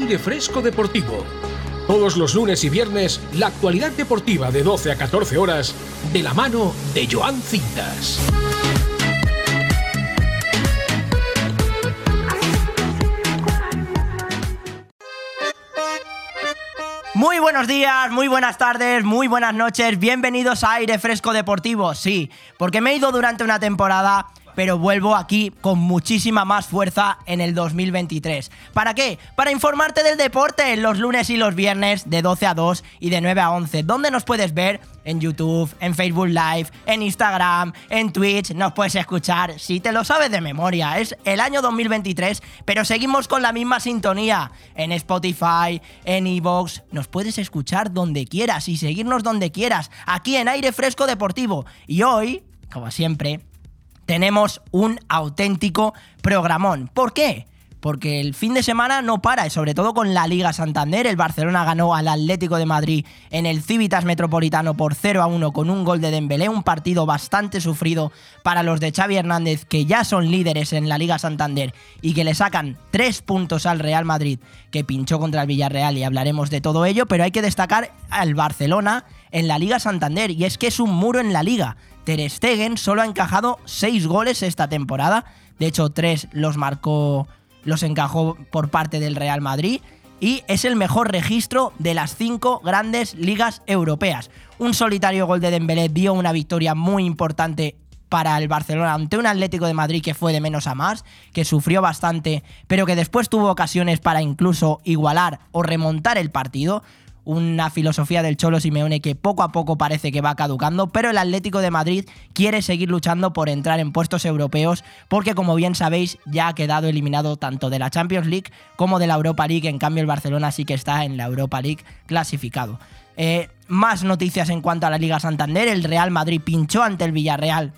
Aire Fresco Deportivo. Todos los lunes y viernes, la actualidad deportiva de 12 a 14 horas, de la mano de Joan Cintas. Muy buenos días, muy buenas tardes, muy buenas noches, bienvenidos a Aire Fresco Deportivo, sí, porque me he ido durante una temporada pero vuelvo aquí con muchísima más fuerza en el 2023. ¿Para qué? Para informarte del deporte los lunes y los viernes de 12 a 2 y de 9 a 11, donde nos puedes ver en YouTube, en Facebook Live, en Instagram, en Twitch, nos puedes escuchar si te lo sabes de memoria. Es el año 2023, pero seguimos con la misma sintonía en Spotify, en Evox, nos puedes escuchar donde quieras y seguirnos donde quieras, aquí en Aire Fresco Deportivo. Y hoy, como siempre, tenemos un auténtico programón. ¿Por qué? Porque el fin de semana no para, y sobre todo con la Liga Santander. El Barcelona ganó al Atlético de Madrid en el Civitas Metropolitano por 0 a 1 con un gol de Dembélé, un partido bastante sufrido para los de Xavi Hernández, que ya son líderes en la Liga Santander y que le sacan 3 puntos al Real Madrid, que pinchó contra el Villarreal y hablaremos de todo ello, pero hay que destacar al Barcelona en la Liga Santander, y es que es un muro en la liga. Ter Stegen solo ha encajado 6 goles esta temporada. De hecho, 3 los marcó, los encajó por parte del Real Madrid. Y es el mejor registro de las 5 grandes ligas europeas. Un solitario gol de Dembélé dio una victoria muy importante para el Barcelona ante un Atlético de Madrid que fue de menos a más, que sufrió bastante, pero que después tuvo ocasiones para incluso igualar o remontar el partido una filosofía del Cholo Simeone que poco a poco parece que va caducando, pero el Atlético de Madrid quiere seguir luchando por entrar en puestos europeos porque como bien sabéis ya ha quedado eliminado tanto de la Champions League como de la Europa League, en cambio el Barcelona sí que está en la Europa League clasificado. Eh, más noticias en cuanto a la Liga Santander, el Real Madrid pinchó ante el Villarreal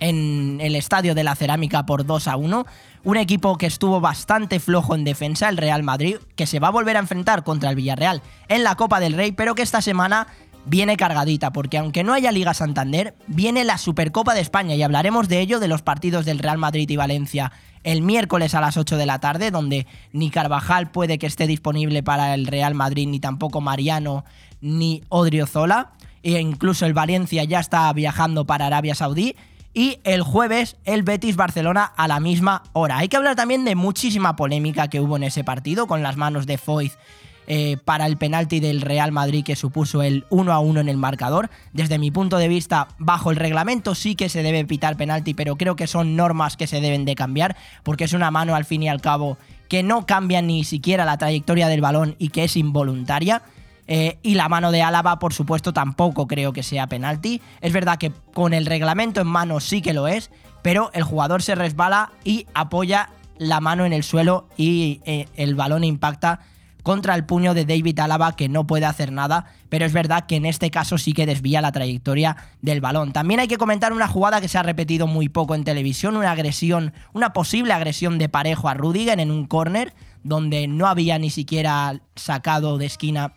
en el estadio de la Cerámica por 2 a 1. Un equipo que estuvo bastante flojo en defensa, el Real Madrid, que se va a volver a enfrentar contra el Villarreal en la Copa del Rey, pero que esta semana viene cargadita, porque aunque no haya Liga Santander, viene la Supercopa de España y hablaremos de ello, de los partidos del Real Madrid y Valencia el miércoles a las 8 de la tarde, donde ni Carvajal puede que esté disponible para el Real Madrid, ni tampoco Mariano, ni Odriozola, e incluso el Valencia ya está viajando para Arabia Saudí y el jueves el Betis Barcelona a la misma hora. Hay que hablar también de muchísima polémica que hubo en ese partido con las manos de Foyz eh, para el penalti del Real Madrid que supuso el 1 a 1 en el marcador. Desde mi punto de vista, bajo el reglamento sí que se debe pitar penalti, pero creo que son normas que se deben de cambiar porque es una mano al fin y al cabo que no cambia ni siquiera la trayectoria del balón y que es involuntaria. Eh, y la mano de Álava, por supuesto, tampoco creo que sea penalti. Es verdad que con el reglamento en mano sí que lo es, pero el jugador se resbala y apoya la mano en el suelo y eh, el balón impacta contra el puño de David Álava que no puede hacer nada, pero es verdad que en este caso sí que desvía la trayectoria del balón. También hay que comentar una jugada que se ha repetido muy poco en televisión, una agresión, una posible agresión de parejo a Rudiger en un córner donde no había ni siquiera sacado de esquina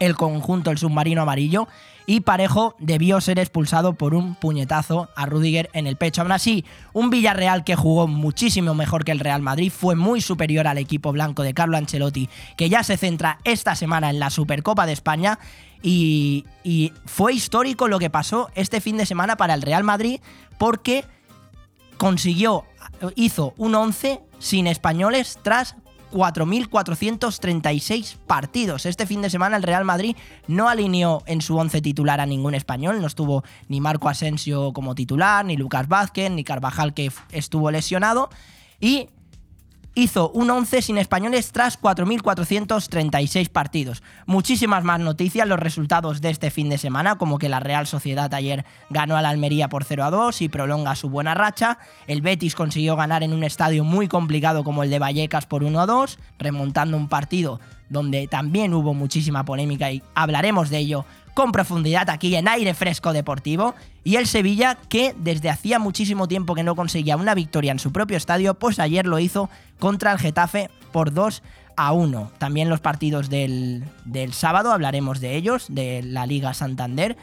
el conjunto, el submarino amarillo, y Parejo debió ser expulsado por un puñetazo a Rudiger en el pecho. Aún así, un Villarreal que jugó muchísimo mejor que el Real Madrid, fue muy superior al equipo blanco de Carlo Ancelotti, que ya se centra esta semana en la Supercopa de España. Y, y fue histórico lo que pasó este fin de semana para el Real Madrid, porque consiguió, hizo un 11 sin españoles tras 4.436 partidos. Este fin de semana el Real Madrid no alineó en su once titular a ningún español, no estuvo ni Marco Asensio como titular, ni Lucas Vázquez, ni Carvajal que estuvo lesionado y hizo un 11 sin españoles tras 4.436 partidos. Muchísimas más noticias, los resultados de este fin de semana, como que la Real Sociedad ayer ganó a la Almería por 0 a 2 y prolonga su buena racha. El Betis consiguió ganar en un estadio muy complicado como el de Vallecas por 1 a 2, remontando un partido donde también hubo muchísima polémica y hablaremos de ello con profundidad aquí en aire fresco deportivo. Y el Sevilla, que desde hacía muchísimo tiempo que no conseguía una victoria en su propio estadio, pues ayer lo hizo contra el Getafe por 2 a 1. También los partidos del, del sábado, hablaremos de ellos, de la Liga Santander.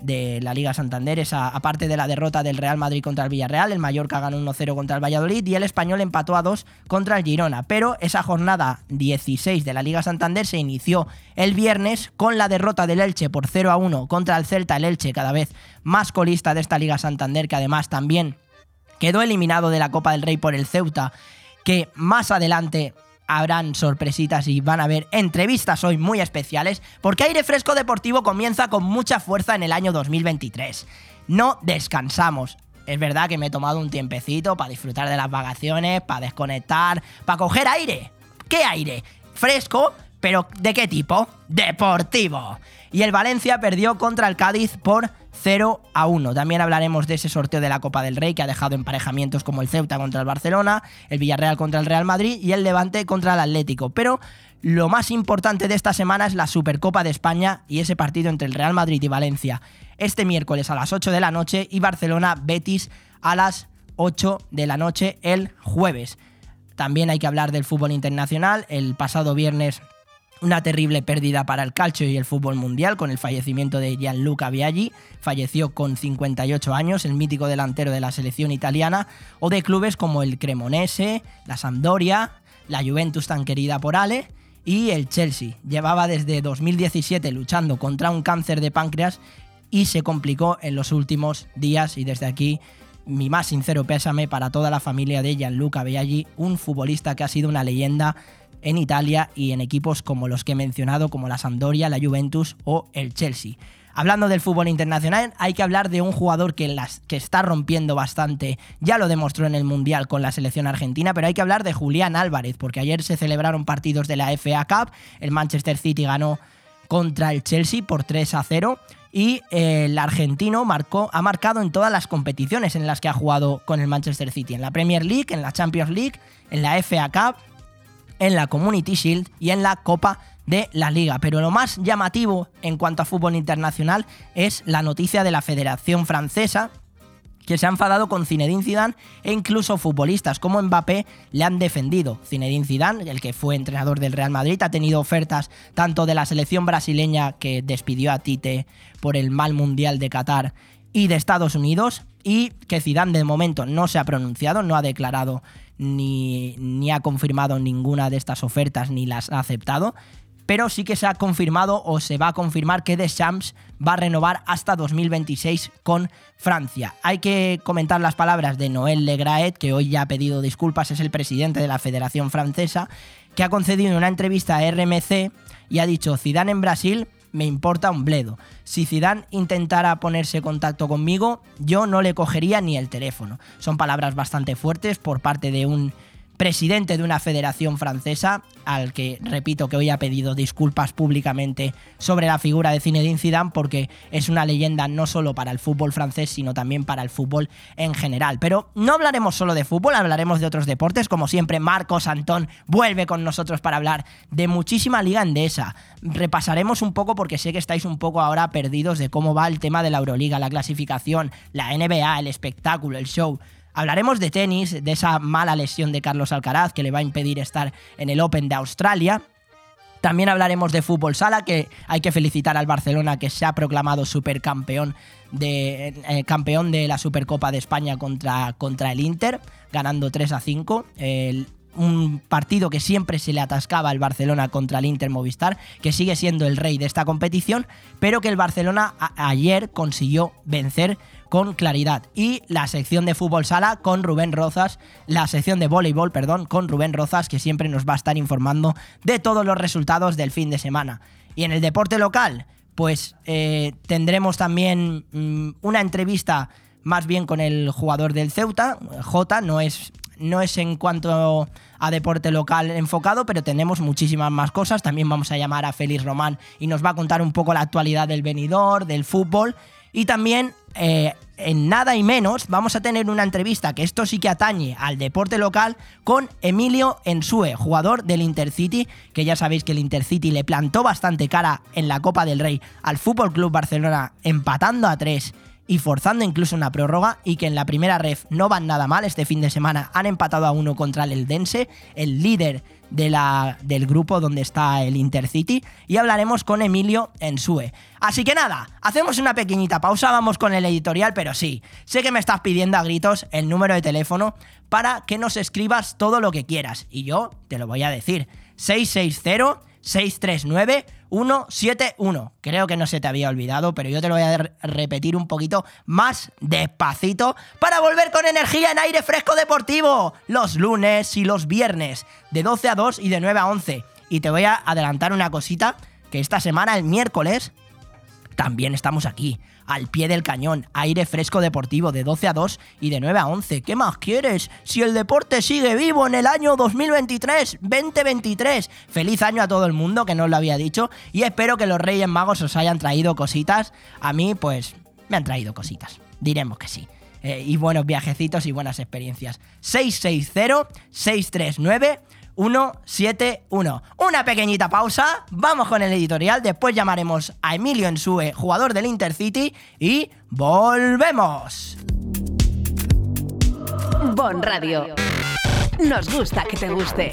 De la Liga Santander, esa, aparte de la derrota del Real Madrid contra el Villarreal, el Mallorca ganó 1-0 contra el Valladolid y el Español empató a 2 contra el Girona. Pero esa jornada 16 de la Liga Santander se inició el viernes con la derrota del Elche por 0-1 contra el Celta, el Elche cada vez más colista de esta Liga Santander, que además también quedó eliminado de la Copa del Rey por el Ceuta, que más adelante habrán sorpresitas y van a haber entrevistas hoy muy especiales, porque Aire Fresco Deportivo comienza con mucha fuerza en el año 2023. No descansamos. Es verdad que me he tomado un tiempecito para disfrutar de las vacaciones, para desconectar, para coger aire. ¿Qué aire? Fresco, pero ¿de qué tipo? Deportivo. Y el Valencia perdió contra el Cádiz por 0 a 1. También hablaremos de ese sorteo de la Copa del Rey que ha dejado emparejamientos como el Ceuta contra el Barcelona, el Villarreal contra el Real Madrid y el Levante contra el Atlético. Pero lo más importante de esta semana es la Supercopa de España y ese partido entre el Real Madrid y Valencia este miércoles a las 8 de la noche y Barcelona Betis a las 8 de la noche el jueves. También hay que hablar del fútbol internacional. El pasado viernes una terrible pérdida para el calcio y el fútbol mundial con el fallecimiento de Gianluca Viaggi, falleció con 58 años, el mítico delantero de la selección italiana, o de clubes como el Cremonese, la Sampdoria, la Juventus tan querida por Ale y el Chelsea. Llevaba desde 2017 luchando contra un cáncer de páncreas y se complicó en los últimos días y desde aquí mi más sincero pésame para toda la familia de Gianluca Viaggi, un futbolista que ha sido una leyenda en Italia y en equipos como los que he mencionado, como la Sampdoria, la Juventus o el Chelsea. Hablando del fútbol internacional, hay que hablar de un jugador que, las, que está rompiendo bastante, ya lo demostró en el Mundial con la selección argentina, pero hay que hablar de Julián Álvarez, porque ayer se celebraron partidos de la FA Cup, el Manchester City ganó contra el Chelsea por 3 a 0 y el argentino marcó, ha marcado en todas las competiciones en las que ha jugado con el Manchester City, en la Premier League, en la Champions League, en la FA Cup en la Community Shield y en la Copa de la Liga. Pero lo más llamativo en cuanto a fútbol internacional es la noticia de la Federación Francesa que se ha enfadado con Zinedine Zidane e incluso futbolistas como Mbappé le han defendido. Zinedine Zidane, el que fue entrenador del Real Madrid, ha tenido ofertas tanto de la selección brasileña que despidió a Tite por el mal mundial de Qatar y de Estados Unidos y que Zidane de momento no se ha pronunciado, no ha declarado ni, ni ha confirmado ninguna de estas ofertas ni las ha aceptado, pero sí que se ha confirmado o se va a confirmar que Deschamps va a renovar hasta 2026 con Francia. Hay que comentar las palabras de Noël Legraet, que hoy ya ha pedido disculpas, es el presidente de la Federación Francesa, que ha concedido una entrevista a RMC y ha dicho, Zidane en Brasil me importa un bledo. Si Zidane intentara ponerse contacto conmigo, yo no le cogería ni el teléfono. Son palabras bastante fuertes por parte de un presidente de una federación francesa, al que repito que hoy ha pedido disculpas públicamente sobre la figura de Zinedine Zidane porque es una leyenda no solo para el fútbol francés, sino también para el fútbol en general. Pero no hablaremos solo de fútbol, hablaremos de otros deportes, como siempre Marcos Antón vuelve con nosotros para hablar de muchísima liga endesa. Repasaremos un poco porque sé que estáis un poco ahora perdidos de cómo va el tema de la Euroliga, la clasificación, la NBA, el espectáculo, el show. Hablaremos de tenis, de esa mala lesión de Carlos Alcaraz que le va a impedir estar en el Open de Australia. También hablaremos de fútbol sala, que hay que felicitar al Barcelona que se ha proclamado supercampeón de, eh, campeón de la Supercopa de España contra, contra el Inter, ganando 3 a 5. Un partido que siempre se le atascaba al Barcelona contra el Inter Movistar, que sigue siendo el rey de esta competición, pero que el Barcelona ayer consiguió vencer con claridad. Y la sección de fútbol sala con Rubén Rozas, la sección de voleibol, perdón, con Rubén Rozas, que siempre nos va a estar informando de todos los resultados del fin de semana. Y en el deporte local, pues eh, tendremos también mm, una entrevista más bien con el jugador del Ceuta, J, no es, no es en cuanto a deporte local enfocado, pero tenemos muchísimas más cosas. También vamos a llamar a Félix Román y nos va a contar un poco la actualidad del venidor, del fútbol y también, eh, en nada y menos, vamos a tener una entrevista, que esto sí que atañe al deporte local, con Emilio Ensue, jugador del Intercity, que ya sabéis que el Intercity le plantó bastante cara en la Copa del Rey al Fútbol Club Barcelona, empatando a tres y forzando incluso una prórroga y que en la primera ref no van nada mal. Este fin de semana han empatado a uno contra el Eldense, el líder de la, del grupo donde está el Intercity y hablaremos con Emilio en SUE. Así que nada, hacemos una pequeñita pausa, vamos con el editorial, pero sí, sé que me estás pidiendo a gritos el número de teléfono para que nos escribas todo lo que quieras y yo te lo voy a decir. 660 639 171. Creo que no se te había olvidado, pero yo te lo voy a repetir un poquito más despacito para volver con energía en aire fresco deportivo los lunes y los viernes de 12 a 2 y de 9 a 11. Y te voy a adelantar una cosita que esta semana, el miércoles, también estamos aquí al pie del cañón, aire fresco deportivo de 12 a 2 y de 9 a 11. ¿Qué más quieres? Si el deporte sigue vivo en el año 2023, 2023. Feliz año a todo el mundo, que no os lo había dicho, y espero que los Reyes Magos os hayan traído cositas. A mí, pues, me han traído cositas. Diremos que sí. Eh, y buenos viajecitos y buenas experiencias. 660 639 171. Una pequeñita pausa, vamos con el editorial, después llamaremos a Emilio Ensue, jugador del Intercity, y volvemos. Bon Radio. Nos gusta que te guste.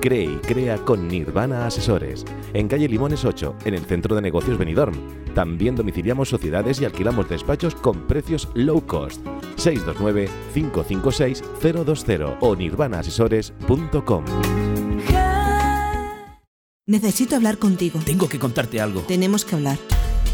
Cree y crea con Nirvana Asesores. En calle Limones 8, en el centro de negocios Benidorm. También domiciliamos sociedades y alquilamos despachos con precios low cost. 629-556-020 o nirvanaasesores.com. Necesito hablar contigo. Tengo que contarte algo. Tenemos que hablar.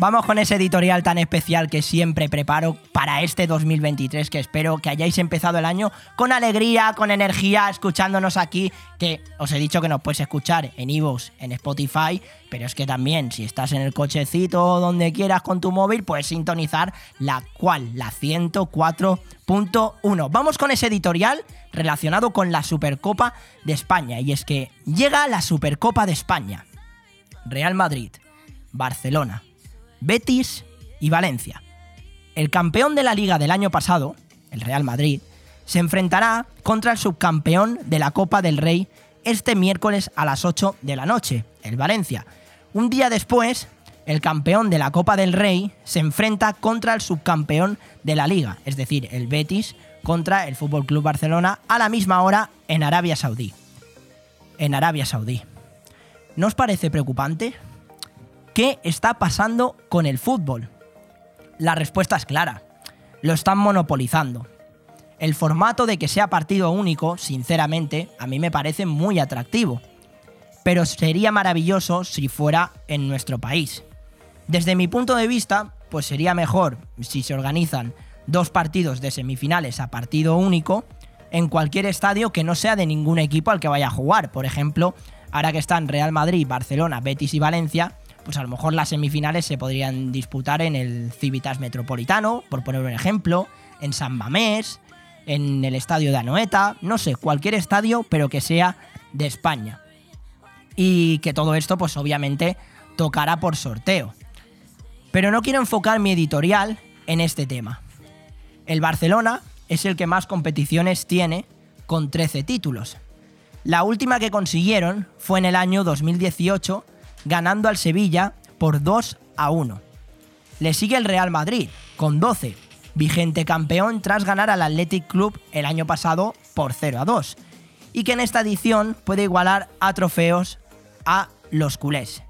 Vamos con ese editorial tan especial que siempre preparo para este 2023, que espero que hayáis empezado el año con alegría, con energía, escuchándonos aquí, que os he dicho que nos puedes escuchar en Evox, en Spotify, pero es que también si estás en el cochecito o donde quieras con tu móvil, puedes sintonizar la cual, la 104.1. Vamos con ese editorial relacionado con la Supercopa de España, y es que llega la Supercopa de España. Real Madrid, Barcelona, Betis y Valencia. El campeón de la liga del año pasado, el Real Madrid, se enfrentará contra el subcampeón de la Copa del Rey este miércoles a las 8 de la noche, el Valencia. Un día después, el campeón de la Copa del Rey se enfrenta contra el subcampeón de la liga, es decir, el Betis contra el Fútbol Club Barcelona a la misma hora en Arabia Saudí. En Arabia Saudí. ¿No os parece preocupante? ¿Qué está pasando con el fútbol? La respuesta es clara. Lo están monopolizando. El formato de que sea partido único, sinceramente, a mí me parece muy atractivo. Pero sería maravilloso si fuera en nuestro país. Desde mi punto de vista, pues sería mejor si se organizan dos partidos de semifinales a partido único en cualquier estadio que no sea de ningún equipo al que vaya a jugar. Por ejemplo, ahora que están Real Madrid, Barcelona, Betis y Valencia, pues a lo mejor las semifinales se podrían disputar en el Civitas Metropolitano, por poner un ejemplo, en San Mamés, en el estadio de Anoeta, no sé, cualquier estadio, pero que sea de España. Y que todo esto, pues obviamente, tocará por sorteo. Pero no quiero enfocar mi editorial en este tema. El Barcelona es el que más competiciones tiene, con 13 títulos. La última que consiguieron fue en el año 2018, ganando al Sevilla por 2 a 1. Le sigue el Real Madrid, con 12, vigente campeón tras ganar al Athletic Club el año pasado por 0 a 2, y que en esta edición puede igualar a trofeos a los culés.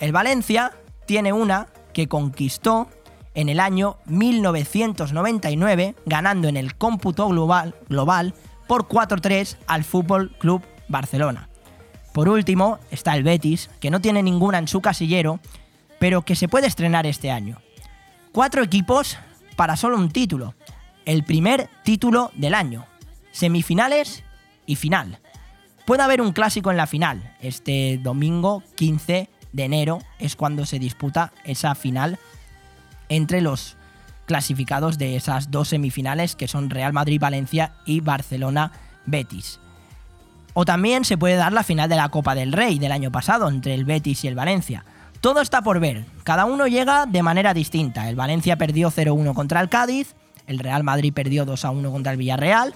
El Valencia tiene una que conquistó en el año 1999, ganando en el cómputo global, global por 4-3 al Fútbol Club Barcelona. Por último, está el Betis, que no tiene ninguna en su casillero, pero que se puede estrenar este año. Cuatro equipos para solo un título. El primer título del año. Semifinales y final. Puede haber un clásico en la final. Este domingo 15 de enero es cuando se disputa esa final entre los clasificados de esas dos semifinales que son Real Madrid-Valencia y Barcelona-Betis. O también se puede dar la final de la Copa del Rey del año pasado entre el Betis y el Valencia. Todo está por ver, cada uno llega de manera distinta. El Valencia perdió 0-1 contra el Cádiz, el Real Madrid perdió 2-1 contra el Villarreal,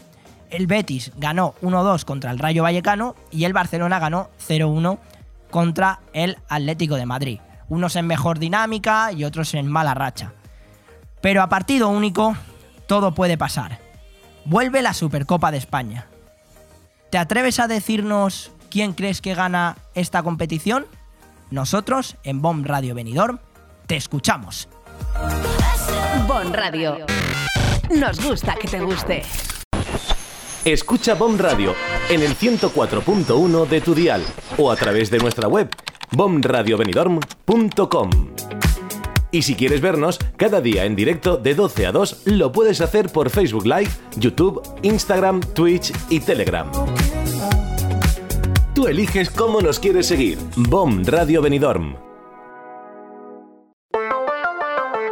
el Betis ganó 1-2 contra el Rayo Vallecano y el Barcelona ganó 0-1 contra el Atlético de Madrid unos en mejor dinámica y otros en mala racha. Pero a partido único, todo puede pasar. Vuelve la Supercopa de España. ¿Te atreves a decirnos quién crees que gana esta competición? Nosotros, en Bomb Radio Benidorm, te escuchamos. Bon Radio. Nos gusta que te guste. Escucha Bomb Radio en el 104.1 de tu dial o a través de nuestra web bomradiobenidorm.com. Y si quieres vernos cada día en directo de 12 a 2, lo puedes hacer por Facebook Live, YouTube, Instagram, Twitch y Telegram. Tú eliges cómo nos quieres seguir. Bomb Radio Benidorm.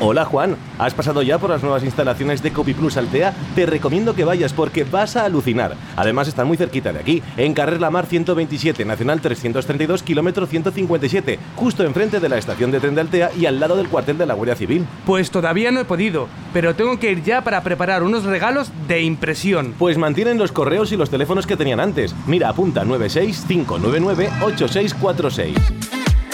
Hola Juan, ¿has pasado ya por las nuevas instalaciones de Copy Plus Altea? Te recomiendo que vayas porque vas a alucinar. Además están muy cerquita de aquí, en Carrer La Mar 127, Nacional 332, kilómetro 157, justo enfrente de la estación de tren de Altea y al lado del cuartel de la Guardia Civil. Pues todavía no he podido, pero tengo que ir ya para preparar unos regalos de impresión. Pues mantienen los correos y los teléfonos que tenían antes. Mira, apunta 965998646.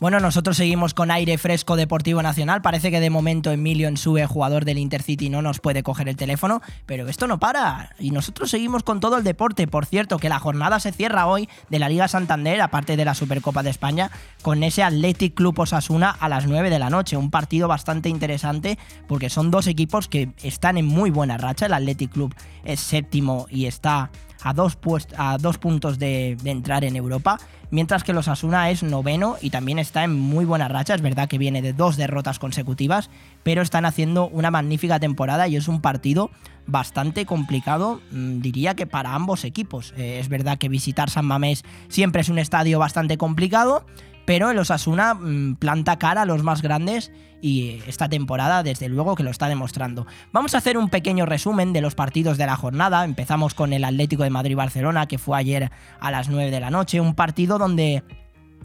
Bueno, nosotros seguimos con aire fresco Deportivo Nacional. Parece que de momento Emilio Ensue, jugador del Intercity, no nos puede coger el teléfono, pero esto no para. Y nosotros seguimos con todo el deporte. Por cierto, que la jornada se cierra hoy de la Liga Santander, aparte de la Supercopa de España, con ese Athletic Club Osasuna a las 9 de la noche. Un partido bastante interesante porque son dos equipos que están en muy buena racha. El Athletic Club es séptimo y está a dos, a dos puntos de, entrar en Europa mientras que los Asuna es noveno y también está en muy buena racha. Es verdad que viene de dos derrotas consecutivas, pero están haciendo una magnífica temporada y es un partido bastante complicado, mm, diría que para ambos equipos. Eh, es verdad que visitar San Mamés siempre es un estadio bastante complicado, pero el Osasuna mm, planta cara a los más grandes y esta temporada desde luego que lo está demostrando. Vamos a hacer un pequeño resumen de los partidos de la jornada. Empezamos con el Atlético de Madrid-Barcelona que fue ayer a las 9 de la noche, un partido donde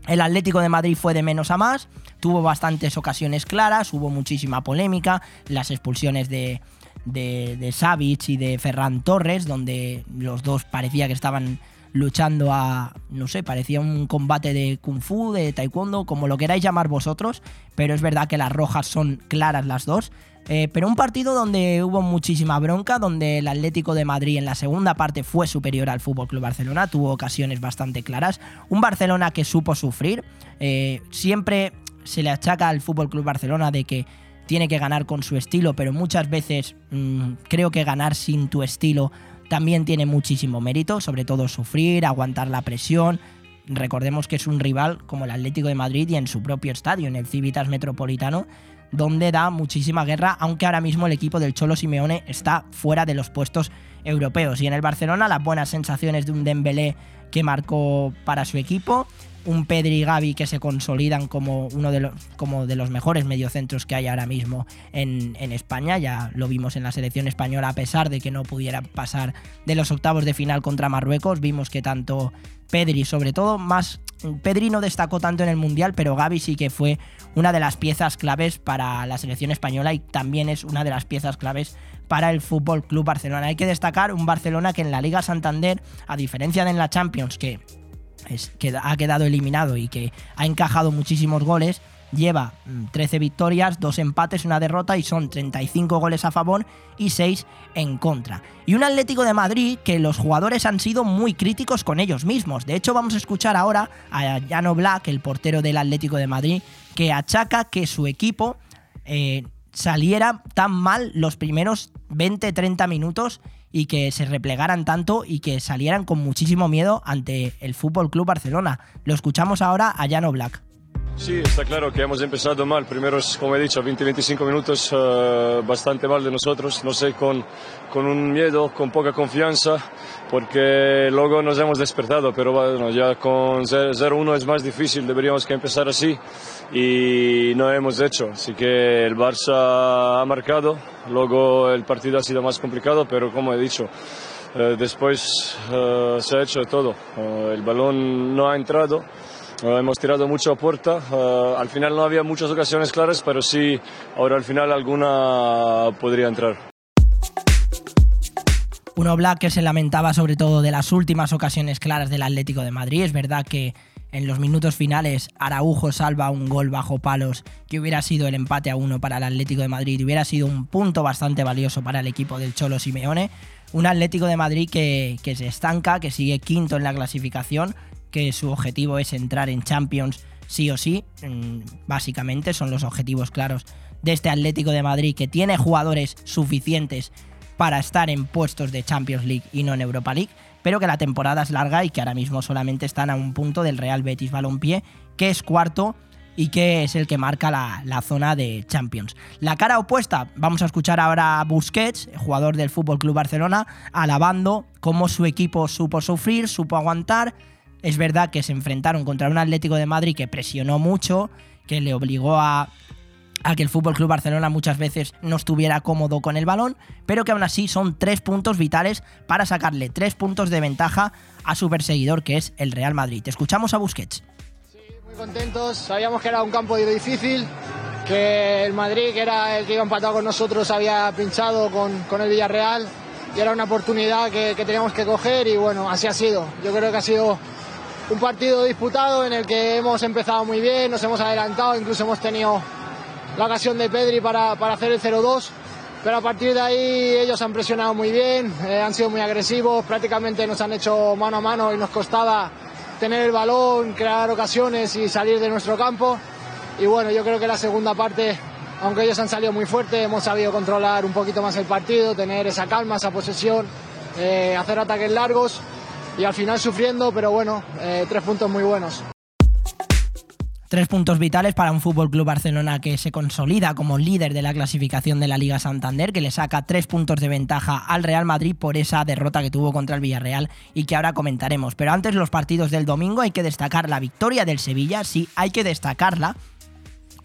el Atlético de Madrid fue de menos a más, tuvo bastantes ocasiones claras, hubo muchísima polémica, las expulsiones de, de, de y de Ferran Torres, donde los dos parecía que estaban luchando a, no sé, parecía un combate de kung fu, de taekwondo, como lo queráis llamar vosotros, pero es verdad que las rojas son claras las dos. Eh, pero un partido donde hubo muchísima bronca, donde el Atlético de Madrid en la segunda parte fue superior al Fútbol Club Barcelona, tuvo ocasiones bastante claras. Un Barcelona que supo sufrir. Eh, siempre se le achaca al Fútbol Club Barcelona de que tiene que ganar con su estilo, pero muchas veces mmm, creo que ganar sin tu estilo también tiene muchísimo mérito, sobre todo sufrir, aguantar la presión. Recordemos que es un rival como el Atlético de Madrid y en su propio estadio, en el Civitas Metropolitano, donde da muchísima guerra, aunque ahora mismo el equipo del Cholo Simeone está fuera de los puestos europeos. Y en el Barcelona las buenas sensaciones de un Dembélé que marcó para su equipo, un Pedri y Gavi que se consolidan como uno de los, como de los mejores mediocentros que hay ahora mismo en, en, España. Ya lo vimos en la selección española, a pesar de que no pudiera pasar de los octavos de final contra Marruecos. Vimos que tanto Pedri, sobre todo, más. Pedri no destacó tanto en el Mundial, pero Gavi sí que fue una de las piezas claves para la selección española y también es una de las piezas claves para el Fútbol Club Barcelona. Hay que destacar un Barcelona que en la Liga Santander, a diferencia de en la Champions, que es, que ha quedado eliminado y que ha encajado muchísimos goles, lleva 13 victorias, 2 empates, una derrota y son 35 goles a favor y 6 en contra. Y un Atlético de Madrid que los jugadores han sido muy críticos con ellos mismos. De hecho, vamos a escuchar ahora a Jano Black, el portero del Atlético de Madrid, que achaca que su equipo eh, saliera tan mal los primeros 20-30 minutos y que se replegaran tanto y que salieran con muchísimo miedo ante el Fútbol Club Barcelona. Lo escuchamos ahora a Jano Black. Sí, está claro que hemos empezado mal. Primeros, como he dicho, 20-25 minutos uh, bastante mal de nosotros. No sé, con, con un miedo, con poca confianza, porque luego nos hemos despertado. Pero bueno, ya con 0-1 es más difícil. Deberíamos que empezar así y no hemos hecho. Así que el Barça ha marcado. Luego el partido ha sido más complicado, pero como he dicho, uh, después uh, se ha hecho todo. el balón no ha entrado. Uh, hemos tirado mucho a puerta. Uh, al final no había muchas ocasiones claras, pero sí, ahora al final alguna podría entrar. Uno Black que se lamentaba sobre todo de las últimas ocasiones claras del Atlético de Madrid. Es verdad que en los minutos finales Araujo salva un gol bajo palos que hubiera sido el empate a uno para el Atlético de Madrid y hubiera sido un punto bastante valioso para el equipo del Cholo Simeone. Un Atlético de Madrid que, que se estanca, que sigue quinto en la clasificación, que su objetivo es entrar en Champions sí o sí. Básicamente son los objetivos claros de este Atlético de Madrid que tiene jugadores suficientes para estar en puestos de Champions League y no en Europa League, pero que la temporada es larga y que ahora mismo solamente están a un punto del Real Betis Balompié, que es cuarto y que es el que marca la, la, zona de Champions. La cara opuesta, vamos a escuchar ahora a Busquets, jugador del Fútbol Club Barcelona, alabando cómo su equipo supo sufrir, supo aguantar. Es verdad que se enfrentaron contra un Atlético de Madrid que presionó mucho, que le obligó a, que el Fútbol Club Barcelona muchas veces no estuviera cómodo con el balón, pero que aún así son tres puntos vitales para sacarle tres puntos de ventaja a su perseguidor, que es el Real Madrid. Escuchamos a Busquets. Muy contentos, sabíamos que era un campo difícil, que el Madrid, que era el que iba empatado con nosotros, había pinchado con, el Villarreal y era una oportunidad que, teníamos que coger y bueno, así ha sido. Yo creo que ha sido un partido disputado en el que hemos empezado muy bien, nos hemos adelantado, incluso hemos tenido la ocasión de Pedri para, para hacer el 0-2. Pero a partir de ahí ellos han presionado muy bien, eh, han sido muy agresivos, prácticamente nos han hecho mano a mano y nos costaba tener el balón, crear ocasiones y salir de nuestro campo. Y bueno, yo creo que la segunda parte, aunque ellos han salido muy fuerte, hemos sabido controlar un poquito más el partido, tener esa calma, esa posesión, eh, hacer ataques largos y al final sufriendo, pero bueno, eh, tres puntos muy buenos. Tres puntos vitales para un Fútbol Club Barcelona que se consolida como líder de la clasificación de la Liga Santander, que le saca tres puntos de ventaja al Real Madrid por esa derrota que tuvo contra el Villarreal y que ahora comentaremos. Pero antes los partidos del domingo hay que destacar la victoria del Sevilla, sí, hay que destacarla,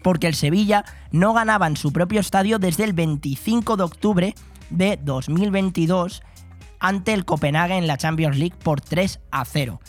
porque el Sevilla no ganaba en su propio estadio desde el 25 de octubre de 2022 ante el Copenhague en la Champions League por 3 a 0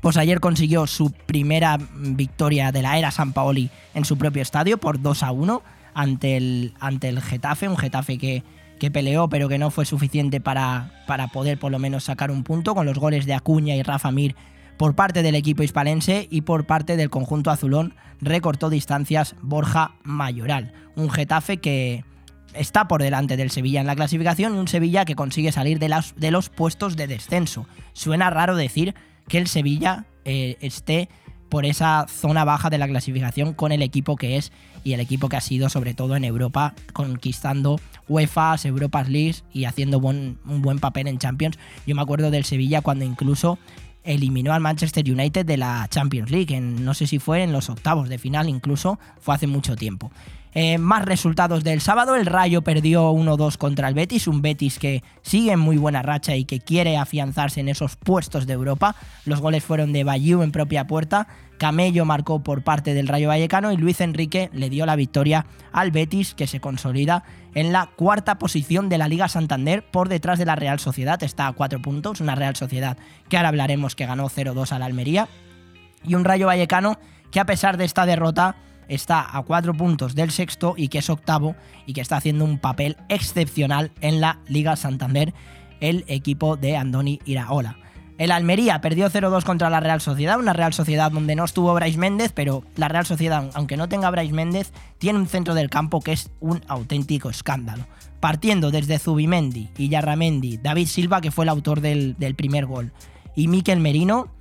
pues ayer consiguió su primera victoria de la era San Paoli en su propio estadio por 2 a 1 ante el, ante el Getafe, un Getafe que, que peleó pero que no fue suficiente para, para poder por lo menos sacar un punto con los goles de Acuña y Rafa Mir por parte del equipo hispalense y por parte del conjunto azulón recortó distancias Borja Mayoral, un Getafe que está por delante del Sevilla en la clasificación y un Sevilla que consigue salir de, de los puestos de descenso. Suena raro decir que el Sevilla eh, esté por esa zona baja de la clasificación con el equipo que es y el equipo que ha sido sobre todo en Europa conquistando UEFA, Europas League y haciendo un buen papel en Champions. Yo me acuerdo del Sevilla cuando incluso eliminó al Manchester United de la Champions League, en, no sé si fue en los octavos de final incluso, fue hace mucho tiempo. Eh, más resultados del sábado, el Rayo perdió 1-2 contra el Betis, un Betis que sigue en muy buena racha y que quiere afianzarse en esos puestos de Europa. Los goles fueron de Bayou en propia puerta, Camello marcó por parte del Rayo Vallecano y Luis Enrique le dio la victoria al Betis que se consolida en la cuarta posición de la Liga Santander por detrás de la Real Sociedad, está a cuatro puntos, una Real Sociedad que ahora hablaremos que ganó 0-2 a la Almería. Y un Rayo Vallecano que a pesar de esta derrota está a cuatro puntos del sexto y que es octavo y que está haciendo un papel excepcional en la Liga Santander, el equipo de Andoni Iraola. El Almería perdió 0-2 contra la Real Sociedad, una Real Sociedad donde no estuvo Brais Méndez, pero la Real Sociedad, aunque no tenga Brais Méndez, tiene un centro del campo que es un auténtico escándalo. Partiendo desde Zubimendi Yarramendi, David Silva, que fue el autor del, del primer gol, y Miquel Merino,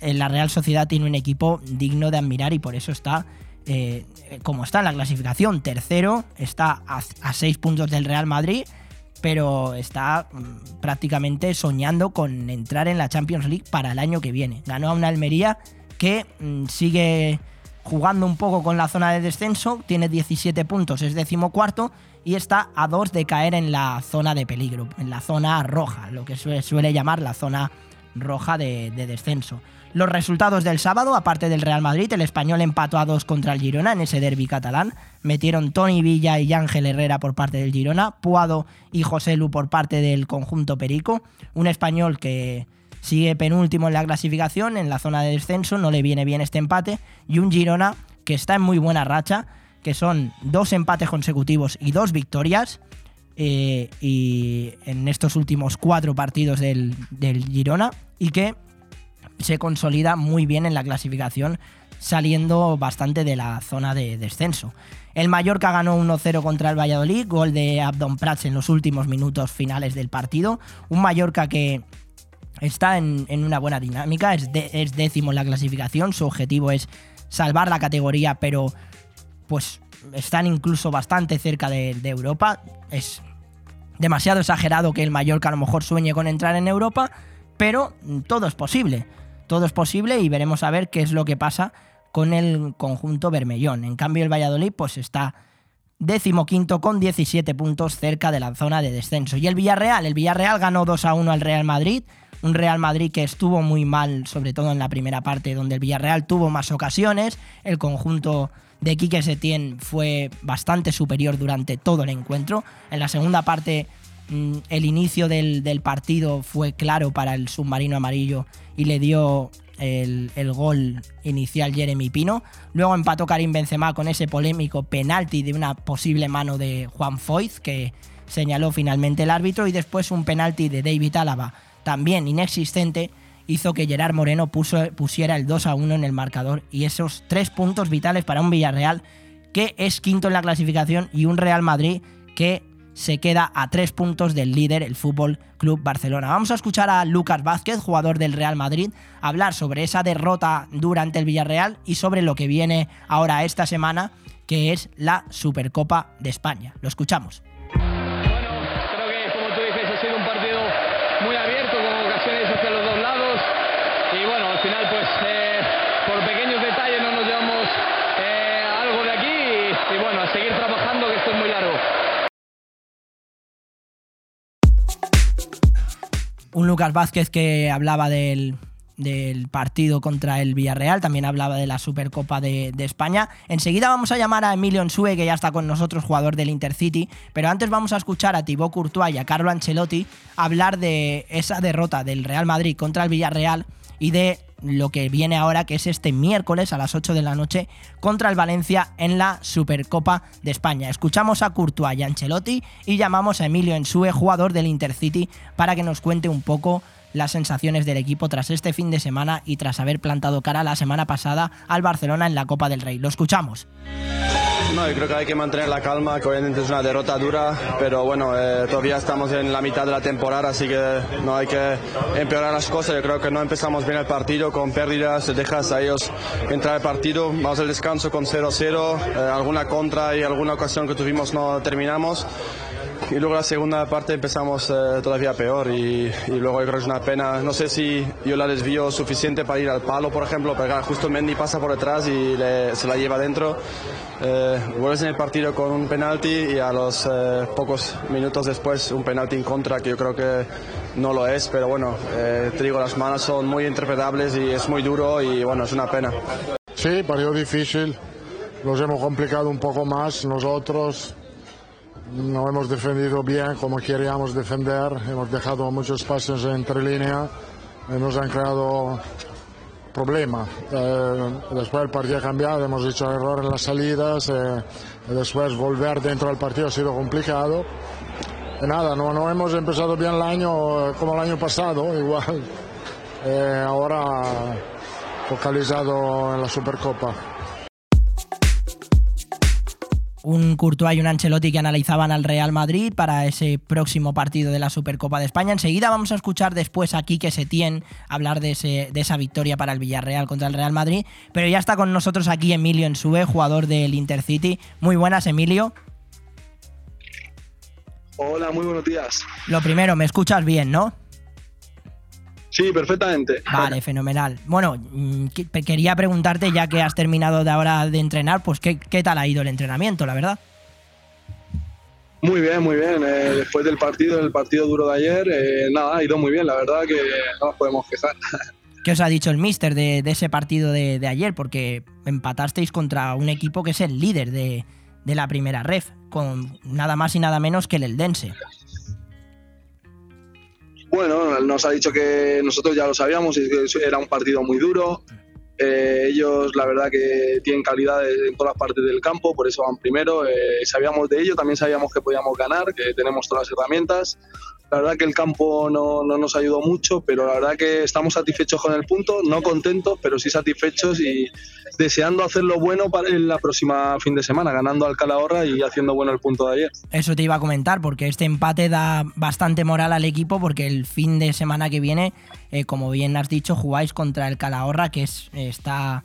en la Real Sociedad tiene un equipo digno de admirar y por eso está eh, como está en la clasificación, tercero, está a, seis puntos del Real Madrid, pero está mm, prácticamente soñando con entrar en la Champions League para el año que viene. Ganó a una Almería que mm, sigue jugando un poco con la zona de descenso, tiene 17 puntos, es decimocuarto y está a dos de caer en la zona de peligro, en la zona roja, lo que suele, suele llamar la zona roja de, descenso. Los resultados del sábado, aparte del Real Madrid, el español empató a dos contra el Girona en ese derby catalán. Metieron Tony Villa y Ángel Herrera por parte del Girona, Puado y José Lu por parte del conjunto Perico. Un español que sigue penúltimo en la clasificación, en la zona de descenso, no le viene bien este empate. Y un Girona que está en muy buena racha, que son dos empates consecutivos y dos victorias. Eh, y en estos últimos cuatro partidos del, Girona y que se consolida muy bien en la clasificación saliendo bastante de la zona de descenso. El Mallorca ganó 1-0 contra el Valladolid, gol de Abdon Prats en los últimos minutos finales del partido. Un Mallorca que está en, una buena dinámica, es, décimo en la clasificación, su objetivo es salvar la categoría, pero pues están incluso bastante cerca de, Europa. Es demasiado exagerado que el Mallorca a lo mejor sueñe con entrar en Europa, pero todo es posible. Todo es posible y veremos a ver qué es lo que pasa con el conjunto Bermellón. En cambio, el Valladolid pues está décimo quinto con 17 puntos cerca de la zona de descenso. Y el Villarreal, el Villarreal ganó 2 a 1 al Real Madrid, un Real Madrid que estuvo muy mal, sobre todo en la primera parte, donde el Villarreal tuvo más ocasiones, el conjunto de Quique Setién fue bastante superior durante todo el encuentro. En la segunda parte, mm, el inicio del, partido fue claro para el submarino amarillo y le dio el, gol inicial Jeremy Pino. Luego empató Karim Benzema con ese polémico penalti de una posible mano de Juan Foyz que señaló finalmente el árbitro y después un penalti de David Álava también inexistente hizo que Gerard Moreno pusiera el 2 a 1 en el marcador y esos tres puntos vitales para un Villarreal que es quinto en la clasificación y un Real Madrid que se queda a tres puntos del líder, el Fútbol Club Barcelona. Vamos a escuchar a Lucas Vázquez, jugador del Real Madrid, hablar sobre esa derrota durante el Villarreal y sobre lo que viene ahora esta semana, que es la Supercopa de España. Lo escuchamos. Un Lucas Vázquez que hablaba del, partido contra el Villarreal, también hablaba de la Supercopa de, España. Enseguida vamos a llamar a Emilio Ensue, que ya está con nosotros, jugador del Intercity, pero antes vamos a escuchar a Thibaut Courtois y a Carlo Ancelotti hablar de esa derrota del Real Madrid contra el Villarreal y de lo que viene ahora, que es este miércoles a las 8 de la noche contra el Valencia en la Supercopa de España. Escuchamos a Courtois y Ancelotti y llamamos a Emilio Ensue, jugador del Intercity, para que nos cuente un poco las sensaciones del equipo tras este fin de semana y tras haber plantado cara la semana pasada al Barcelona en la Copa del Rey. Lo escuchamos. No, yo creo que hay que mantener la calma, que obviamente es una derrota dura, pero bueno, eh, todavía estamos en la mitad de la temporada, así que no hay que empeorar las cosas. Yo creo que no empezamos bien el partido con pérdidas, dejas a ellos entrar el partido, vamos al descanso con 0-0, eh, alguna contra y alguna ocasión que tuvimos no terminamos. Y luego la segunda parte empezamos eh, todavía peor y, luego yo creo que es una pena. No sé si yo la desvío suficiente para ir al palo, por ejemplo, pero justo Mendy pasa por detrás y se la lleva dentro. Eh, vuelves en el partido con un penalti y a los eh, pocos minutos después un penalti en contra que yo creo que no lo es, pero bueno, te digo, las manos son muy interpretables y es muy duro y bueno, es una pena. Sí, partido difícil, nos hemos complicado un poco más nosotros, no hemos defendido bien como queríamos defender, hemos dejado muchos espacios entre línea, nos han creado problema. Eh, después el partido ha cambiado, hemos hecho error en las salidas, eh, después volver dentro del partido ha sido complicado. Y nada, no, no hemos empezado bien el año eh, como el año pasado, igual. ahora focalizado en la Supercopa un Courtois y un Ancelotti que analizaban al Real Madrid para ese próximo partido de la Supercopa de España. Enseguida vamos a escuchar después aquí que se tiene hablar de, ese, de esa victoria para el Villarreal contra el Real Madrid. Pero ya está con nosotros aquí Emilio Ensue, jugador del Intercity. Muy buenas, Emilio. Hola, muy buenos días. Lo primero, me escuchas bien, ¿no? Sí, perfectamente. Vale, fenomenal. Bueno, mm, quería preguntarte, ya que has terminado de ahora de entrenar, pues qué, tal ha ido el entrenamiento, la verdad. Muy bien, muy bien. Eh, después del partido, del partido duro de ayer, eh, nada, ha ido muy bien. La verdad que no nos podemos quejar. ¿Qué os ha dicho el míster de, ese partido de, ayer? Porque empatasteis contra un equipo que es el líder de, de la primera ref, con nada más y nada menos que el Eldense. Bueno, nos ha dicho que nosotros ya lo sabíamos y que era un partido muy duro. Eh, ellos, la verdad, que tienen calidad en todas las partes del campo, por eso van primero. Eh, sabíamos de ello, también sabíamos que podíamos ganar, que tenemos todas las herramientas. La verdad que el campo no, no, nos ayudó mucho, pero la verdad que estamos satisfechos con el punto, no contentos, pero sí satisfechos y deseando hacerlo bueno para la próxima fin de semana, ganando al Calahorra y haciendo bueno el punto de ayer. Eso te iba a comentar, porque este empate da bastante moral al equipo, porque el fin de semana que viene, eh, como bien has dicho, jugáis contra el Calahorra, que es, está,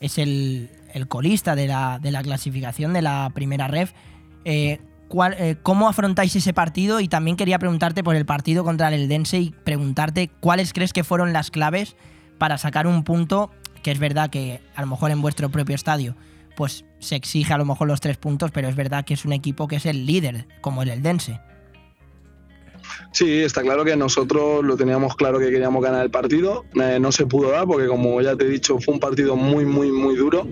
es el, colista de la, de la clasificación de la primera ref. Eh, eh, cómo afrontáis ese partido y también quería preguntarte por el partido contra el Eldense y preguntarte cuáles crees que fueron las claves para sacar un punto que es verdad que a lo mejor en vuestro propio estadio pues se exige a lo mejor los tres puntos, pero es verdad que es un equipo que es el líder, como el Eldense. Sí, está claro que nosotros lo teníamos claro que queríamos ganar el partido. Eh, no se pudo dar porque, como ya te he dicho, fue un partido muy, muy, muy duro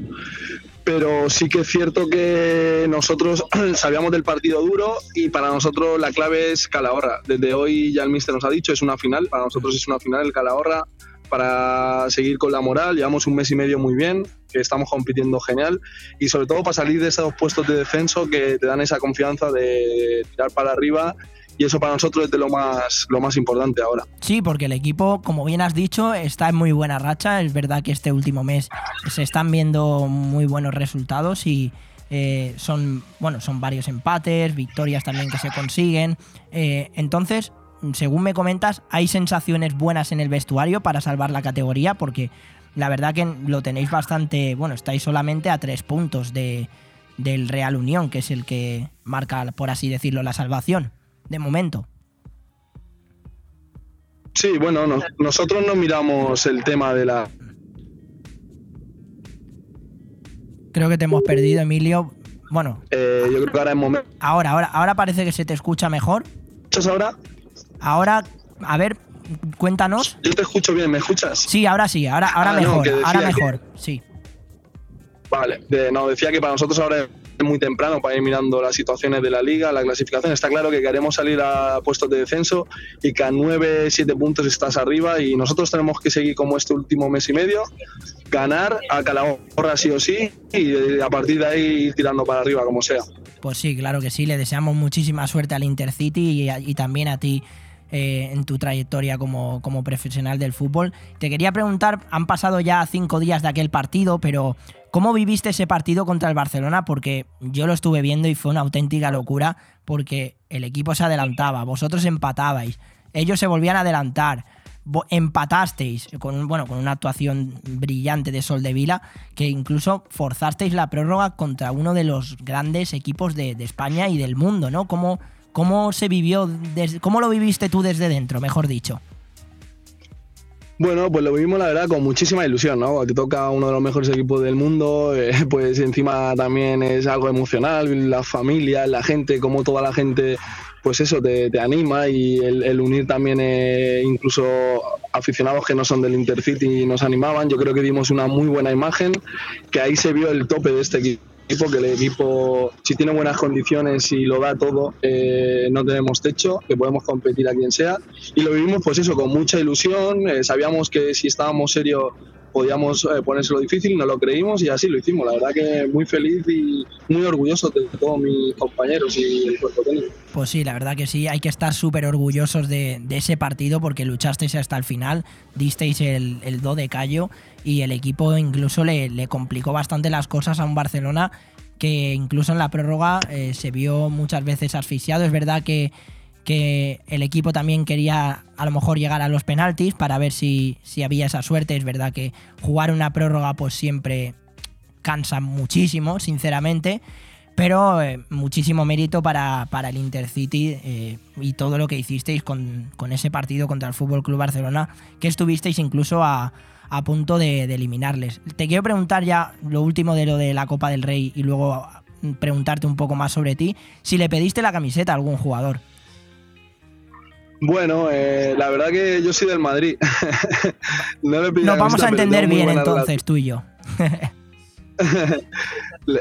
pero sí que es cierto que nosotros sabíamos del partido duro y para nosotros la clave es Calahorra. Desde hoy ya el míster nos ha dicho, es una final, para nosotros es una final el Calahorra para seguir con la moral. Llevamos un mes y medio muy bien, que estamos compitiendo genial y sobre todo para salir de esos puestos de descenso que te dan esa confianza de tirar para arriba y eso para nosotros es de lo más, lo más importante ahora. Sí, porque el equipo, como bien has dicho, está en muy buena racha. Es verdad que este último mes se están viendo muy buenos resultados y eh, son, bueno, son varios empates, victorias también que se consiguen. Eh, entonces, según me comentas, hay sensaciones buenas en el vestuario para salvar la categoría, porque la verdad que lo tenéis bastante, bueno, estáis solamente a tres puntos de, del Real Unión, que es el que marca, por así decirlo, la salvación, de momento. Sí, bueno, nosotros no miramos el tema de la... Creo que te hemos perdido, Emilio. Bueno. Eh, yo creo que ahora es momento. Ahora, ahora, ahora parece que se te escucha mejor. ¿Escuchas ahora? Ahora, a ver, cuéntanos. Yo te escucho bien, ¿me escuchas? Sí, ahora sí, ahora, ahora Ah, mejor, ahora que- mejor, sí. Vale, de- no, decía que para nosotros ahora es muy temprano para ir mirando las situaciones de la liga, la clasificación. Está claro que queremos salir a puestos de descenso y que a 9, 7 puntos estás arriba y nosotros tenemos que seguir como este último mes y medio, ganar a Calahorra sí o sí y a partir de ahí ir tirando para arriba como sea. Pues sí, claro que sí, le deseamos muchísima suerte al Intercity y, y también a ti eh, en tu trayectoria como, como profesional del fútbol. Te quería preguntar, han pasado ya cinco días de aquel partido, pero ¿cómo viviste ese partido contra el Barcelona? Porque yo lo estuve viendo y fue una auténtica locura porque el equipo se adelantaba, vosotros empatabais, ellos se volvían a adelantar. Empatasteis con, bueno, con una actuación brillante de Sol de Vila, que incluso forzasteis la prórroga contra uno de los grandes equipos de, de España y del mundo, ¿no? ¿Cómo, cómo se vivió, des- cómo lo viviste tú desde dentro, mejor dicho? Bueno, pues lo vivimos la verdad con muchísima ilusión, ¿no? Te toca uno de los mejores equipos del mundo, eh, pues encima también es algo emocional, la familia, la gente, como toda la gente, pues eso, te, anima y el, el unir también eh, incluso aficionados que no son del Intercity nos animaban. Yo creo que dimos una muy buena imagen, que ahí se vio el tope de este equipo que el equipo, si tiene buenas condiciones y lo da todo, eh, no tenemos techo, que podemos competir a quien sea. Y lo vivimos, pues eso, con mucha ilusión. eh, sabíamos que si estábamos serios podíamos eh, ponérselo difícil, no lo creímos y así lo hicimos. La verdad que muy feliz y muy orgulloso de todos mis compañeros y el cuerpo técnico. Pues sí, la verdad que sí, hay que estar súper orgullosos de, ese partido porque luchasteis hasta el final, disteis el, el do de callo y el equipo incluso le, le complicó bastante las cosas a un Barcelona que incluso en la prórroga eh, se vio muchas veces asfixiado. Es verdad que, que el equipo también quería a lo mejor llegar a los penaltis para ver si, si había esa suerte. Es verdad que jugar una prórroga pues siempre cansa muchísimo, sinceramente. Pero eh, muchísimo mérito para, para el Intercity eh, y todo lo que hicisteis con, con ese partido contra el Fútbol Club Barcelona, que estuvisteis incluso a, a punto de, eliminarles. Te quiero preguntar ya lo último de lo de la Copa del Rey y luego mm, preguntarte un poco más sobre ti. Si le pediste la camiseta a algún jugador. Bueno, eh, la verdad que yo soy del Madrid. no le Nos vamos a entender bien entonces, tú y yo.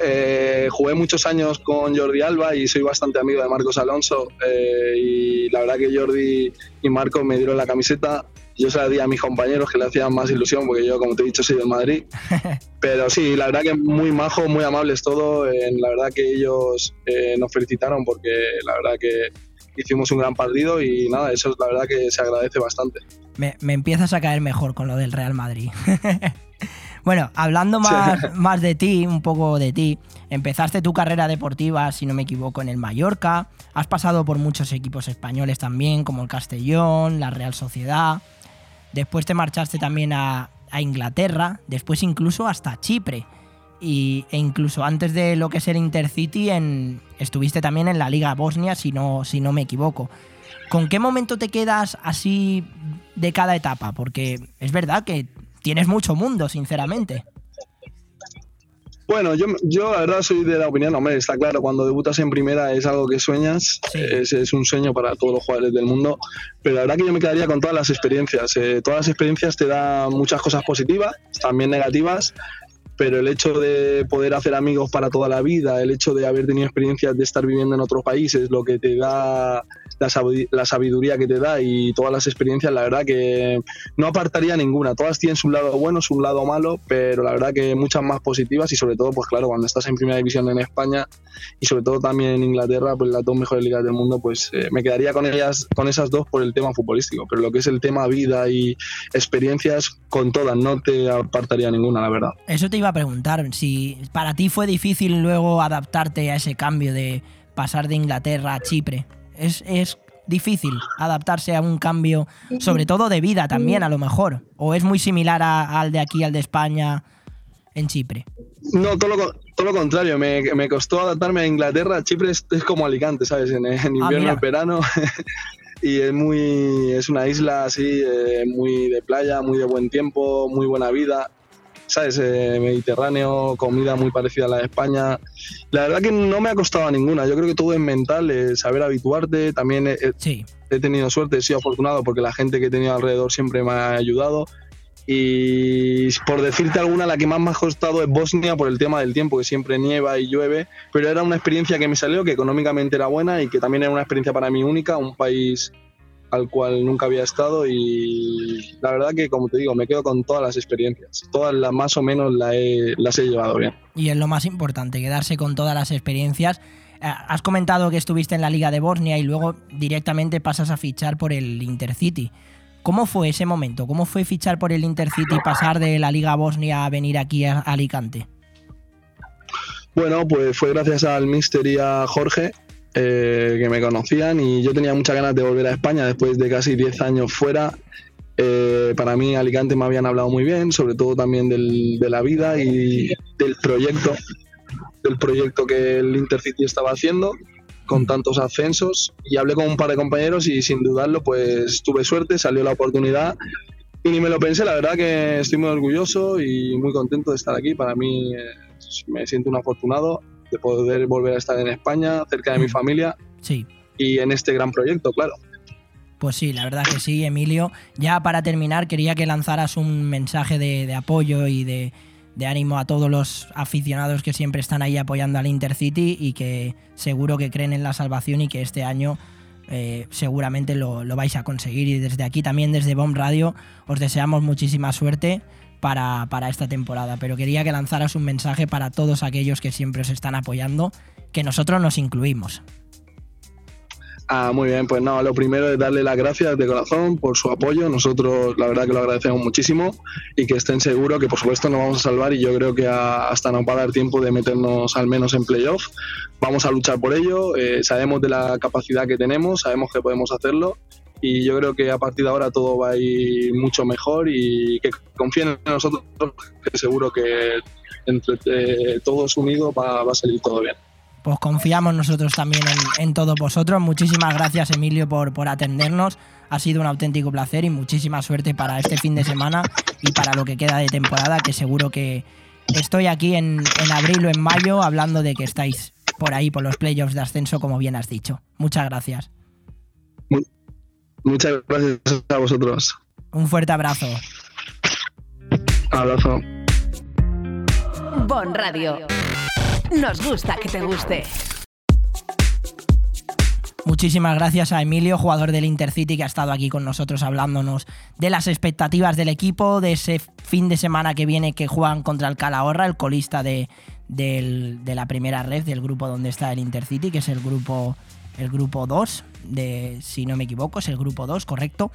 Eh, jugué muchos años con Jordi Alba y soy bastante amigo de Marcos Alonso eh, y la verdad que Jordi y Marcos me dieron la camiseta. Yo se la di a mis compañeros que le hacían más ilusión porque yo, como te he dicho, soy del Madrid. Pero sí, la verdad que muy majos, muy amables todo. eh, la verdad que ellos eh, nos felicitaron porque la verdad que hicimos un gran partido y nada, eso es la verdad que se agradece bastante. Me, me empiezas a caer mejor con lo del Real Madrid. bueno, hablando más, más de ti, un poco de ti, empezaste tu carrera deportiva, si no me equivoco, en el Mallorca, has pasado por muchos equipos españoles también, como el Castellón, la Real Sociedad, después te marchaste también a, a Inglaterra, después incluso hasta Chipre. Y, e incluso antes de lo que es el Intercity, en, estuviste también en la Liga Bosnia, si no, si no me equivoco. ¿Con qué momento te quedas así de cada etapa? Porque es verdad que tienes mucho mundo, sinceramente. Bueno, yo, yo la verdad soy de la opinión, hombre, está claro, cuando debutas en primera es algo que sueñas, es, es un sueño para todos los jugadores del mundo, pero la verdad que yo me quedaría con todas las experiencias. Eh, todas las experiencias te dan muchas cosas positivas, también negativas, pero el hecho de poder hacer amigos para toda la vida, el hecho de haber tenido experiencias de estar viviendo en otros países, lo que te da la, sabi- la sabiduría que te da y todas las experiencias, la verdad que no apartaría ninguna. Todas tienen su lado bueno, su lado malo, pero la verdad que muchas más positivas y sobre todo, pues claro, cuando estás en primera división en España y sobre todo también en Inglaterra, pues las dos mejores ligas del mundo, pues eh, me quedaría con ellas, con esas dos por el tema futbolístico. Pero lo que es el tema vida y experiencias, con todas, no te apartaría ninguna, la verdad. Eso te iba a preguntar, si para ti fue difícil luego adaptarte a ese cambio de pasar de Inglaterra a Chipre. Es, es difícil adaptarse a un cambio, sobre todo de vida también a lo mejor. O es muy similar a- al de aquí, al de España, en Chipre. No, todo lo, todo lo contrario, me, me costó adaptarme a Inglaterra. Chipre es, es como Alicante, ¿sabes? En, en invierno, mira. en verano. y es muy es una isla así, eh, muy de playa, muy de buen tiempo, muy buena vida. ¿Sabes? Eh, Mediterráneo, comida muy parecida a la de España. La verdad que no me ha costado ninguna. Yo creo que todo es mental, eh, saber habituarte. También he, he tenido suerte, he sido afortunado porque la gente que he tenido alrededor siempre me ha ayudado. Y por decirte alguna, la que más me ha costado es Bosnia por el tema del tiempo, que siempre nieva y llueve, pero era una experiencia que me salió, que económicamente era buena y que también era una experiencia para mí única, un país al cual nunca había estado y la verdad que, como te digo, me quedo con todas las experiencias. Todas las más o menos las he, las he llevado bien. Y es lo más importante, quedarse con todas las experiencias. Eh, Has comentado que estuviste en la Liga de Bosnia y luego directamente pasas a fichar por el Intercity. ¿Cómo fue ese momento? ¿Cómo fue fichar por el Intercity y pasar de la Liga Bosnia a venir aquí a Alicante? Bueno, pues fue gracias al Mister y a Jorge eh, que me conocían y yo tenía muchas ganas de volver a España después de casi 10 años fuera. Eh, para mí Alicante me habían hablado muy bien, sobre todo también del- de la vida y del proyecto, del proyecto que el Intercity estaba haciendo con tantos ascensos y hablé con un par de compañeros y sin dudarlo pues tuve suerte, salió la oportunidad y ni me lo pensé, la verdad que estoy muy orgulloso y muy contento de estar aquí. Para mí eh, me siento un afortunado de poder volver a estar en España, cerca de mi familia Sí. y en este gran proyecto, claro. Pues sí, la verdad que sí, Emilio. Ya para terminar, quería que lanzaras un mensaje de, de apoyo y de, de ánimo a todos los aficionados que siempre están ahí apoyando al Intercity y que seguro que creen en la salvación y que este año eh, seguramente lo, lo vais a conseguir. Y desde aquí también, desde Bomb Radio, os deseamos muchísima suerte para, para esta temporada. Pero quería que lanzaras un mensaje para todos aquellos que siempre os están apoyando, que nosotros nos incluimos. Ah, muy bien, pues no, lo primero es darle las gracias de corazón por su apoyo. Nosotros, la verdad, que lo agradecemos muchísimo y que estén seguros que, por supuesto, nos vamos a salvar. Y yo creo que hasta nos va a dar tiempo de meternos al menos en playoff. Vamos a luchar por ello. eh, sabemos de la capacidad que tenemos, sabemos que podemos hacerlo. Y yo creo que a partir de ahora todo va a ir mucho mejor y que confíen en nosotros, que seguro que entre eh, todos unidos va, a salir todo bien. Pues confiamos nosotros también en, en todos vosotros. Muchísimas gracias, Emilio, por, por atendernos. Ha sido un auténtico placer y muchísima suerte para este fin de semana y para lo que queda de temporada, que seguro que estoy aquí en, en abril o en mayo hablando de que estáis por ahí, por los playoffs de ascenso, como bien has dicho. Muchas gracias. Muchas gracias a vosotros. Un fuerte abrazo. Abrazo. Bon Radio. Nos gusta que te guste. Muchísimas gracias a Emilio, jugador del Intercity, que ha estado aquí con nosotros hablándonos de las expectativas del equipo, de ese fin de semana que viene que juegan contra el Calahorra, el colista de, del- de la primera red del grupo donde está el Intercity, que es el grupo, el grupo 2, de, si no me equivoco, es el grupo 2, correcto.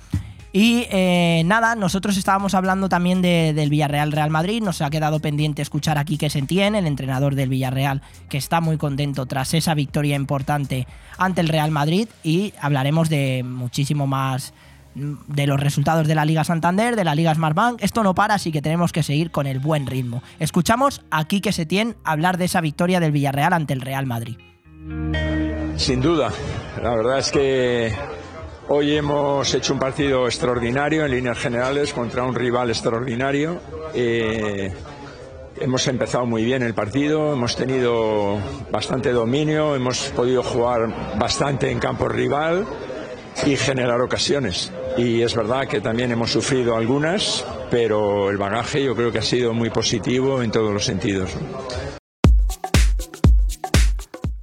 Y eh, nada, nosotros estábamos hablando también de- del Villarreal Real Madrid. Nos ha quedado pendiente escuchar aquí que Sentien, el entrenador del Villarreal, que está muy contento tras esa victoria importante ante el Real Madrid. Y hablaremos de muchísimo más mm, de los resultados de la Liga Santander, de la Liga Smartbank. Esto no para, así que tenemos que seguir con el buen ritmo. Escuchamos a Quique Setién hablar de esa victoria del Villarreal ante el Real Madrid. Sin duda, la verdad es que hoy hemos hecho un partido extraordinario en líneas generales contra un rival extraordinario. Eh, hemos empezado muy bien el partido, hemos tenido bastante dominio, hemos podido jugar bastante en campo rival y generar ocasiones. Y es verdad que también hemos sufrido algunas, pero el bagaje yo creo que ha sido muy positivo en todos los sentidos.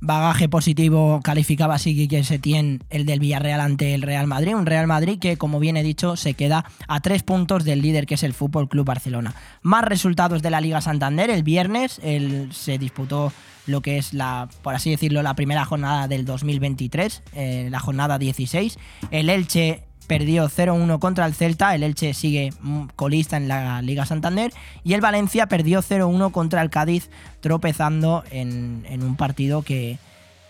Bagaje positivo calificaba así que Setién el del Villarreal ante el Real Madrid. Un Real Madrid que, como bien he dicho, se queda a tres puntos del líder que es el Fútbol Club Barcelona. Más resultados de la Liga Santander. El viernes se disputó lo que es la, por así decirlo, la primera jornada del 2023, eh, la jornada 16. El Elche perdió 0-1 contra el Celta, el Elche sigue colista en la Liga Santander y el Valencia perdió 0-1 contra el Cádiz, tropezando en, un partido que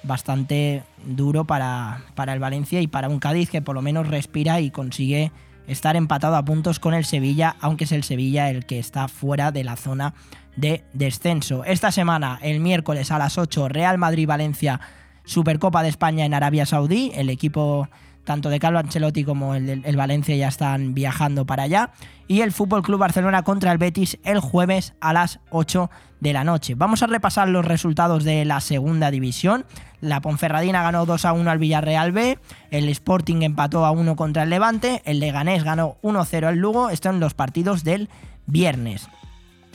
bastante duro para, para el Valencia y para un Cádiz que por lo menos respira y consigue estar empatado a puntos con el Sevilla, aunque es el Sevilla el que está fuera de la zona de descenso. Esta semana, el miércoles a las 8, Real Madrid-Valencia, Supercopa de España en Arabia Saudí. El equipo tanto de Carlo Ancelotti como el, el Valencia ya están viajando para allá. Y el Fútbol Club Barcelona contra el Betis el jueves a las 8 de la noche. Vamos a repasar los resultados de la segunda división. La Ponferradina ganó 2 a 1 al Villarreal B, el Sporting empató a 1 contra el Levante, el Leganés ganó 1-0 al Lugo. Esto en los partidos del viernes.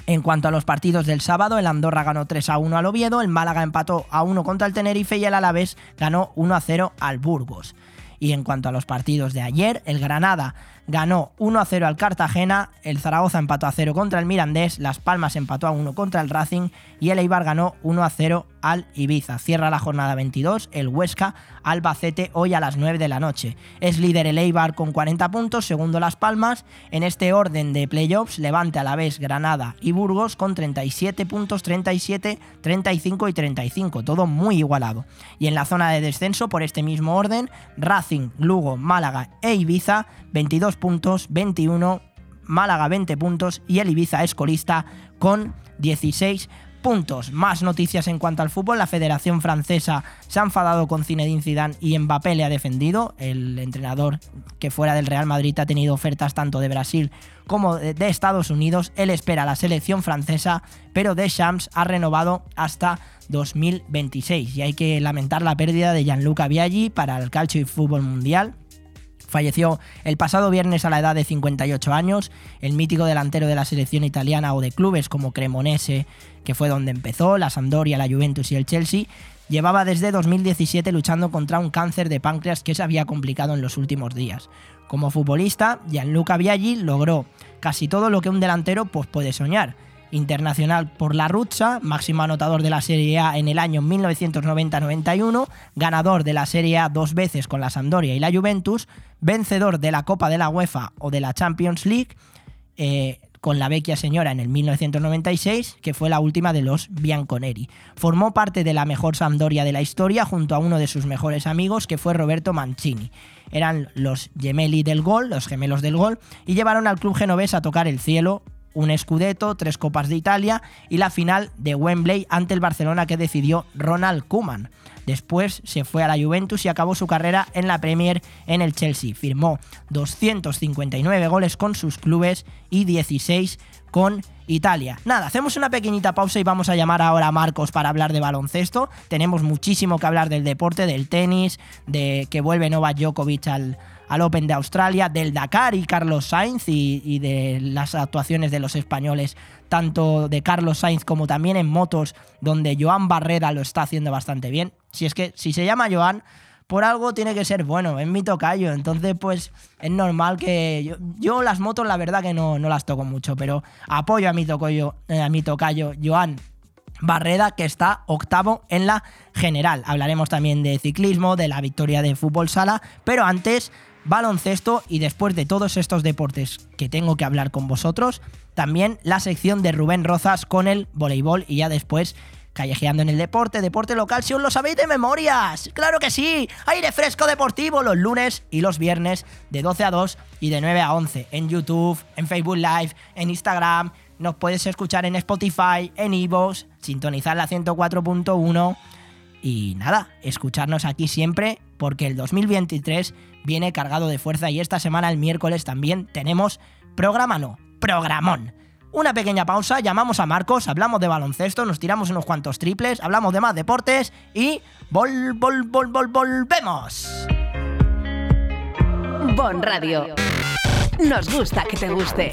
En cuanto a los partidos del sábado, el Andorra ganó 3 a 1 al Oviedo, el Málaga empató a 1 contra el Tenerife y el Alavés ganó 1 a 0 al Burgos. Y en cuanto a los partidos de ayer, el Granada ganó 1 a 0 al Cartagena, el Zaragoza empató a 0 contra el Mirandés, Las Palmas empató a 1 contra el Racing y el Eibar ganó 1 a 0 al Ibiza. Cierra la jornada 22 el Huesca Albacete hoy a las 9 de la noche. Es líder el Eibar con 40 puntos, segundo Las Palmas. En este orden de playoffs, Levante a la vez Granada y Burgos con 37 puntos, 37, 35 y 35, todo muy igualado. Y en la zona de descenso, por este mismo orden, Racing, Lugo, Málaga e Ibiza 22 puntos, 21, Málaga 20 puntos y el Ibiza es colista con 16 puntos. Más noticias en cuanto al fútbol. La Federación Francesa se ha enfadado con Zinedine Zidane y Mbappé le ha defendido. El entrenador que fuera del Real Madrid ha tenido ofertas tanto de Brasil como de, Estados Unidos. Él espera la selección francesa, pero Deschamps ha renovado hasta 2026. Y hay que lamentar la pérdida de Gianluca Viaggi para el calcio y fútbol mundial. Falleció el pasado viernes a la edad de 58 años, el mítico delantero de la selección italiana o de clubes como Cremonese, que fue donde empezó, la Sampdoria, la Juventus y el Chelsea, llevaba desde 2017 luchando contra un cáncer de páncreas que se había complicado en los últimos días. Como futbolista, Gianluca Viaggi logró casi todo lo que un delantero pues, puede soñar internacional por la Ruzza, máximo anotador de la Serie A en el año 1990-91, ganador de la Serie A dos veces con la Sampdoria y la Juventus, vencedor de la Copa de la UEFA o de la Champions League, eh, con la Vecchia Señora en el 1996, que fue la última de los Bianconeri. Formó parte de la mejor Sampdoria de la historia junto a uno de sus mejores amigos, que fue Roberto Mancini. Eran los gemelli del gol, los gemelos del gol, y llevaron al club genovés a tocar el cielo un Scudetto, tres Copas de Italia y la final de Wembley ante el Barcelona que decidió Ronald Koeman. Después se fue a la Juventus y acabó su carrera en la Premier en el Chelsea. Firmó 259 goles con sus clubes y 16 con Italia. Nada, hacemos una pequeñita pausa y vamos a llamar ahora a Marcos para hablar de baloncesto. Tenemos muchísimo que hablar del deporte, del tenis, de que vuelve Novak Djokovic al, al Open de Australia, del Dakar y Carlos Sainz y, de las actuaciones de los españoles, tanto de Carlos Sainz como también en motos, donde Joan Barrera lo está haciendo bastante bien. Si es que si se llama Joan, por algo tiene que ser bueno, es mi tocayo, entonces pues es normal que yo, las motos la verdad que no, no, las toco mucho, pero apoyo a mi tocayo, eh, a mi tocayo Joan Barrera, que está octavo en la general. Hablaremos también de ciclismo, de la victoria de fútbol sala, pero antes baloncesto y después de todos estos deportes que tengo que hablar con vosotros, también la sección de Rubén Rozas con el voleibol y ya después callejeando en el deporte, deporte local, si os lo sabéis de memorias. Claro que sí, aire fresco deportivo los lunes y los viernes de 12 a 2 y de 9 a 11 en YouTube, en Facebook Live, en Instagram. Nos puedes escuchar en Spotify, en Evox, sintonizar la 104.1 y nada, escucharnos aquí siempre porque el 2023 viene cargado de fuerza y esta semana, el miércoles, también tenemos programa no, programón. Una pequeña pausa, llamamos a Marcos, hablamos de baloncesto, nos tiramos unos cuantos triples, hablamos de más deportes y vol, vol, vol, vol, volvemos. Bon Radio. Nos gusta que te guste.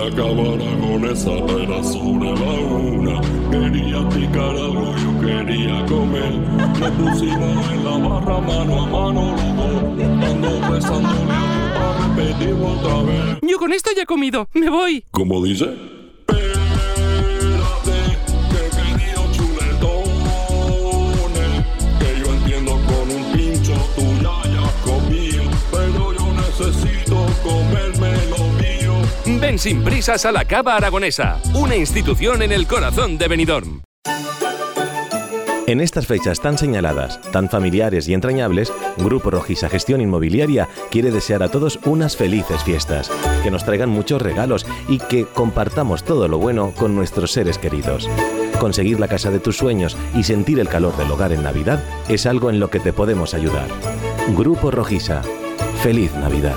Acabar con esa era sobre la una. Quería picar algo, yo quería comer. Me pusimos en la barra mano a mano los dos. Ando besándole a repetirlo otra vez. Yo con esto ya he comido. Me voy. ¿Cómo dice? Ven sin prisas a la Cava Aragonesa, una institución en el corazón de Benidorm. En estas fechas tan señaladas, tan familiares y entrañables, Grupo Rojisa Gestión Inmobiliaria quiere desear a todos unas felices fiestas, que nos traigan muchos regalos y que compartamos todo lo bueno con nuestros seres queridos. Conseguir la casa de tus sueños y sentir el calor del hogar en Navidad es algo en lo que te podemos ayudar. Grupo Rojisa. Feliz Navidad.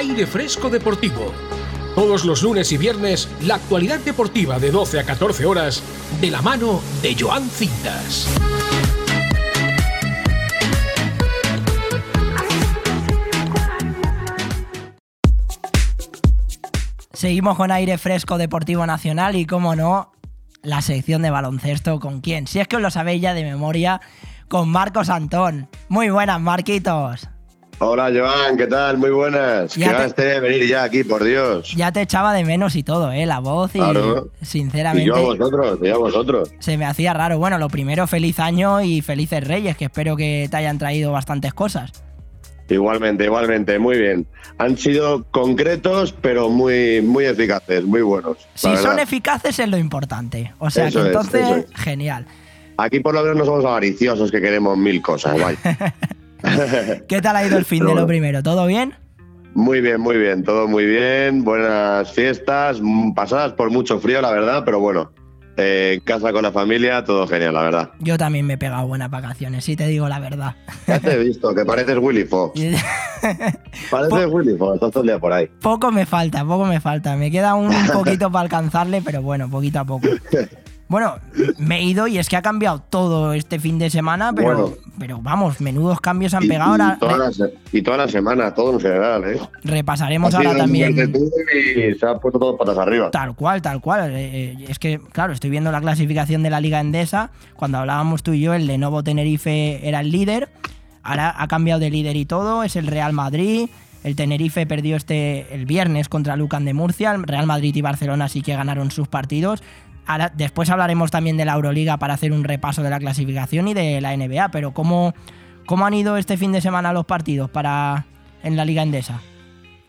Aire Fresco Deportivo. Todos los lunes y viernes, la actualidad deportiva de 12 a 14 horas, de la mano de Joan Cintas. Seguimos con aire fresco deportivo nacional y, como no, la sección de baloncesto con quién. Si es que os lo sabéis ya de memoria, con Marcos Antón. Muy buenas, Marquitos. Hola Joan, ¿qué tal? Muy buenas. Ya Qué te- ganas de venir ya aquí, por Dios. Ya te echaba de menos y todo, ¿eh? La voz y, Claro. sinceramente, Y yo a vosotros, y a vosotros. se me hacía raro. Bueno, lo primero, feliz año y felices reyes, que espero que te hayan traído bastantes cosas. Igualmente, igualmente, muy bien. Han sido concretos, pero muy, muy eficaces, muy buenos. Si son verdad. eficaces es lo importante. O sea Eso que es, entonces, es. genial. Aquí por lo menos no somos avariciosos que queremos mil cosas, vaya. ¿Qué tal ha ido el fin de lo primero? ¿Todo bien? Muy bien, muy bien, todo muy bien. Buenas fiestas, mm, pasadas por mucho frío, la verdad, pero bueno, eh, en casa con la familia, todo genial, la verdad. Yo también me he pegado buenas vacaciones, si te digo la verdad. Ya te he visto, que pareces Willy Fox. Pareces Willy Fox, estás todo el día por ahí. Poco me falta, poco me falta. Me queda un poquito para alcanzarle, pero bueno, poquito a poco. Bueno, me he ido y es que ha cambiado todo este fin de semana, pero, Bueno. pero vamos, menudos cambios han pegado. Ahora y toda la, se- y toda la semana, todo en general, ¿eh? repasaremos Ha ahora también. Y se ha puesto todo patas arriba. Tal cual, tal cual. Eh, eh, es que, claro, estoy viendo la clasificación de la Liga Endesa. Cuando hablábamos tú y yo, el Lenovo Tenerife era el líder. Ahora ha cambiado de líder y todo. Es el Real Madrid. El Tenerife perdió este el viernes contra Lucan de Murcia. El Real Madrid y Barcelona sí que ganaron sus partidos. Después hablaremos también de la Euroliga para hacer un repaso de la clasificación y de la NBA. Pero ¿cómo, cómo han ido este fin de semana los partidos para en la Liga Endesa?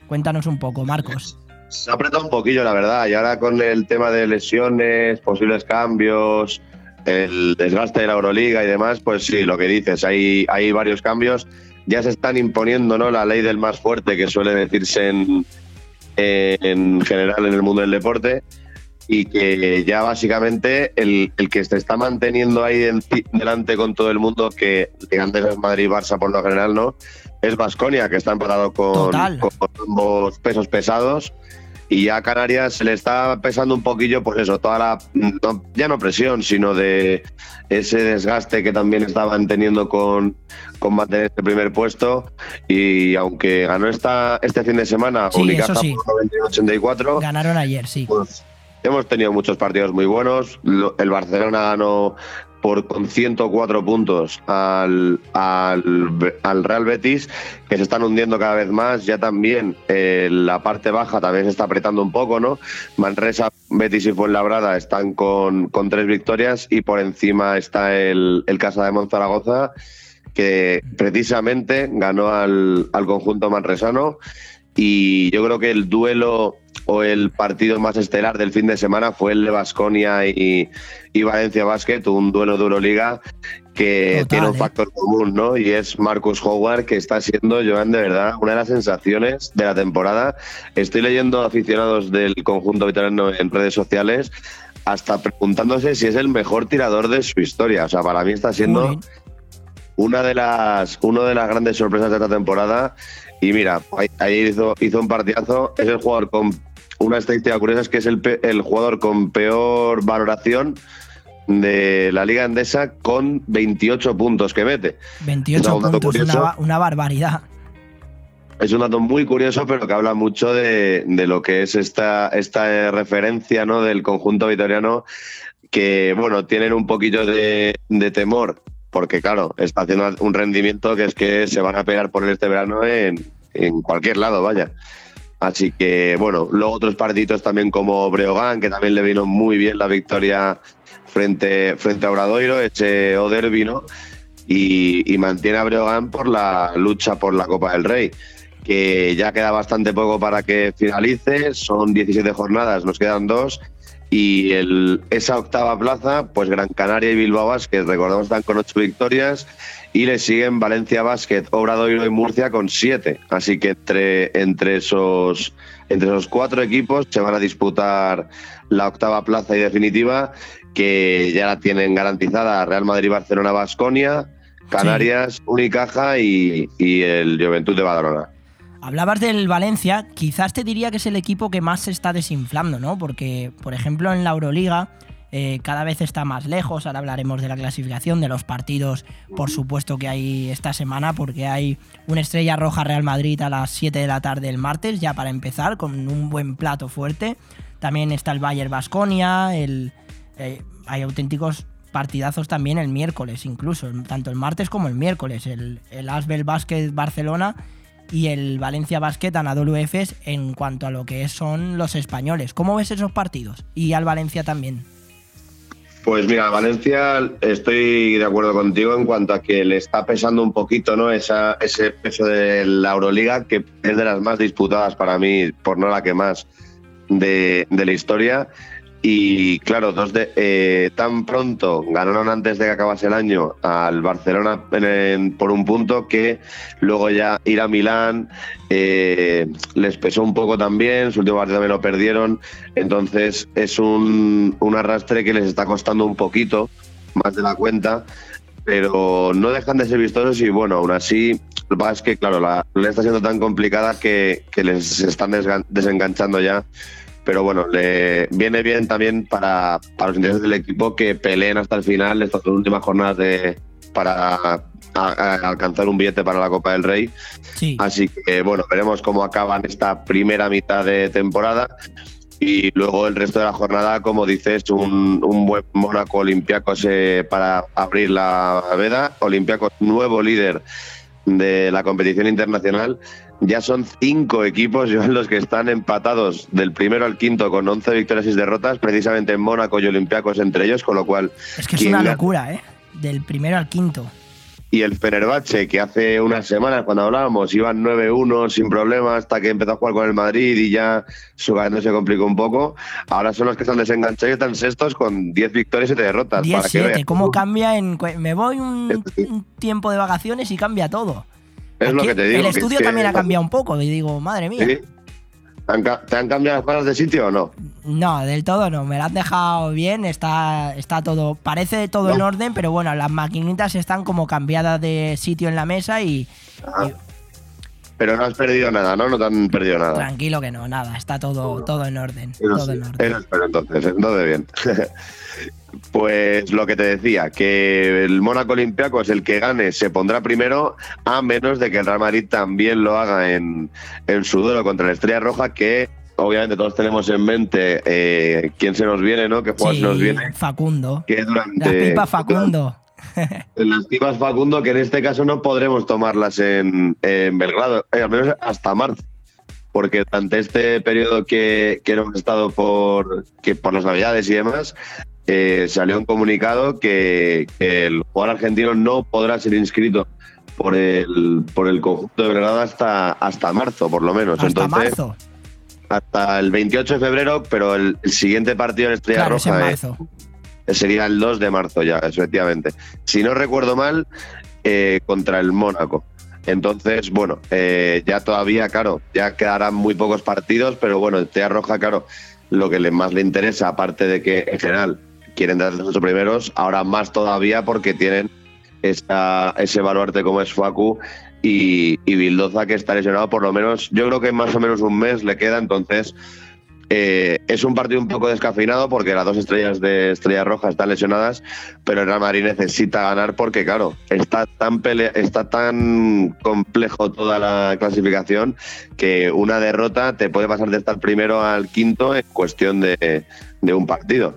Cuéntanos un poco, Marcos. Se ha apretado un poquillo, la verdad. Y ahora con el tema de lesiones, posibles cambios, el desgaste de la Euroliga y demás, pues sí, lo que dices, hay, hay varios cambios. Ya se están imponiendo ¿no? la ley del más fuerte, que suele decirse en, en general en el mundo del deporte, y que ya básicamente el, el que se está manteniendo ahí en- delante con todo el mundo, que antes es Madrid-Barça por lo general, ¿no? Es Vasconia, que está empatado con, con ambos pesos pesados. Y ya a Canarias se le está pesando un poquillo, pues eso, toda la, no- ya no presión, sino de ese desgaste que también estaban teniendo con, con mantener este primer puesto. Y aunque ganó esta, este fin de semana, Sí, Unicaja sí. por 91-84, Ganaron ayer, sí. pues hemos tenido muchos partidos muy buenos. El Barcelona ganó por con 104 puntos al, al, al Real Betis, que se están hundiendo cada vez más. Ya también eh, la parte baja también se está apretando un poco, ¿no? Manresa, Betis y Fuenlabrada están con, con tres victorias y por encima está el, el Casa de Monzaragoza, que precisamente ganó al, al conjunto manresano. Y yo creo que el duelo o el partido más estelar del fin de semana fue el de Basconia y, y Valencia Basket, un duelo de Euroliga que Total, tiene un ¿eh? factor común, ¿no? Y es Marcus Howard, que está siendo, Joan, de verdad, una de las sensaciones de la temporada. Estoy leyendo aficionados del conjunto veterano en redes sociales hasta preguntándose si es el mejor tirador de su historia. O sea, para mí está siendo una de las, una de las grandes sorpresas de esta temporada. Y mira, ayer hizo, hizo un partidazo. Es el jugador con una estadística curiosa, es que es el, el jugador con peor valoración de la Liga Endesa con 28 puntos que mete. 28 Es un dato puntos, una, una barbaridad. Es un dato muy curioso, pero que habla mucho de, de lo que es esta, esta referencia ¿no? del conjunto vitoriano, que bueno, tienen un poquito de, de temor, porque claro, está haciendo un rendimiento que es que se van a pegar por este verano en, en cualquier lado, vaya. Así que bueno, luego otros partidos también como Breogán, que también le vino muy bien la victoria frente, frente a Obradoiro, ese Oderbi, ¿no? y, mantiene a Breogán por la lucha por la Copa del Rey, que ya queda bastante poco para que finalice, son 17 jornadas, nos quedan dos, y el, esa octava plaza, pues Gran Canaria y Bilbao Basket, recordamos, están con ocho victorias, y le siguen Valencia Basket, Obradoiro y Murcia con siete, así que entre, entre, esos, entre esos cuatro equipos se van a disputar la octava plaza y definitiva, que ya la tienen garantizada Real Madrid, Barcelona, Basconia, Canarias, Unicaja y, y el Juventud de Badalona. Hablabas del Valencia, quizás te diría que es el equipo que más se está desinflando, ¿no? Porque, por ejemplo, en la Euroliga eh, cada vez está más lejos. Ahora hablaremos de la clasificación, de los partidos, por supuesto, que hay esta semana, porque hay una estrella roja Real Madrid a las 7 de la tarde el martes, ya para empezar, con un buen plato fuerte. También está el Bayern Basconia, el, eh, hay auténticos partidazos también el miércoles, incluso, tanto el martes como el miércoles. El, el Asbel Basket Barcelona y el Valencia Basket Anadolu Efes en cuanto a lo que son los españoles. ¿Cómo ves esos partidos? Y al Valencia también. Pues mira, Valencia, estoy de acuerdo contigo en cuanto a que le está pesando un poquito ¿no? Esa, ese peso de la Euroliga, que es de las más disputadas para mí, por no la que más, de, de la historia. Y claro, dos de, eh, tan pronto ganaron antes de que acabase el año al Barcelona por un punto que luego ya ir a Milán eh, les pesó un poco también, su último partido también lo perdieron, entonces es un, un arrastre que les está costando un poquito más de la cuenta, pero no dejan de ser vistosos y bueno, aún así, lo que pasa es que claro, la le está siendo tan complicada que, les están desenganchando ya pero bueno, le viene bien también para, para los intereses del equipo que peleen hasta el final estas dos últimas jornadas de, para a- a- alcanzar un billete para la Copa del Rey. Así que bueno, veremos cómo acaban esta primera mitad de temporada. Y luego el resto de la jornada, como dices, un, un buen Mónaco Olympiacos eh, para abrir la veda. Olympiacos, nuevo líder de la competición internacional. Ya son cinco equipos Joan, los que están empatados del primero al quinto con 11 victorias y derrotas, precisamente en Mónaco y Olympiacos entre ellos, con lo cual... Es que es una locura, ¿eh? Del primero al quinto. y el Fenerbahce, que hace unas semanas cuando hablábamos iban 9-1 sin problema hasta que empezó a jugar con el Madrid y ya su calendario se complicó un poco. Ahora son los que están desenganchados y están sextos con 10 victorias y 7 derrotas. para que 10-7, veas. ¿cómo cambia en... Me voy un, un tiempo de vacaciones y cambia todo. Es lo que te digo. el estudio que- también ha cambiado un poco y digo, madre mía. ¿Sí? ¿Han ca- ¿Te han cambiado las cosas de sitio o no? No, del todo no, me lo han dejado bien, está, está todo, parece todo en orden, pero bueno, las maquinitas están como cambiadas de sitio en la mesa y, y Pero no has perdido nada, ¿no? No te han perdido nada. tranquilo que no, nada, está todo, todo en orden. Eso todo sí, en orden. eso espero entonces, entonces bien. pues lo que te decía, que el Mónaco Olympiacos, el que gane, se pondrá primero, a menos de que el Real Madrid también lo haga en, en su duelo contra la Estrella Roja, que obviamente todos tenemos en mente eh, quién se nos viene, ¿no? ¿Qué jugador se nos viene? Facundo. Que durante, Las pipas Facundo. Las pipas Facundo, que en este caso no podremos tomarlas en, en Belgrado, eh, al menos hasta marzo. Porque durante este periodo que, que hemos estado por, que por las navidades y demás, eh, salió un comunicado que, que el jugador argentino no podrá ser inscrito por el, por el conjunto de Belgrado hasta, hasta marzo, por lo menos. Hasta Entonces, marzo. hasta el 28 de febrero, pero el, el siguiente partido en Estrella Claro, es en Roja eh, marzo. sería el 2 de marzo ya, efectivamente. Si no recuerdo mal, eh, contra el Mónaco. Entonces, bueno, eh, ya todavía, claro, ya quedarán muy pocos partidos, pero bueno, Estrella Roja, claro, lo que más le interesa, aparte de que en general quieren dar los ocho primeros, ahora más todavía porque tienen esa- ese baluarte como es Facu y, y Bildoza que está lesionado por lo menos, yo creo que más o menos un mes le queda, entonces eh, es un partido un poco descafeinado porque las dos estrellas de Estrella Roja están lesionadas, pero el Real necesita ganar porque, claro, está tan, pele- está tan complejo toda la clasificación que una derrota te puede pasar de estar primero al quinto en cuestión de, de un partido.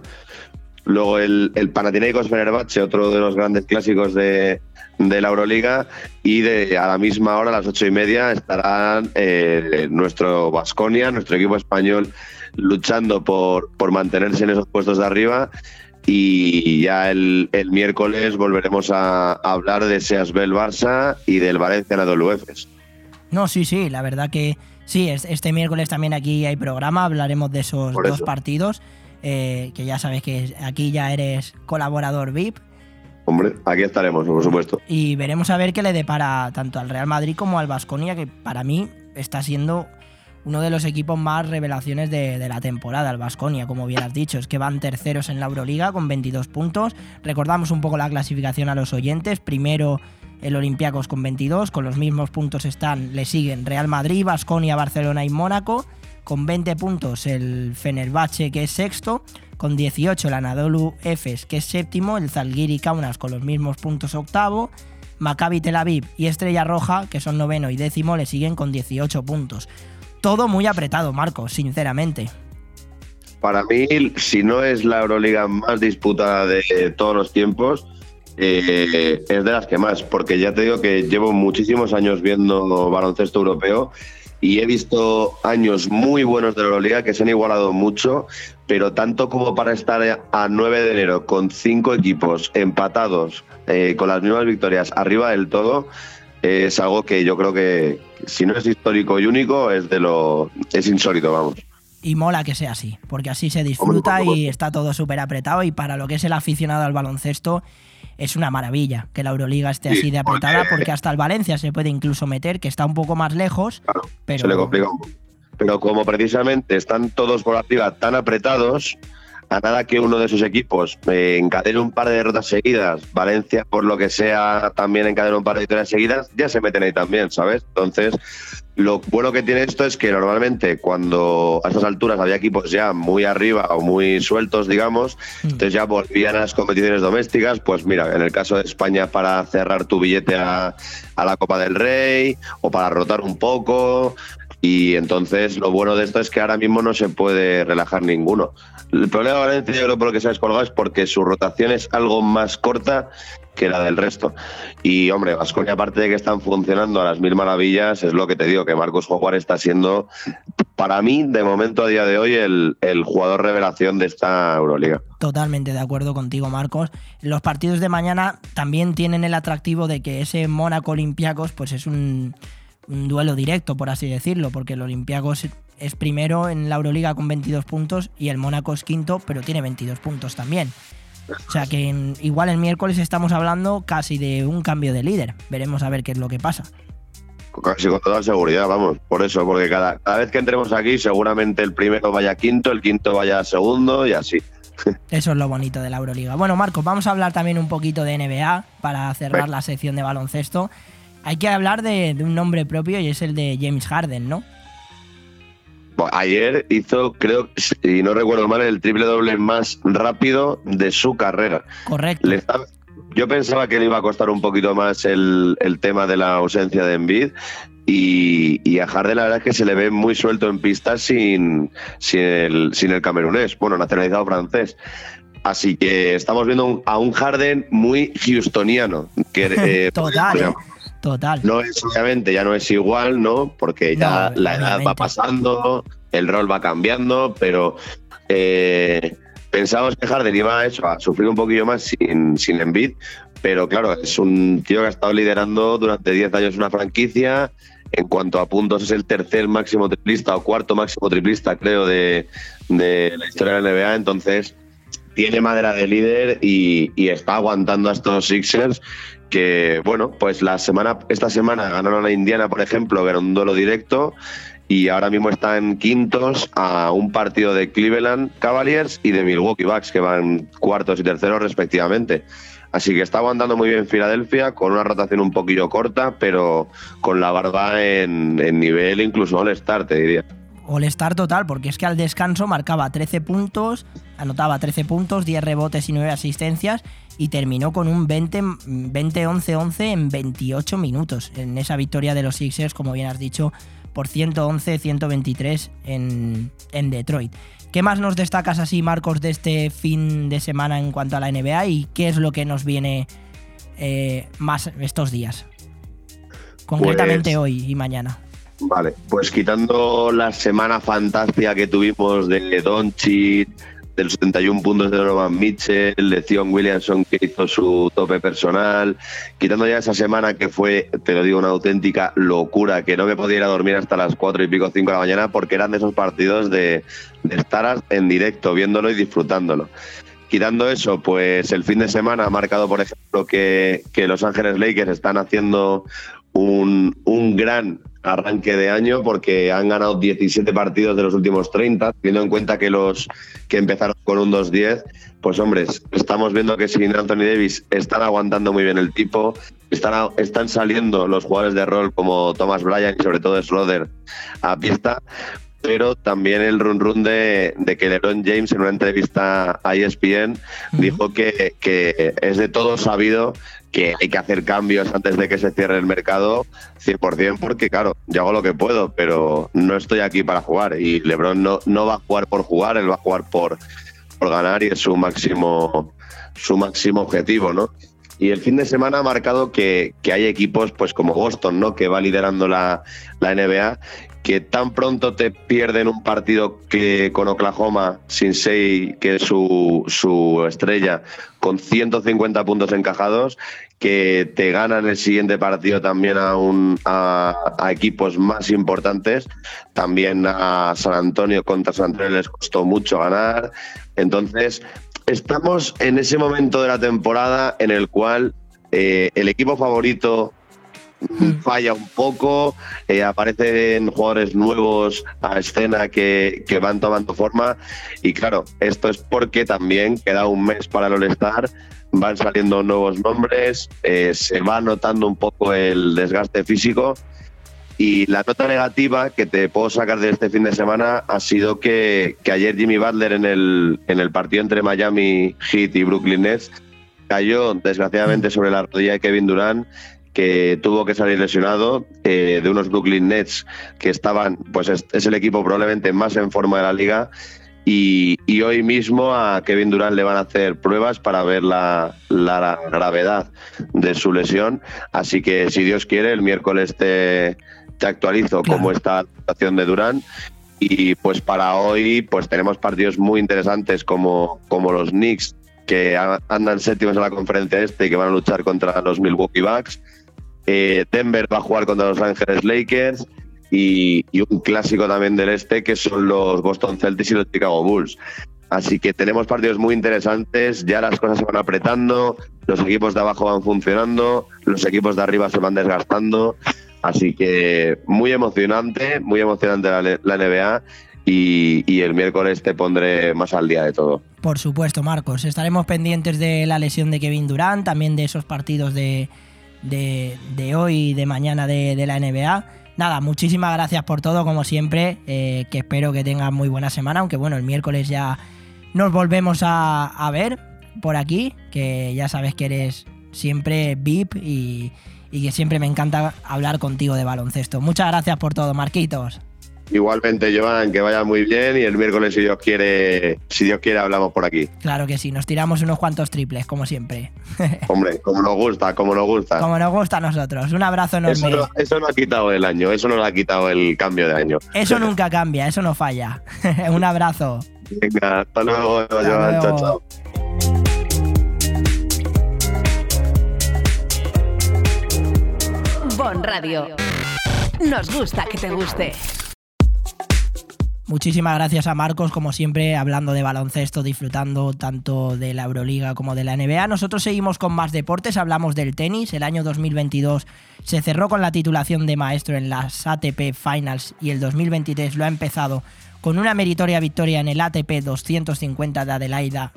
Luego el, el Panathinaikos Fenerbahce, otro de los grandes clásicos de, de la Euroliga, y de a la misma hora, a las ocho y media, estarán eh, nuestro Vasconia, nuestro equipo español, luchando por, por mantenerse en esos puestos de arriba. Y ya el, el miércoles volveremos a, a hablar de Seasbel Barça y del Valencia Anadolu Efes. No, sí, sí, la verdad que sí, es- este miércoles también aquí hay programa, hablaremos de esos dos partidos, eh, que ya sabes que aquí ya eres colaborador VIP Hombre, aquí estaremos, por supuesto. y veremos a ver qué le depara tanto al Real Madrid como al Vasconia, que para mí está siendo uno de los equipos más revelaciones de, de la temporada, el Vasconia, como bien has dicho, es que van terceros en la Euroliga con 22 puntos. Recordamos un poco la clasificación a los oyentes. Primero el Olympiacos con 22, con los mismos puntos están, le siguen Real Madrid, Vasconia, Barcelona y Mónaco. Con 20 puntos el Fenerbahce, que es sexto. Con 18 el Anadolu Efes, que es séptimo. El Zalgiris Kaunas con los mismos puntos octavo. Maccabi Tel Aviv y Estrella Roja, que son noveno y décimo, le siguen con 18 puntos. Todo muy apretado, Marcos, sinceramente. Para mí, si no es la Euroliga más disputada de todos los tiempos, eh, es de las que más, porque ya te digo que llevo muchísimos años viendo baloncesto europeo y he visto años muy buenos de la Euroliga que se han igualado mucho, pero tanto como para estar a 9 de enero con cinco equipos empatados, eh, con las mismas victorias arriba del todo, eh, es algo que yo creo que si no es histórico y único, es de lo es insólito, vamos. Y mola que sea así, porque así se disfruta y está todo súper apretado. Y para lo que es el aficionado al baloncesto, es una maravilla que la Euroliga esté Sí, así de apretada, porque- porque hasta el Valencia se puede incluso meter, que está un poco más lejos. Pero se le complica un poco. Pero como precisamente están todos por arriba tan apretados, a nada que uno de sus equipos eh, encadene un par de derrotas seguidas, Valencia, por lo que sea, también encadena un par de victorias seguidas, ya se meten ahí también, ¿sabes? Entonces, lo bueno que tiene esto es que normalmente cuando a estas alturas había equipos ya muy arriba o muy sueltos, digamos, entonces ya volvían a las competiciones domésticas, pues mira, en el caso de España para cerrar tu billete a, a la Copa del Rey o para rotar un poco, y entonces lo bueno de esto es que ahora mismo no se puede relajar ninguno. El problema de Valencia, yo creo por lo que se ha descolgado es porque su rotación es algo más corta que la del resto. Y hombre, Vasconia, aparte de que están funcionando a las mil maravillas, es lo que te digo, que Marcos Juárez está siendo, para mí, de momento a día de hoy, el, el jugador revelación de esta Euroliga. Totalmente de acuerdo contigo, Marcos. Los partidos de mañana también tienen el atractivo de que ese Mónaco Olympiacos pues es un, un duelo directo, por así decirlo, porque el Olympiacos es primero en la Euroliga con 22 puntos y el Mónaco es quinto, pero tiene 22 puntos también. O sea que en- igual el miércoles estamos hablando casi de un cambio de líder. Veremos a ver qué es lo que pasa. Casi con toda seguridad, vamos, por eso, porque cada, cada vez que entremos aquí, seguramente el primero vaya quinto, el quinto vaya segundo y así. Eso es lo bonito de la Euroliga. Bueno, Marcos, vamos a hablar también un poquito de NBA para cerrar la sección de baloncesto. Hay que hablar de, de un nombre propio y es el de James Harden, ¿no? Bueno, Ayer hizo, creo, y no recuerdo mal, el triple doble más rápido de su carrera. Correcto. Le yo pensaba que le iba a costar un poquito más el, el tema de la ausencia de Embiid, Y, y, a Harden la verdad es que se le ve muy suelto en pista sin, sin, el, sin el camerunés, bueno, nacionalizado francés. Así que estamos viendo a un Harden muy houstoniano. Que, eh, total, eh, total. No es, obviamente, ya no es igual, ¿no? Porque ya No, la edad va pasando, el rol va cambiando, pero eh, pensábamos que Harden iba a, eso, a sufrir un poquillo más sin, sin Embiid, pero claro, es un tío que ha estado liderando durante 10 años una franquicia. En cuanto a puntos, es el tercer máximo triplista o cuarto máximo triplista, creo, de, de la historia de la NBA. Entonces, tiene madera de líder y, y está aguantando a estos Sixers que, bueno, pues la semana, esta semana ganaron a Indiana, por ejemplo, que era un duelo directo y ahora mismo están quintos a un partido de Cleveland Cavaliers y de Milwaukee Bucks, que van cuartos y terceros respectivamente. Así que está aguantando muy bien Filadelfia, con una rotación un poquillo corta, pero con la barba en, en nivel incluso all-star, te diría. All-Star total, porque es que al descanso marcaba 13 puntos, anotaba 13 puntos, 10 rebotes y 9 asistencias y terminó con un 20-11-11 en 28 minutos en esa victoria de los Sixers, como bien has dicho, por 111-123 en, en Detroit. ¿Qué más nos destacas así, Marcos, de este fin de semana en cuanto a la NBA y qué es lo que nos viene eh, más estos días? Concretamente Pues- hoy y mañana. Vale, pues quitando la semana fantástica que tuvimos de Doncic, de los 71 puntos de Donovan Mitchell, de Zion Williamson que hizo su tope personal, quitando ya esa semana que fue, te lo digo, una auténtica locura, que no me podía ir a dormir hasta las 4 y pico, 5 de la mañana, porque eran de esos partidos de, de estar en directo, viéndolo y disfrutándolo. Quitando eso, pues el fin de semana ha marcado, por ejemplo, que, que Los Ángeles Lakers están haciendo un, un gran arranque de año porque han ganado 17 partidos de los últimos 30, teniendo en cuenta que los que empezaron con un 2-10, pues hombres, estamos viendo que sin Anthony Davis están aguantando muy bien el tipo, están, están saliendo los jugadores de rol como Thomas Bryan y sobre todo Schroeder a pista, pero también el run run de, de que LeBron James en una entrevista a ESPN dijo que, que es de todo sabido que hay que hacer cambios antes de que se cierre el mercado 100% porque claro, yo hago lo que puedo, pero no estoy aquí para jugar y LeBron no, no va a jugar por jugar, él va a jugar por, por ganar y es su máximo su máximo objetivo, ¿no? Y el fin de semana ha marcado que, que hay equipos pues como Boston, ¿no? Que va liderando la, la NBA, que tan pronto te pierden un partido que con Oklahoma, sin Sei, que es su, su estrella, con 150 puntos encajados, que te ganan el siguiente partido también a, un, a, a equipos más importantes. También a San Antonio contra San Antonio les costó mucho ganar. Entonces, estamos en ese momento de la temporada en el cual eh, el equipo favorito falla un poco, eh, aparecen jugadores nuevos a escena que, que van tomando forma. Y claro, esto es porque también queda un mes para el All-Star, van saliendo nuevos nombres, eh, se va notando un poco el desgaste físico. Y la nota negativa que te puedo sacar de este fin de semana ha sido que, que ayer Jimmy Butler en el, en el partido entre Miami Heat y Brooklyn Nets cayó desgraciadamente sobre la rodilla de Kevin Durant que tuvo que salir lesionado eh, de unos Brooklyn Nets que estaban, pues es, es el equipo probablemente más en forma de la liga. Y, y hoy mismo a Kevin Durant le van a hacer pruebas para ver la, la gravedad de su lesión, así que si Dios quiere el miércoles te, te actualizo cómo está la situación de Durant. Y pues para hoy pues tenemos partidos muy interesantes como, como los Knicks que andan séptimos en la conferencia este y que van a luchar contra los Milwaukee Bucks. Eh, Denver va a jugar contra los Ángeles Lakers y, un clásico también del este que son los Boston Celtics y los Chicago Bulls. Así que tenemos partidos muy interesantes, ya las cosas se van apretando, los equipos de abajo van funcionando, los equipos de arriba se van desgastando. Así que muy emocionante, muy emocionante la, la NBA y, y el miércoles te pondré más al día de todo. Por supuesto, Marcos. Estaremos pendientes de la lesión de Kevin Durant, también de esos partidos de, de, de hoy y de mañana de, de la NBA. Nada, muchísimas gracias por todo, como siempre. eh, que espero que tengas muy buena semana, aunque bueno, el miércoles ya nos volvemos a, a ver por aquí, que ya sabes que eres siempre VIP y, y que siempre me encanta hablar contigo de baloncesto. Muchas gracias por todo, Marquitos. Igualmente, Joan, que vaya muy bien y el miércoles, si Dios quiere, si Dios quiere, hablamos por aquí. Claro que sí, nos tiramos unos cuantos triples, como siempre. Hombre, como nos gusta, como nos gusta. Como nos gusta a nosotros. Un abrazo enorme. Eso no, eso no ha quitado el año, eso no lo ha quitado el cambio de año. Eso nunca cambia, eso no falla. Un abrazo. Venga, hasta luego, Joan. Chao, chao. Bon Radio. Nos gusta que te guste. Muchísimas gracias a Marcos, como siempre, hablando de baloncesto, disfrutando tanto de la Euroliga como de la NBA. Nosotros seguimos con más deportes, hablamos del tenis. El año 2022 se cerró con la titulación de maestro en las ATP Finals y el 2023 lo ha empezado con una meritoria victoria en el ATP 250 de Adelaida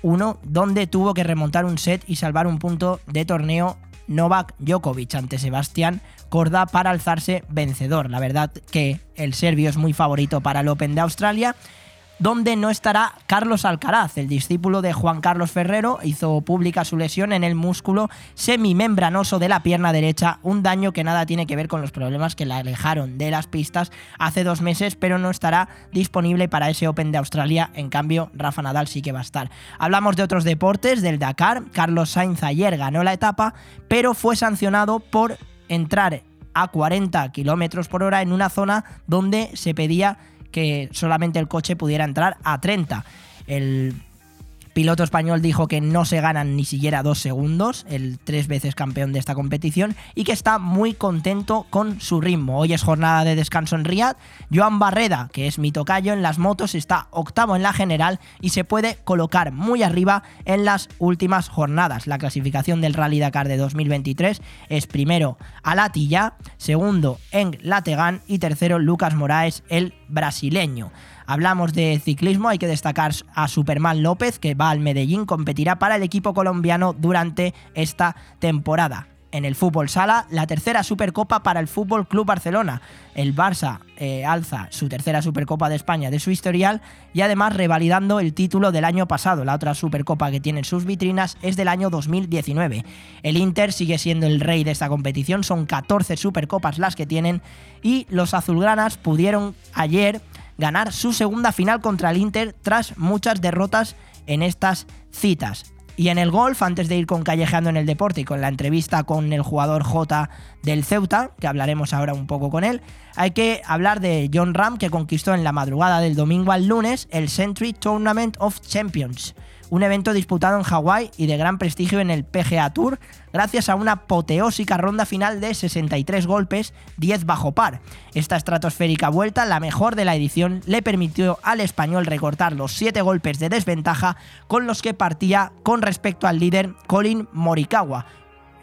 1, donde tuvo que remontar un set y salvar un punto de torneo Novak Djokovic ante Sebastián Corda para alzarse vencedor. La verdad que el serbio es muy favorito para el Open de Australia, donde no estará Carlos Alcaraz, el discípulo de Juan Carlos Ferrero, hizo pública su lesión en el músculo semimembranoso de la pierna derecha, un daño que nada tiene que ver con los problemas que la alejaron de las pistas hace dos meses, pero no estará disponible para ese Open de Australia, en cambio Rafa Nadal sí que va a estar. Hablamos de otros deportes, del Dakar, Carlos Sainz ayer ganó la etapa, pero fue sancionado por entrar a 40 km por hora en una zona donde se pedía que solamente el coche pudiera entrar a 30. El piloto español dijo que no se ganan ni siquiera dos segundos, el tres veces campeón de esta competición, y que está muy contento con su ritmo. Hoy es jornada de descanso en Riyadh. Joan Barreda, que es mi tocayo en las motos, está octavo en la general y se puede colocar muy arriba en las últimas jornadas. La clasificación del Rally Dakar de 2023 es primero Alatilla, segundo Eng Lategan y tercero Lucas Moraes, el brasileño. Hablamos de ciclismo, hay que destacar a Superman López, que va al Medellín, competirá para el equipo colombiano durante esta temporada. En el fútbol sala, la tercera Supercopa para el Fútbol Club Barcelona. El Barça eh, alza su tercera Supercopa de España de su historial y además revalidando el título del año pasado. La otra Supercopa que tiene en sus vitrinas es del año 2019. El Inter sigue siendo el rey de esta competición, son 14 Supercopas las que tienen y los azulgranas pudieron ayer ganar su segunda final contra el Inter tras muchas derrotas en estas citas. Y en el golf, antes de ir con Callejeando en el Deporte y con la entrevista con el jugador J del Ceuta, que hablaremos ahora un poco con él, hay que hablar de John Ram, que conquistó en la madrugada del domingo al lunes el Century Tournament of Champions, un evento disputado en Hawái y de gran prestigio en el PGA Tour, gracias a una apoteósica ronda final de 63 golpes, 10 bajo par. Esta estratosférica vuelta, la mejor de la edición, le permitió al español recortar los 7 golpes de desventaja con los que partía con respecto al líder Colin Morikawa,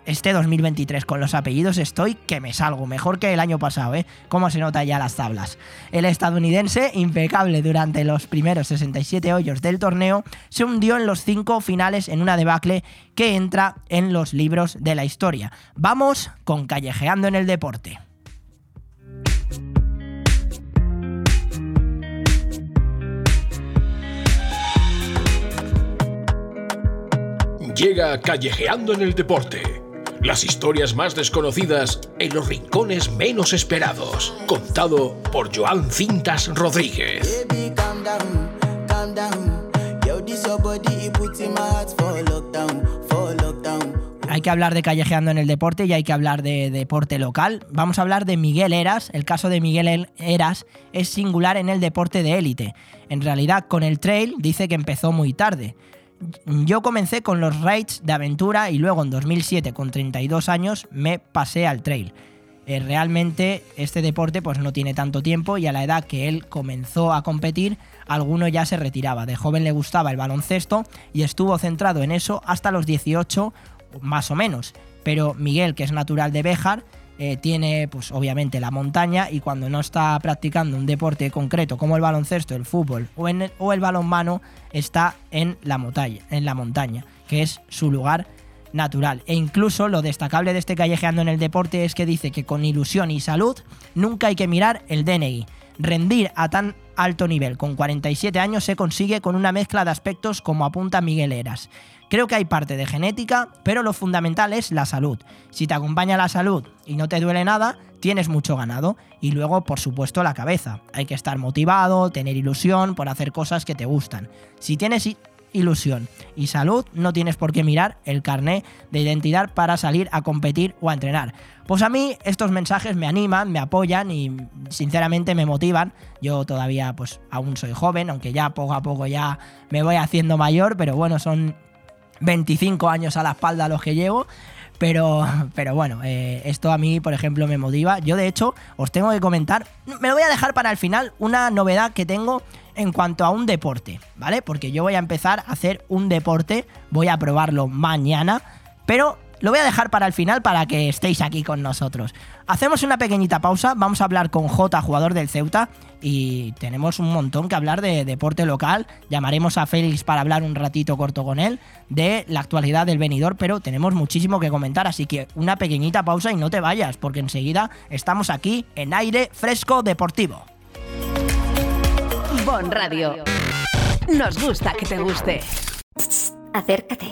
este 2023 con los apellidos estoy que me salgo, mejor que el año pasado, ¿eh? Cómo se nota ya las tablas. El estadounidense, impecable durante los primeros 67 hoyos del torneo, se hundió en los 5 finales en una debacle que entra en los libros de la historia. Vamos con Callejeando en el Deporte. Llega Callejeando en el Deporte. Las historias más desconocidas en los rincones menos esperados. Contado por Joan Cintas Rodríguez. Hay que hablar de callejeando en el deporte y hay que hablar de deporte local. Vamos a hablar de Miguel Eras. El caso de Miguel Eras es singular en el deporte de élite. En realidad, con el trail dice que empezó muy tarde. Yo comencé con los raids de aventura y luego en 2007, con 32 años, me pasé al trail. Eh, realmente este deporte pues no tiene tanto tiempo y a la edad que él comenzó a competir, alguno ya se retiraba. De joven le gustaba el baloncesto y estuvo centrado en eso hasta los 18 más o menos. Pero Miguel, que es natural de Béjar, eh, tiene pues obviamente la montaña y cuando no está practicando un deporte concreto como el baloncesto, el fútbol o, el balonmano, está en la, montaña, en la montaña, que es su lugar natural. E incluso lo destacable de este callejeando en el deporte es que dice que con ilusión y salud nunca hay que mirar el DNI. Rendir a tan alto nivel con 47 años se consigue con una mezcla de aspectos como apunta Miguel Eras. Creo que hay parte de genética, pero lo fundamental es la salud. Si te acompaña la salud y no te duele nada, tienes mucho ganado. Y luego, por supuesto, la cabeza. Hay que estar motivado, tener ilusión por hacer cosas que te gustan. Si tienes ilusión y salud, no tienes por qué mirar el carné de identidad para salir a competir o a entrenar. Pues a mí estos mensajes me animan, me apoyan y sinceramente me motivan. Yo todavía pues aún soy joven, aunque ya poco a poco ya me voy haciendo mayor, pero bueno, son 25 años a la espalda los que llevo. Pero, pero bueno, eh, esto a mí, por ejemplo, me motiva. Yo, de hecho, os tengo que comentar, me lo voy a dejar para el final, una novedad que tengo en cuanto a un deporte, ¿vale? Porque yo voy a empezar a hacer un deporte, voy a probarlo mañana, pero lo voy a dejar para el final para que estéis aquí con nosotros. Hacemos una pequeñita pausa, vamos a hablar con J, jugador del Ceuta, y tenemos un montón que hablar de deporte local. Llamaremos a Félix para hablar un ratito corto con él de la actualidad del venidor, pero tenemos muchísimo que comentar, así que una pequeñita pausa y no te vayas, porque enseguida estamos aquí en aire fresco deportivo. Bon Radio. Nos gusta que te guste. Acércate,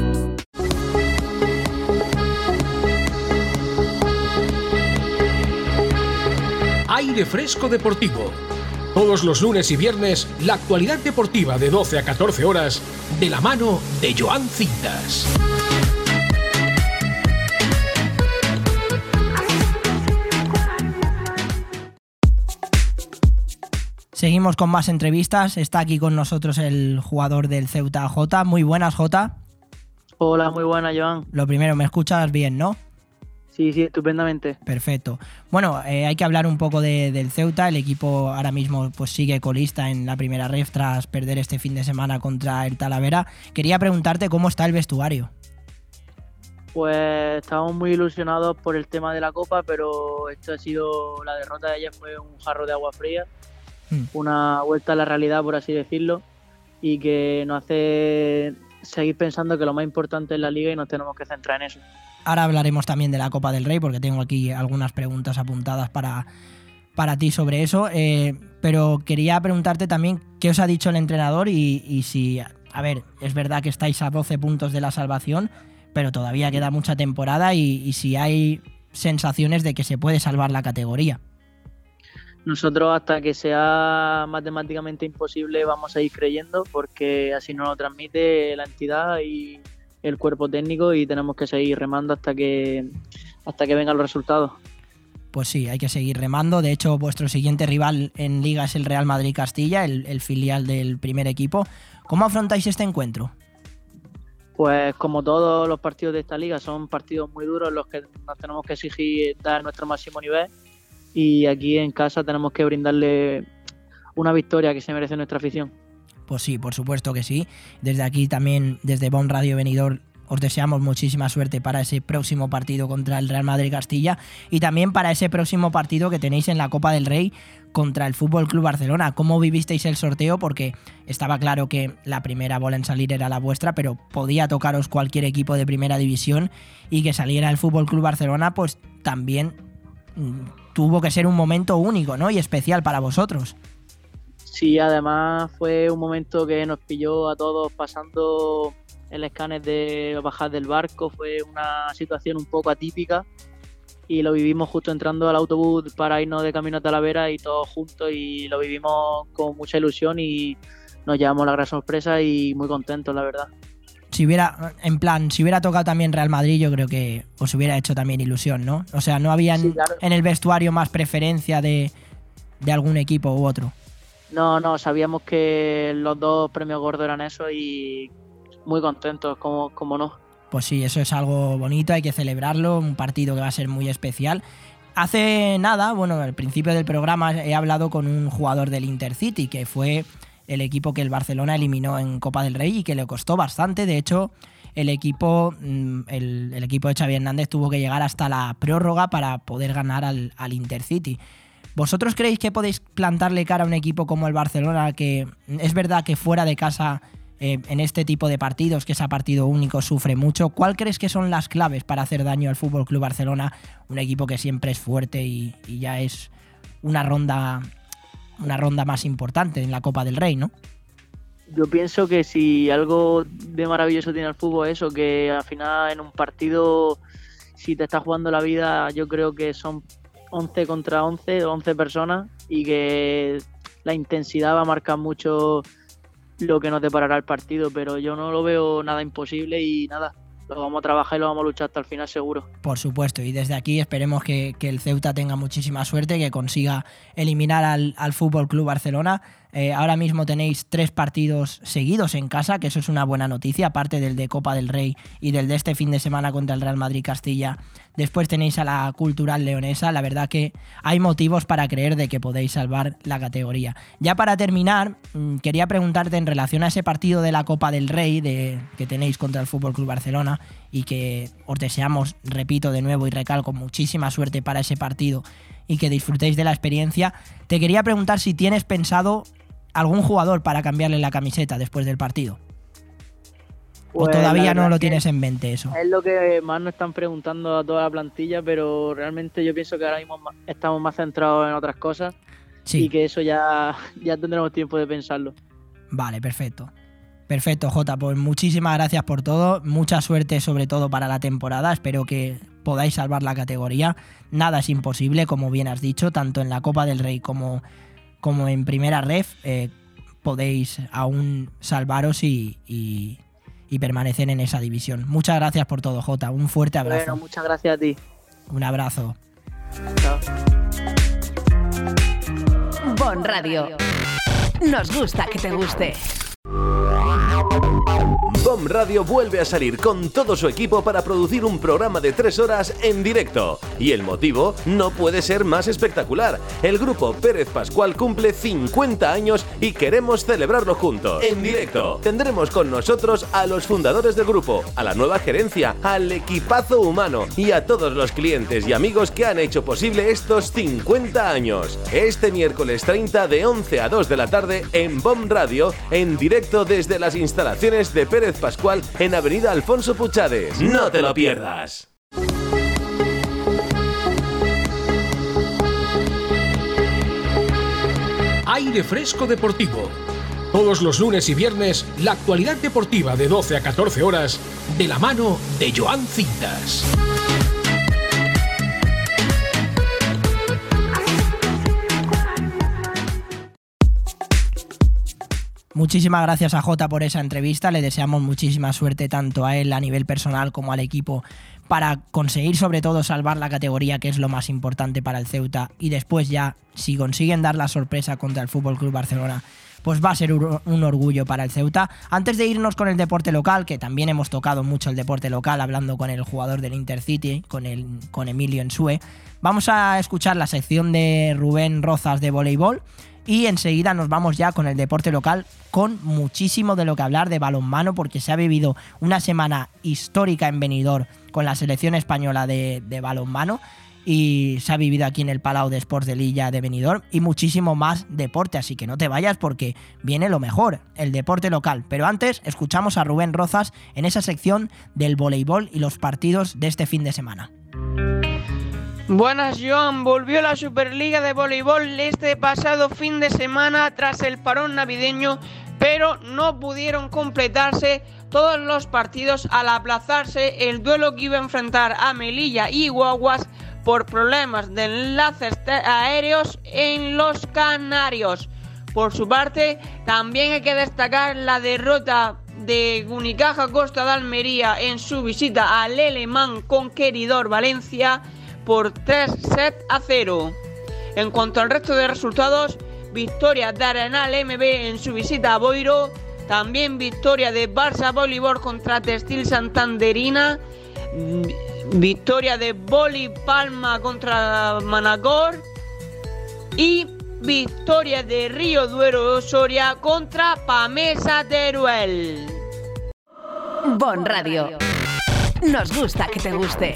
Aire Fresco Deportivo. Todos los lunes y viernes, la actualidad deportiva de 12 a 14 horas, de la mano de Joan Cintas. Seguimos con más entrevistas. Está aquí con nosotros el jugador del Ceuta J. Muy buenas, J. Hola, muy buena, Joan. Lo primero, me escuchas bien, ¿no? Sí, sí, estupendamente. Perfecto. Bueno, eh, hay que hablar un poco de- del Ceuta. El equipo ahora mismo pues sigue colista en la primera ref tras perder este fin de semana contra el Talavera. Quería preguntarte cómo está el vestuario. Pues estamos muy ilusionados por el tema de la Copa, pero esto ha sido, la derrota de ayer fue un jarro de agua fría, Mm. una vuelta a la realidad, por así decirlo, y que nos hace seguir pensando que lo más importante es la liga y nos tenemos que centrar en eso. Ahora hablaremos también de la Copa del Rey porque tengo aquí algunas preguntas apuntadas para, para ti sobre eso. eh, pero quería preguntarte también qué os ha dicho el entrenador y, si, a ver, es verdad que estáis a 12 puntos de la salvación, pero todavía queda mucha temporada y, y si hay sensaciones de que se puede salvar la categoría. Nosotros hasta que sea matemáticamente imposible vamos a ir creyendo porque así nos lo transmite la entidad y el cuerpo técnico y tenemos que seguir remando hasta que hasta que vengan los resultados. Pues sí, hay que seguir remando. De hecho, vuestro siguiente rival en liga es el Real Madrid Castilla, el, el filial del primer equipo. ¿Cómo afrontáis este encuentro? Pues como todos los partidos de esta liga, son partidos muy duros en los que nos tenemos que exigir dar nuestro máximo nivel y aquí en casa tenemos que brindarle una victoria que se merece nuestra afición. Pues sí, por supuesto que sí. Desde aquí también, desde Bon Radio Venidor, os deseamos muchísima suerte para ese próximo partido contra el Real Madrid Castilla y también para ese próximo partido que tenéis en la Copa del Rey contra el Fútbol Club Barcelona. ¿Cómo vivisteis el sorteo? Porque estaba claro que la primera bola en salir era la vuestra, pero podía tocaros cualquier equipo de primera división y que saliera el Fútbol Club Barcelona, pues también mm, tuvo que ser un momento único, ¿no? Y especial para vosotros. Sí, además fue un momento que nos pilló a todos pasando el escáner de bajar del barco, fue una situación un poco atípica y lo vivimos justo entrando al autobús para irnos de camino a Talavera y todos juntos y lo vivimos con mucha ilusión y nos llevamos la gran sorpresa y muy contentos, la verdad. Si hubiera, en plan, si hubiera tocado también Real Madrid, yo creo que os hubiera hecho también ilusión, ¿no? O sea, no había Sí, claro. en el vestuario más preferencia de, de algún equipo u otro. No, no, sabíamos que los dos premios gordos eran eso y muy contentos, como, no. Pues sí, eso es algo bonito, hay que celebrarlo, un partido que va a ser muy especial. Hace nada, bueno, al principio del programa he hablado con un jugador del Intercity, que fue el equipo que el Barcelona eliminó en Copa del Rey y que le costó bastante. De hecho, el equipo, mm, el, el equipo de Xavi Hernández tuvo que llegar hasta la prórroga para poder ganar al, al Intercity. ¿Vosotros creéis que podéis plantarle cara a un equipo como el Barcelona, que es verdad que fuera de casa, eh, en este tipo de partidos, que es a partido único, sufre mucho? ¿Cuál crees que son las claves para hacer daño al Fútbol Club Barcelona? Un equipo que siempre es fuerte y, ya es una ronda, una ronda más importante en la Copa del Rey, ¿no? Yo pienso que si algo de maravilloso tiene el fútbol es eso, que al final en un partido, si te estás jugando la vida, yo creo que son 11 contra 11, 11 personas y que la intensidad va a marcar mucho lo que nos deparará el partido, pero yo no lo veo nada imposible y nada, lo vamos a trabajar y lo vamos a luchar hasta el final seguro. Por supuesto, y desde aquí esperemos que, que el Ceuta tenga muchísima suerte, que consiga eliminar al, al Fútbol Club Barcelona. Eh, ahora mismo tenéis tres partidos seguidos en casa, que eso es una buena noticia, aparte del de Copa del Rey y del de este fin de semana contra el Real Madrid Castilla. Después tenéis a la Cultural Leonesa. La verdad que hay motivos para creer de que podéis salvar la categoría. Ya para terminar, mm, quería preguntarte en relación a ese partido de la Copa del Rey de, que tenéis contra el Fútbol Club Barcelona y que os deseamos, repito de nuevo y recalco, muchísima suerte para ese partido y que disfrutéis de la experiencia. Te quería preguntar si tienes pensado algún jugador para cambiarle la camiseta después del partido. Pues, o todavía la no lo tienes en mente eso. Es lo que más nos están preguntando a toda la plantilla, pero realmente yo pienso que ahora mismo estamos más centrados en otras cosas Sí. y que eso ya, ya tendremos tiempo de pensarlo. Vale, perfecto. Perfecto, Jota. Pues muchísimas gracias por todo. Mucha suerte, sobre todo para la temporada. Espero que podáis salvar la categoría. Nada es imposible, como bien has dicho, tanto en la Copa del Rey como, como en Primera Ref. eh, podéis aún salvaros y, y- y permanecer en esa división. Muchas gracias por todo, Jota. Un fuerte abrazo. Bueno, muchas gracias a ti. Un abrazo. Bon Radio. Nos gusta que te guste. Radio vuelve a salir con todo su equipo para producir un programa de tres horas en directo. Y el motivo no puede ser más espectacular. El grupo Pérez Pascual cumple 50 años y queremos celebrarlo juntos. En directo tendremos con nosotros a los fundadores del grupo, a la nueva gerencia, al equipazo humano y a todos los clientes y amigos que han hecho posible estos 50 años. Este miércoles 30 de 11 a 2 de la tarde en BOM Radio, en directo desde las instalaciones de Pérez Pascual en Avenida Alfonso Puchades. No te lo pierdas. Aire Fresco Deportivo. Todos los lunes y viernes, la actualidad deportiva de 12 a 14 horas, de la mano de Joan Cintas. Muchísimas gracias a Jota por esa entrevista. Le deseamos muchísima suerte tanto a él a nivel personal como al equipo para conseguir sobre todo salvar la categoría, que es lo más importante para el Ceuta. Y después ya, si consiguen dar la sorpresa contra el Fútbol Club Barcelona, pues va a ser un orgullo para el Ceuta. Antes de irnos con el deporte local, que también hemos tocado mucho el deporte local, hablando con el jugador del Intercity, con, el, con Emilio Ensue, vamos a escuchar la sección de Rubén Rozas de voleibol. Y enseguida nos vamos ya con el deporte local, con muchísimo de lo que hablar de balonmano, porque se ha vivido una semana histórica en Benidorm con la selección española de, de balonmano y se ha vivido aquí en el Palau de Sports de Lilla de Benidorm y muchísimo más deporte, así que no te vayas porque viene lo mejor, el deporte local. Pero antes escuchamos a Rubén Rozas en esa sección del voleibol y los partidos de este fin de semana. Buenas, Joan. Volvió la Superliga de Voleibol este pasado fin de semana tras el parón navideño, pero no pudieron completarse todos los partidos al aplazarse el duelo que iba a enfrentar a Melilla y Guaguas por problemas de enlaces aéreos en los Canarios. Por su parte, también hay que destacar la derrota de Unicaja Costa de Almería en su visita al Alemán Conqueridor Valencia por 3 sets a 0. En cuanto al resto de resultados, victoria de Arenal MB en su visita a Boiro, también victoria de Barça Voleibol contra Textil Santanderina, victoria de Boli Palma contra Manacor y victoria de Río Duero Soria contra Pamesa Teruel. Bon Radio. Nos gusta que te guste.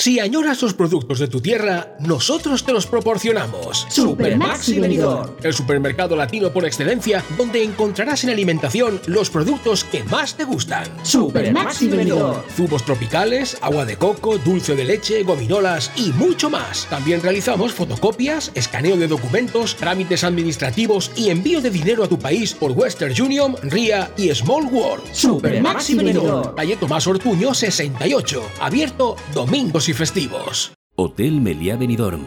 Si añoras los productos de tu tierra, nosotros te los proporcionamos. Supermaxi Benidorm. El supermercado latino por excelencia, donde encontrarás en alimentación los productos que más te gustan. Supermaxi Benidorm. Zumos tropicales, agua de coco, dulce de leche, gominolas y mucho más. También realizamos fotocopias, escaneo de documentos, trámites administrativos y envío de dinero a tu país por Western Union, RIA y Small World. Supermaxi Benidorm. Calle Tomás Ortuño 68, abierto domingos y festivos. Hotel Meliá Benidorm,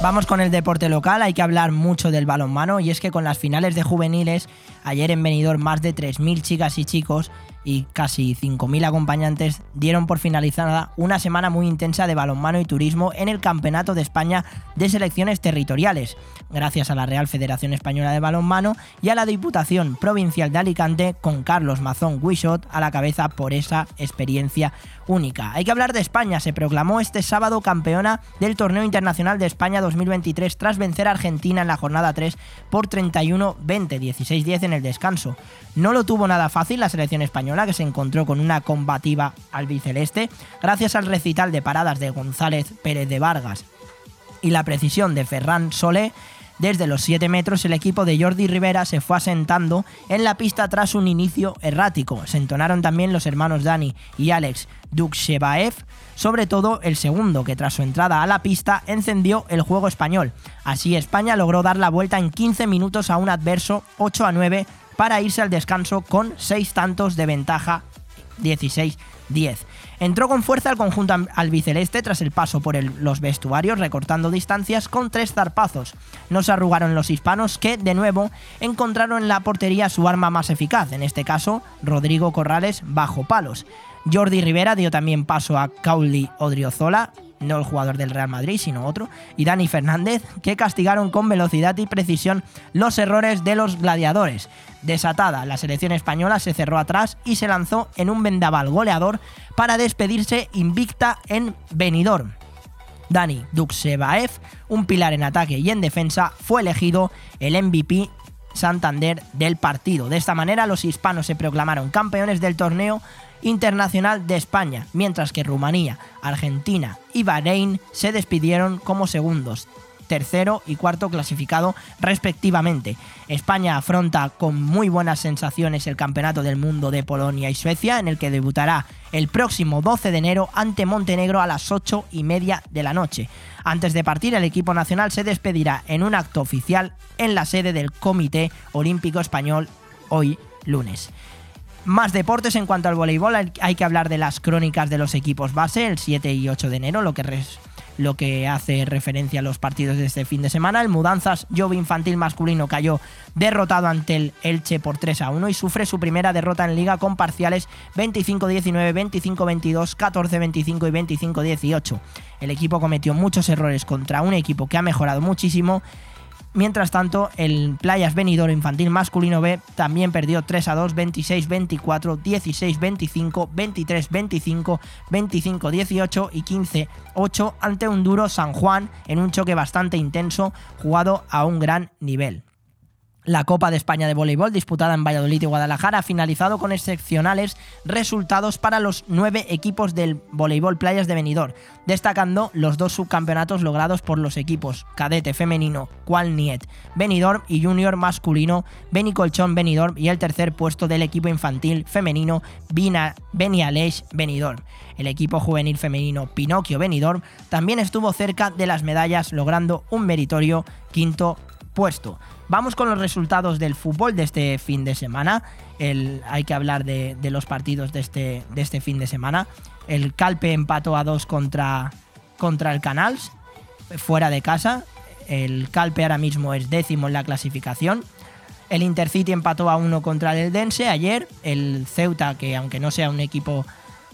Vamos con el deporte local, hay que hablar mucho del balonmano y es que con las finales de juveniles, ayer en Benidorm más de 3.000 chicas y chicos y casi 5.000 acompañantes dieron por finalizada una semana muy intensa de balonmano y turismo en el Campeonato de España de Selecciones Territoriales, gracias a la Real Federación Española de Balonmano y a la Diputación Provincial de Alicante con Carlos Mazón Guixot a la cabeza por esa experiencia única. Hay que hablar de España, se proclamó este sábado campeona del Torneo Internacional de España 2023 tras vencer a Argentina en la jornada 3 por 31-20, 16-10 en el descanso. No lo tuvo nada fácil la selección española que se encontró con una combativa albiceleste gracias al recital de paradas de González Pérez de Vargas y la precisión de Ferran Solé Desde los 7 metros el equipo de Jordi Rivera se fue asentando en la pista tras un inicio errático. Se entonaron también los hermanos Dani y Alex Dukshevaev, sobre todo el segundo, que tras su entrada a la pista encendió el juego español. Así España logró dar la vuelta en 15 minutos a un adverso 8 a 9 para irse al descanso con 6 tantos de ventaja 16-10. Entró con fuerza el conjunto albiceleste tras el paso por los vestuarios, recortando distancias con tres zarpazos. No se arrugaron los hispanos que, de nuevo, encontraron en la portería su arma más eficaz, en este caso, Rodrigo Corrales bajo palos. Jordi Rivera dio también paso a Cauli Odriozola, no el jugador del Real Madrid, sino otro, y Dani Fernández, que castigaron con velocidad y precisión los errores de los gladiadores. Desatada, la selección española se cerró atrás y se lanzó en un vendaval goleador para despedirse invicta en Benidorm. Dani Duksevaev, un pilar en ataque y en defensa, fue elegido el MVP Santander del partido. De esta manera, los hispanos se proclamaron campeones del torneo internacional de España, mientras que Rumanía, Argentina y Bahrein se despidieron como segundos, tercero y cuarto clasificado respectivamente. España afronta con muy buenas sensaciones el Campeonato del Mundo de Polonia y Suecia, en el que debutará el próximo 12 de enero ante Montenegro a las 8 y media de la noche. Antes de partir, el equipo nacional se despedirá en un acto oficial en la sede del Comité Olímpico Español hoy lunes. Más deportes en cuanto al voleibol, hay- que hablar de las crónicas de los equipos base el 7 y 8 de enero, lo que, lo que hace referencia a los partidos de este fin de semana. El Mudanzas Jove Infantil masculino cayó derrotado ante el Elche por 3 a 1 y sufre su primera derrota en liga con parciales 25-19, 25-22, 14-25 y 25-18. El equipo cometió muchos errores contra un equipo que ha mejorado muchísimo Mientras tanto, el Playas Benidorm Infantil Masculino B también perdió 3 a 2, 26 24, 16 25, 23 25, 25 18 y 15 8 ante un duro San Juan en un choque bastante intenso jugado a un gran nivel. La Copa de España de Voleibol, disputada en Valladolid y Guadalajara, ha finalizado con excepcionales resultados para los nueve equipos del Voleibol Playas de Benidorm, destacando los dos subcampeonatos logrados por los equipos cadete femenino Cual Niet Benidorm y junior masculino Beni Colchón Benidorm y el tercer puesto del equipo infantil femenino Bina Benidorm. El equipo juvenil femenino Pinocchio Benidorm también estuvo cerca de las medallas logrando un meritorio quinto puesto. Vamos con los resultados del fútbol de este fin de semana. Hay que hablar de, de los partidos de este, de este fin de semana. El Calpe empató a 2 contra, contra el Canals, fuera de casa. El Calpe ahora mismo es décimo en la clasificación. El Intercity empató a 1 contra el Eldense ayer. El Ceuta, que aunque no sea un equipo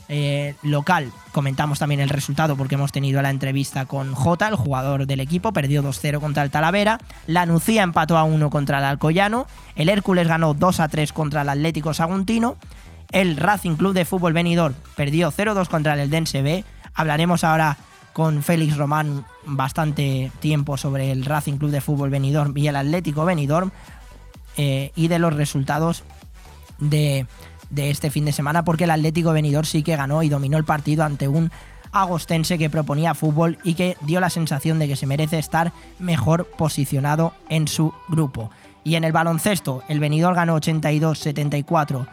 eh, local, comentamos también el resultado porque hemos tenido la entrevista con Jota, el jugador del equipo, perdió 2-0 contra el Talavera. La Nucía empató a 1 contra el Alcoyano. El Hércules ganó 2-3 contra el Atlético Saguntino. El Racing Club de Fútbol Benidorm perdió 0-2 contra el Eldense B. Hablaremos ahora con Félix Román bastante tiempo sobre el Racing Club de Fútbol Benidorm y el Atlético Benidorm eh, y de los resultados de, de este fin de semana porque el Atlético Benidorm sí que ganó y dominó el partido ante un agostense que proponía fútbol y que dio la sensación de que se merece estar mejor posicionado en su grupo. Y en el baloncesto, el Benidorm ganó 82-74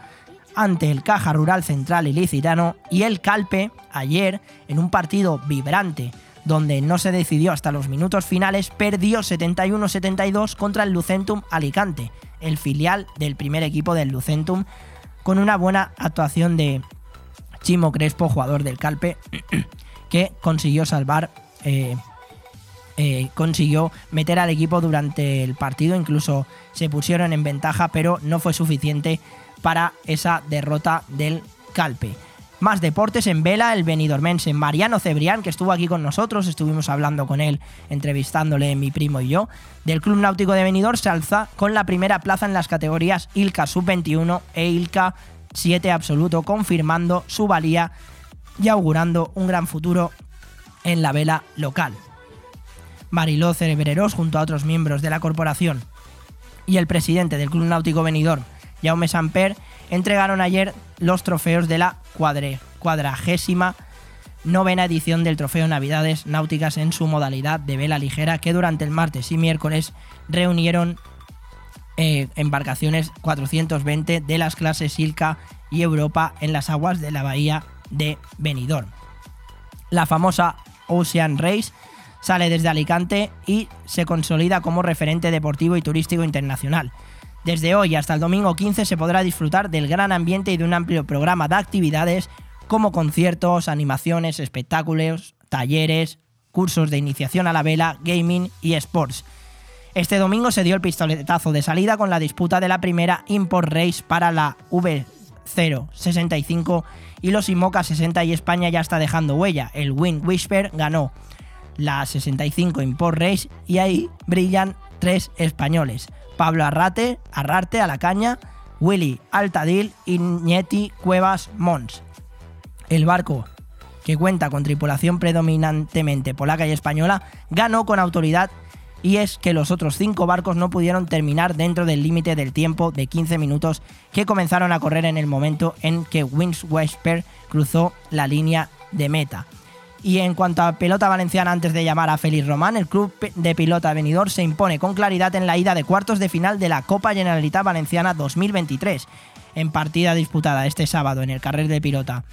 ante el Caja Rural Central Ilicitano y el Calpe ayer en un partido vibrante donde no se decidió hasta los minutos finales, perdió 71-72 contra el Lucentum Alicante, el filial del primer equipo del Lucentum, con una buena actuación de Chimo Crespo, jugador del Calpe, que consiguió salvar, eh, eh, consiguió meter al equipo durante el partido, incluso se pusieron en ventaja, pero no fue suficiente para esa derrota del Calpe. Más deportes en vela, el benidormense Mariano Cebrián, que estuvo aquí con nosotros, estuvimos hablando con él, entrevistándole mi primo y yo, del Club Náutico de Benidorm, se alza con la primera plaza en las categorías ILCA Sub-21 e ILCA 7 absoluto, confirmando su valía y augurando un gran futuro en la vela local. Mariló Cerebreros, junto a otros miembros de la corporación y el presidente del Club Náutico Benidorm, Jaume Samper, entregaron ayer los trofeos de la cuadragésima novena edición del Trofeo Navidades Náuticas en su modalidad de vela ligera que durante el martes y miércoles reunieron eh, embarcaciones 420 de las clases Silca y Europa en las aguas de la bahía de Benidorm. La famosa Ocean Race sale desde Alicante y se consolida como referente deportivo y turístico internacional. Desde hoy hasta el domingo 15 se podrá disfrutar del gran ambiente y de un amplio programa de actividades como conciertos, animaciones, espectáculos, talleres, cursos de iniciación a la vela, gaming y sports. Este domingo se dio el pistoletazo de salida con la disputa de la primera Import Race para la V065 y los IMOCA 60 y España ya está dejando huella. El Wind Whisper ganó la 65 Import Race y ahí brillan tres españoles. Pablo Arrate, Arrarte a la caña, Willy Altadil y Nieti Cuevas Mons. El barco, que cuenta con tripulación predominantemente polaca y española, ganó con autoridad y es que los otros cinco barcos no pudieron terminar dentro del límite del tiempo de 15 minutos que comenzaron a correr en el momento en que Wins Wesper cruzó la línea de meta. Y en cuanto a pelota valenciana, antes de llamar a Félix Román, el club de pilota venidor se impone con claridad en la ida de cuartos de final de la Copa Generalitat Valenciana 2023, en partida disputada este sábado en el carrer de pilota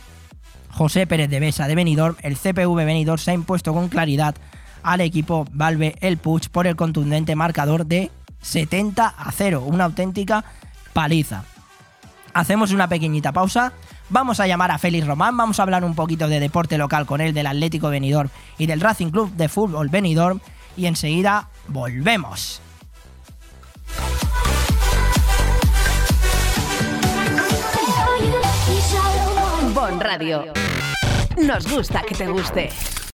José Pérez de Besa de Benidorm, el CPV Benidorm se ha impuesto con claridad al equipo Valve El Puch por el contundente marcador de 70 a 0, una auténtica paliza. Hacemos una pequeñita pausa, vamos a llamar a Félix Román, vamos a hablar un poquito de deporte local con él, del Atlético Benidorm y del Racing Club de Fútbol Benidorm y enseguida volvemos. Bon Radio. Nos gusta que te guste.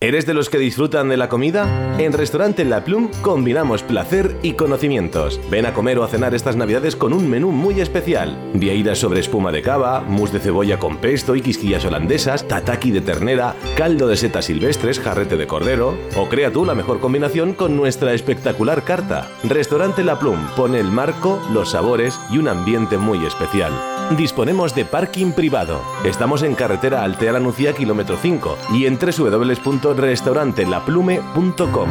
¿Eres de los que disfrutan de la comida? En Restaurante La Plum combinamos placer y conocimientos. Ven a comer o a cenar estas navidades con un menú muy especial. Vieiras sobre espuma de cava, mousse de cebolla con pesto y quisquillas holandesas, tataki de ternera, caldo de setas silvestres, jarrete de cordero. O crea tú la mejor combinación con nuestra espectacular carta. Restaurante La Plum pone el marco, los sabores y un ambiente muy especial. Disponemos de parking privado. Estamos en carretera Altea La Nucía, kilómetro 5 y en www.restaurantelaplume.com.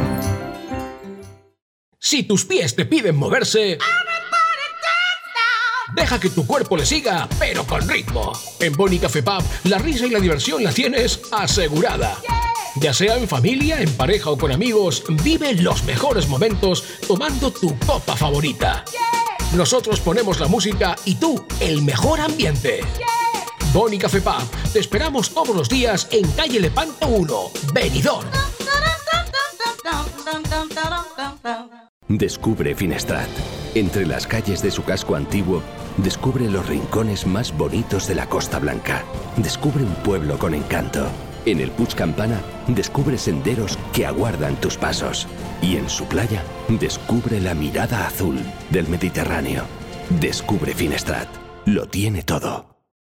Si tus pies te piden moverse... Deja que tu cuerpo le siga, pero con ritmo. En Boni Café Pub, la risa y la diversión la tienes asegurada. Ya sea en familia, en pareja o con amigos, vive los mejores momentos tomando tu copa favorita. Nosotros ponemos la música y tú el mejor ambiente. Boni Café Pub, te esperamos todos los días en calle Lepanto 1, Benidorm. Descubre Finestrat. Entre las calles de su casco antiguo, descubre los rincones más bonitos de la Costa Blanca. Descubre un pueblo con encanto. En el Puig Campana, descubre senderos que aguardan tus pasos. Y en su playa, descubre la mirada azul del Mediterráneo. Descubre Finestrat. Lo tiene todo.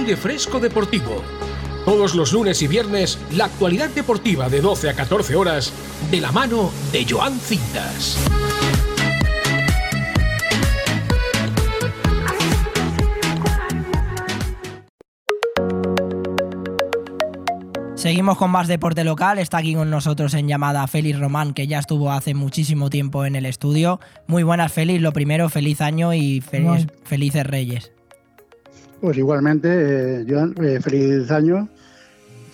Aire Fresco Deportivo. Todos los lunes y viernes, la actualidad deportiva de 12 a 14 horas, de la mano de Joan Cintas. Seguimos con más deporte local. Está aquí con nosotros en llamada Félix Román, que ya estuvo hace muchísimo tiempo en el estudio. Muy buenas, Félix. Lo primero, feliz año y feliz- felices Reyes. Pues igualmente, eh, Joan, eh, feliz año,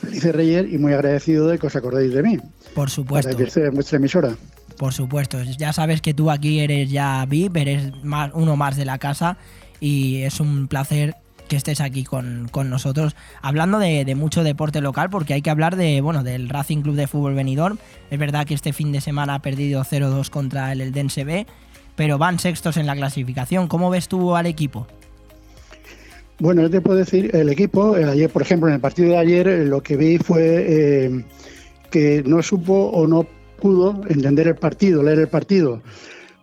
felices Reyes y muy agradecido de que os acordéis de mí. Por supuesto. Para que esté en vuestra emisora. Por supuesto, ya sabes que tú aquí eres ya VIP, eres más, uno más de la casa y es un placer que estés aquí con, con nosotros hablando de, de, mucho deporte local porque hay que hablar de bueno del Racing Club de Fútbol Benidorm. Es verdad que este fin de semana ha perdido 0-2 contra el Eldense B, pero van sextos en la clasificación. ¿Cómo ves tú al equipo? Bueno, yo te puedo decir, el equipo, eh, ayer, por ejemplo, en el partido de ayer, eh, lo que vi fue eh, que no supo o no pudo entender el partido, leer el partido,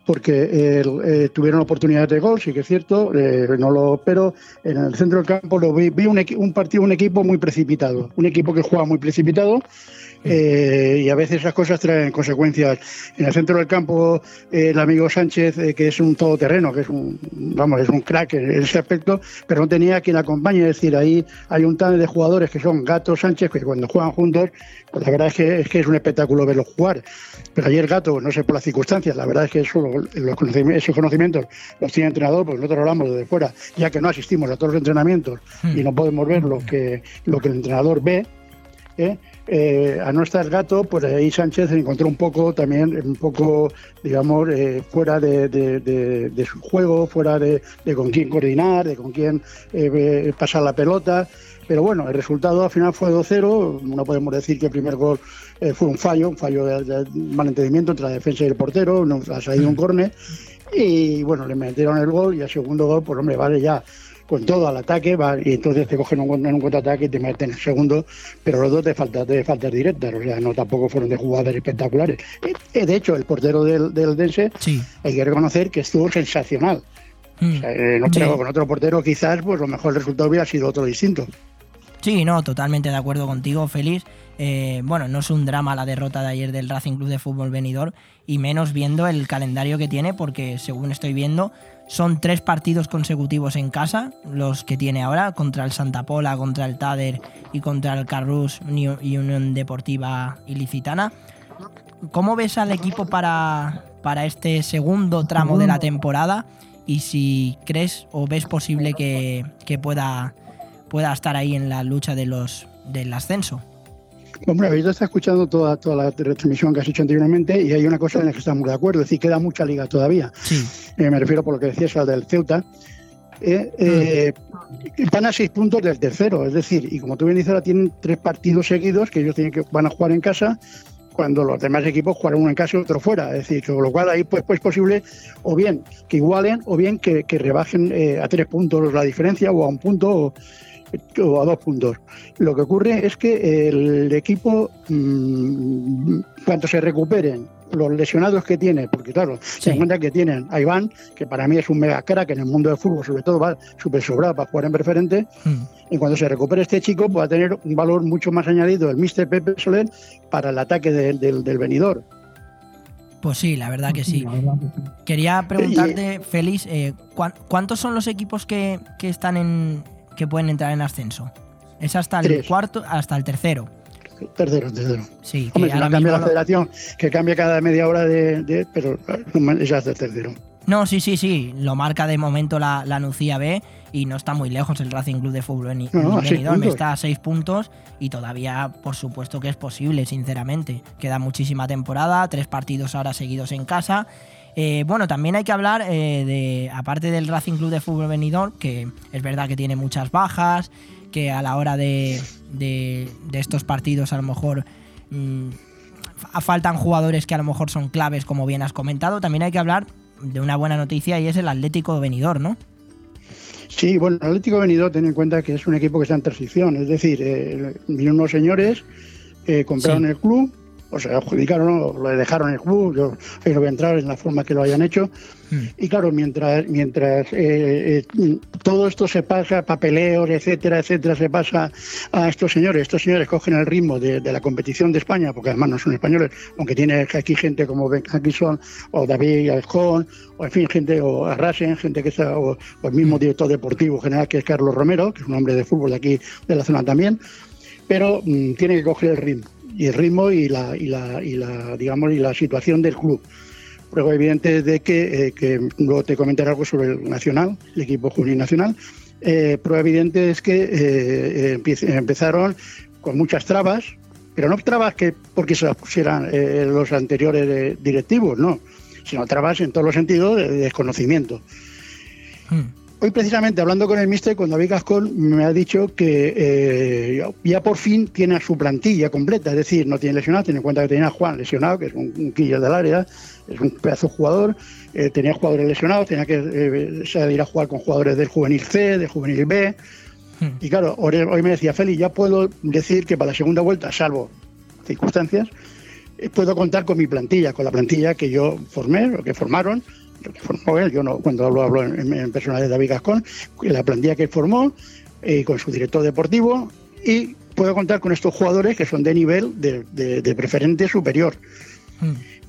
porque tuvieron oportunidades de gol, sí que es cierto, no lo, pero en el centro del campo lo vi, vi un, un, partido, un equipo muy precipitado, un equipo que juega muy precipitado. Eh, y a veces esas cosas traen consecuencias. En el centro del campo, el amigo Sánchez, que es un todoterreno, que es un, vamos, es un crack en ese aspecto, pero no tenía quien acompañe. Es decir, ahí hay un tan de jugadores que son Gato Sánchez, que cuando juegan juntos, pues la verdad es que, es que es un espectáculo verlos jugar. Pero ayer Gato, no sé por las circunstancias, la verdad es que eso, los conocimientos, esos conocimientos los tiene el entrenador, porque nosotros hablamos desde fuera, ya que no asistimos a todos los entrenamientos y no podemos ver lo que, lo que el entrenador ve. ¿eh? Eh, a no estar gato, pues ahí Sánchez se encontró un poco también, un poco, digamos, eh, fuera de, su juego, fuera de, con quién coordinar, de con quién eh, pasar la pelota. Pero bueno, el resultado al final fue 2-0. No podemos decir que el primer gol eh, fue un fallo, un fallo de, malentendimiento entre la defensa y el portero, no, ha salido un córner. Y bueno, le metieron el gol y el segundo gol, pues hombre, vale ya con todo al ataque va, y entonces te cogen un, en un contraataque y te meten en el segundo, pero los dos te faltas de faltas directas, o sea, no tampoco fueron de jugadores espectaculares. Eh, de hecho, el portero del, del Dense sí. hay que reconocer que estuvo sensacional. Mm. O sea, eh, no creo sí. con otro portero quizás pues lo mejor el resultado hubiera sido otro distinto. Sí, no, totalmente de acuerdo contigo, Félix. Eh, bueno, no es un drama la derrota de ayer del Racing Club de Fútbol Benidorm y menos viendo el calendario que tiene porque según estoy viendo son tres partidos consecutivos en casa los que tiene ahora contra el Santa Pola, contra el Tader y contra el Carrus y Unión Deportiva Ilicitana. ¿Cómo ves al equipo para, para este segundo tramo de la temporada y si crees o ves posible que, que pueda, pueda estar ahí en la lucha de los, del ascenso? Hombre, habéis estado escuchando toda, toda la retransmisión que has hecho anteriormente y hay una cosa en la que estamos de acuerdo, es decir, queda mucha liga todavía. Sí. Eh, me refiero por lo que decías al del Ceuta. Eh, eh, van a seis puntos del tercero, es decir, y como tú bien dices, ahora tienen tres partidos seguidos que ellos tienen que van a jugar en casa cuando los demás equipos jugarán uno en casa y otro fuera. Es decir, con lo cual ahí pues, pues posible o bien que igualen o bien que, que rebajen eh, a tres puntos la diferencia o a un punto o, o a dos puntos. Lo que ocurre es que el equipo, mmm, cuando se recuperen los lesionados que tiene, porque claro, sí. se encuentra que tienen a Iván, que para mí es un mega crack en el mundo del fútbol, sobre todo va súper sobrado para jugar en preferente, mm. y cuando se recupere este chico, va a tener un valor mucho más añadido el Mr. Pepe Soler para el ataque de, de, del venidor. Pues sí, la verdad que sí. Quería preguntarte, Félix, eh, ¿cuántos son los equipos que, que están en, que pueden entrar en ascenso. Es hasta el Tres. cuarto, hasta el tercero. Tercero, tercero. Sí, Hombre, que cambia la mismo lo- federación, que cambia cada media hora de, de- pero es hasta el tercero. No, sí, sí, sí. Lo marca de momento la, la Nucía B y no está muy lejos el Racing Club de Fútbol en No, Benidorm. Está a seis puntos y todavía, por supuesto, que es posible, sinceramente. Queda muchísima temporada, tres partidos ahora seguidos en casa. Eh, bueno, también hay que hablar eh, de, aparte del Racing Club de Fútbol Benidorm, que es verdad que tiene muchas bajas, que a la hora de, de- de estos partidos a lo mejor mm, fa- faltan jugadores que a lo mejor son claves, como bien has comentado. También hay que hablar de una buena noticia y es el Atlético Benidorm, ¿no? Sí, bueno, el Atlético Benidorm, ten en cuenta que es un equipo que está en transición, es decir, eh, vinieron unos señores, eh, compraron Sí. el club, o sea, adjudicaron, o lo dejaron el club, yo ahí no voy a entrar en la forma que lo hayan hecho, y claro, mientras, mientras eh, eh, todo esto se pasa, papeleos, etcétera, etcétera, se pasa a estos señores, estos señores cogen el ritmo de, de la competición de España, porque además no son españoles, aunque tiene aquí gente como Ben Atkinson, o David Alcón, o en fin, gente, o Arrasen, gente que está, o, o el mismo director deportivo general que es Carlos Romero, que es un hombre de fútbol de aquí, de la zona también, pero mm, tiene que coger el ritmo, y el ritmo y la, y la, y la digamos, y la situación del club. Prueba evidente de que, eh, que luego te comentaré algo sobre el Nacional, el equipo juvenil nacional. Eh, prueba evidente es que eh, eh, empezaron con muchas trabas, pero no trabas que porque se las pusieran eh, los anteriores directivos, no, sino trabas en todos los sentidos de, de desconocimiento. Hoy precisamente hablando con el mister, con David Gascón, me ha dicho que eh, ya por fin tiene a su plantilla completa, es decir, no tiene lesionado, tiene en cuenta que tenía a Juan lesionado, que es un, un quillo del área, es un pedazo de jugador, eh, tenía jugadores lesionados, tenía que eh, salir a jugar con jugadores del juvenil C, del juvenil B, y claro, hoy, me decía Félix, ya puedo decir que para la segunda vuelta, salvo circunstancias, eh, puedo contar con mi plantilla, con la plantilla que yo formé, o que formaron, que formó él, yo no, cuando hablo, hablo en, en persona de David Gascón, la plantilla que formó, eh, con su director deportivo, y puedo contar con estos jugadores que son de nivel de, de- de preferente superior.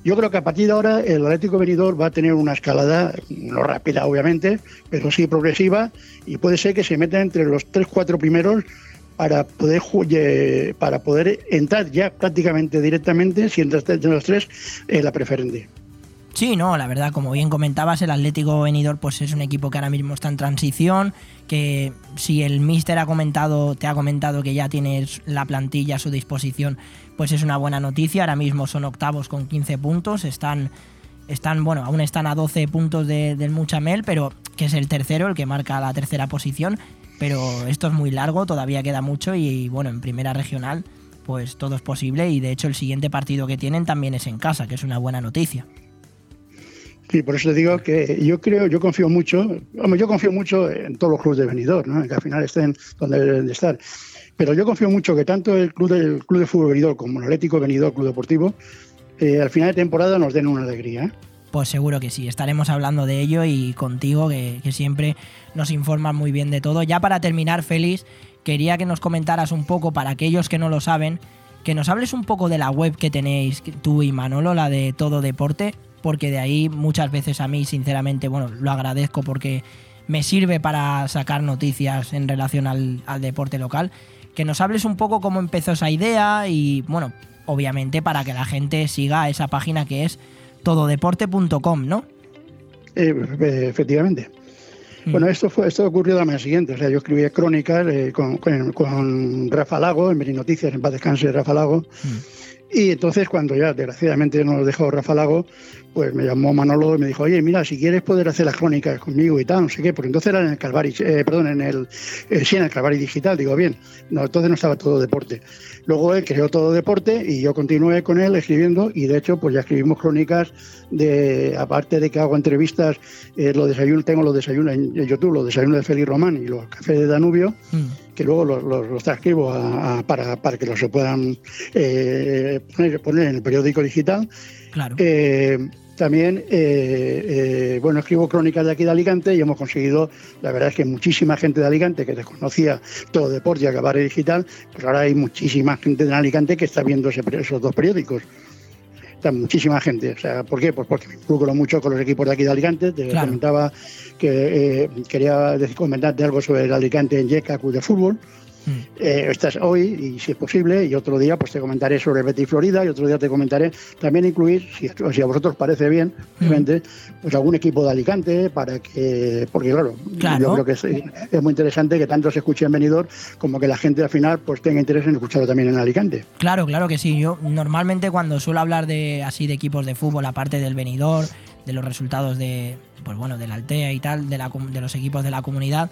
Yo creo que a partir de ahora el Atlético Benidorm va a tener una escalada, no rápida obviamente, pero sí progresiva, y puede ser que se meta entre los tres, cuatro primeros para poder para poder entrar ya prácticamente directamente, si entras entre los tres, en la preferente. Sí, no, la verdad, como bien comentabas, el Atlético Benidorm pues es un equipo que ahora mismo está en transición, que si el míster ha comentado, te ha comentado que ya tienes la plantilla a su disposición, pues es una buena noticia. Ahora mismo son octavos con 15 puntos, están están, bueno, aún están a 12 puntos de- del Muchamel, pero que es el tercero, el que marca la tercera posición. Pero esto es muy largo, todavía queda mucho y bueno, en primera regional pues todo es posible y de hecho el siguiente partido que tienen también es en casa, que es una buena noticia. Sí, por eso te digo que yo creo, yo confío mucho, hombre, yo confío mucho en todos los clubes de Benidorm, ¿no? que al final estén donde deben de estar. Pero yo confío mucho que tanto el club, del club de fútbol Benidorm como el Atlético Benidorm Club Deportivo, eh, al final de temporada nos den una alegría. ¿eh? Pues seguro que sí, estaremos hablando de ello y contigo, que, siempre nos informas muy bien de todo. Ya para terminar, Félix, quería que nos comentaras un poco, para aquellos que no lo saben, que nos hables un poco de la web que tenéis tú y Manolo, la de Todo Deporte, porque de ahí muchas veces a mí, sinceramente, bueno, lo agradezco porque me sirve para sacar noticias en relación al, al deporte local. Que nos hables un poco cómo empezó esa idea y, bueno, obviamente para que la gente siga esa página que es tododeporte.com, ¿no? Eh, efectivamente. Bueno, esto fue esto ocurrió la mañana siguiente. O sea, yo escribí crónicas eh, con, con- con Rafa Lago, en Meri Noticias, en paz descanse Rafa Lago. Y entonces, cuando ya desgraciadamente nos dejó Rafa Lago, pues me llamó Manolo y me dijo, oye, mira, si quieres poder hacer las crónicas conmigo y tal, no sé qué, porque entonces era en el Calvari, eh, perdón, en el, eh, sí, en el Calvari Digital, digo, bien, no, entonces no estaba todo deporte. Luego él creó todo deporte y yo continué con él escribiendo y de hecho pues ya escribimos crónicas de, aparte de que hago entrevistas, eh, los desayunos, tengo los desayunos en YouTube, los desayunos de Félix Román y los cafés de Danubio, que luego los, los- los transcribo a- a- para, para que los se puedan eh, poner, poner en el periódico digital. Claro. Eh, también, eh, eh, bueno, escribo crónicas de aquí de Alicante y hemos conseguido, la verdad es que muchísima gente de Alicante que desconocía todo deporte y acabar digital, pues ahora hay muchísima gente de Alicante que está viendo ese- esos dos periódicos. Está muchísima gente. O sea, ¿Por qué? Pues porque me involucro mucho con los equipos de aquí de Alicante. Te Claro. comentaba que eh, quería decir, comentarte algo sobre el Alicante en Yeca Club de Fútbol. Eh, estás hoy, y si es posible, y otro día pues te comentaré sobre el Betis Florida, y otro día te comentaré también incluir, si, si a vosotros parece bien, obviamente, pues algún equipo de Alicante para que, porque claro, Claro. yo creo que es, es muy interesante que tanto se escuche en Benidorm como que la gente al final pues tenga interés en escucharlo también en Alicante. Claro, claro que sí. Yo normalmente cuando suelo hablar de así de equipos de fútbol, aparte del venidor, de los resultados de, pues bueno, del Altea y tal, de, la, de los equipos de la comunidad,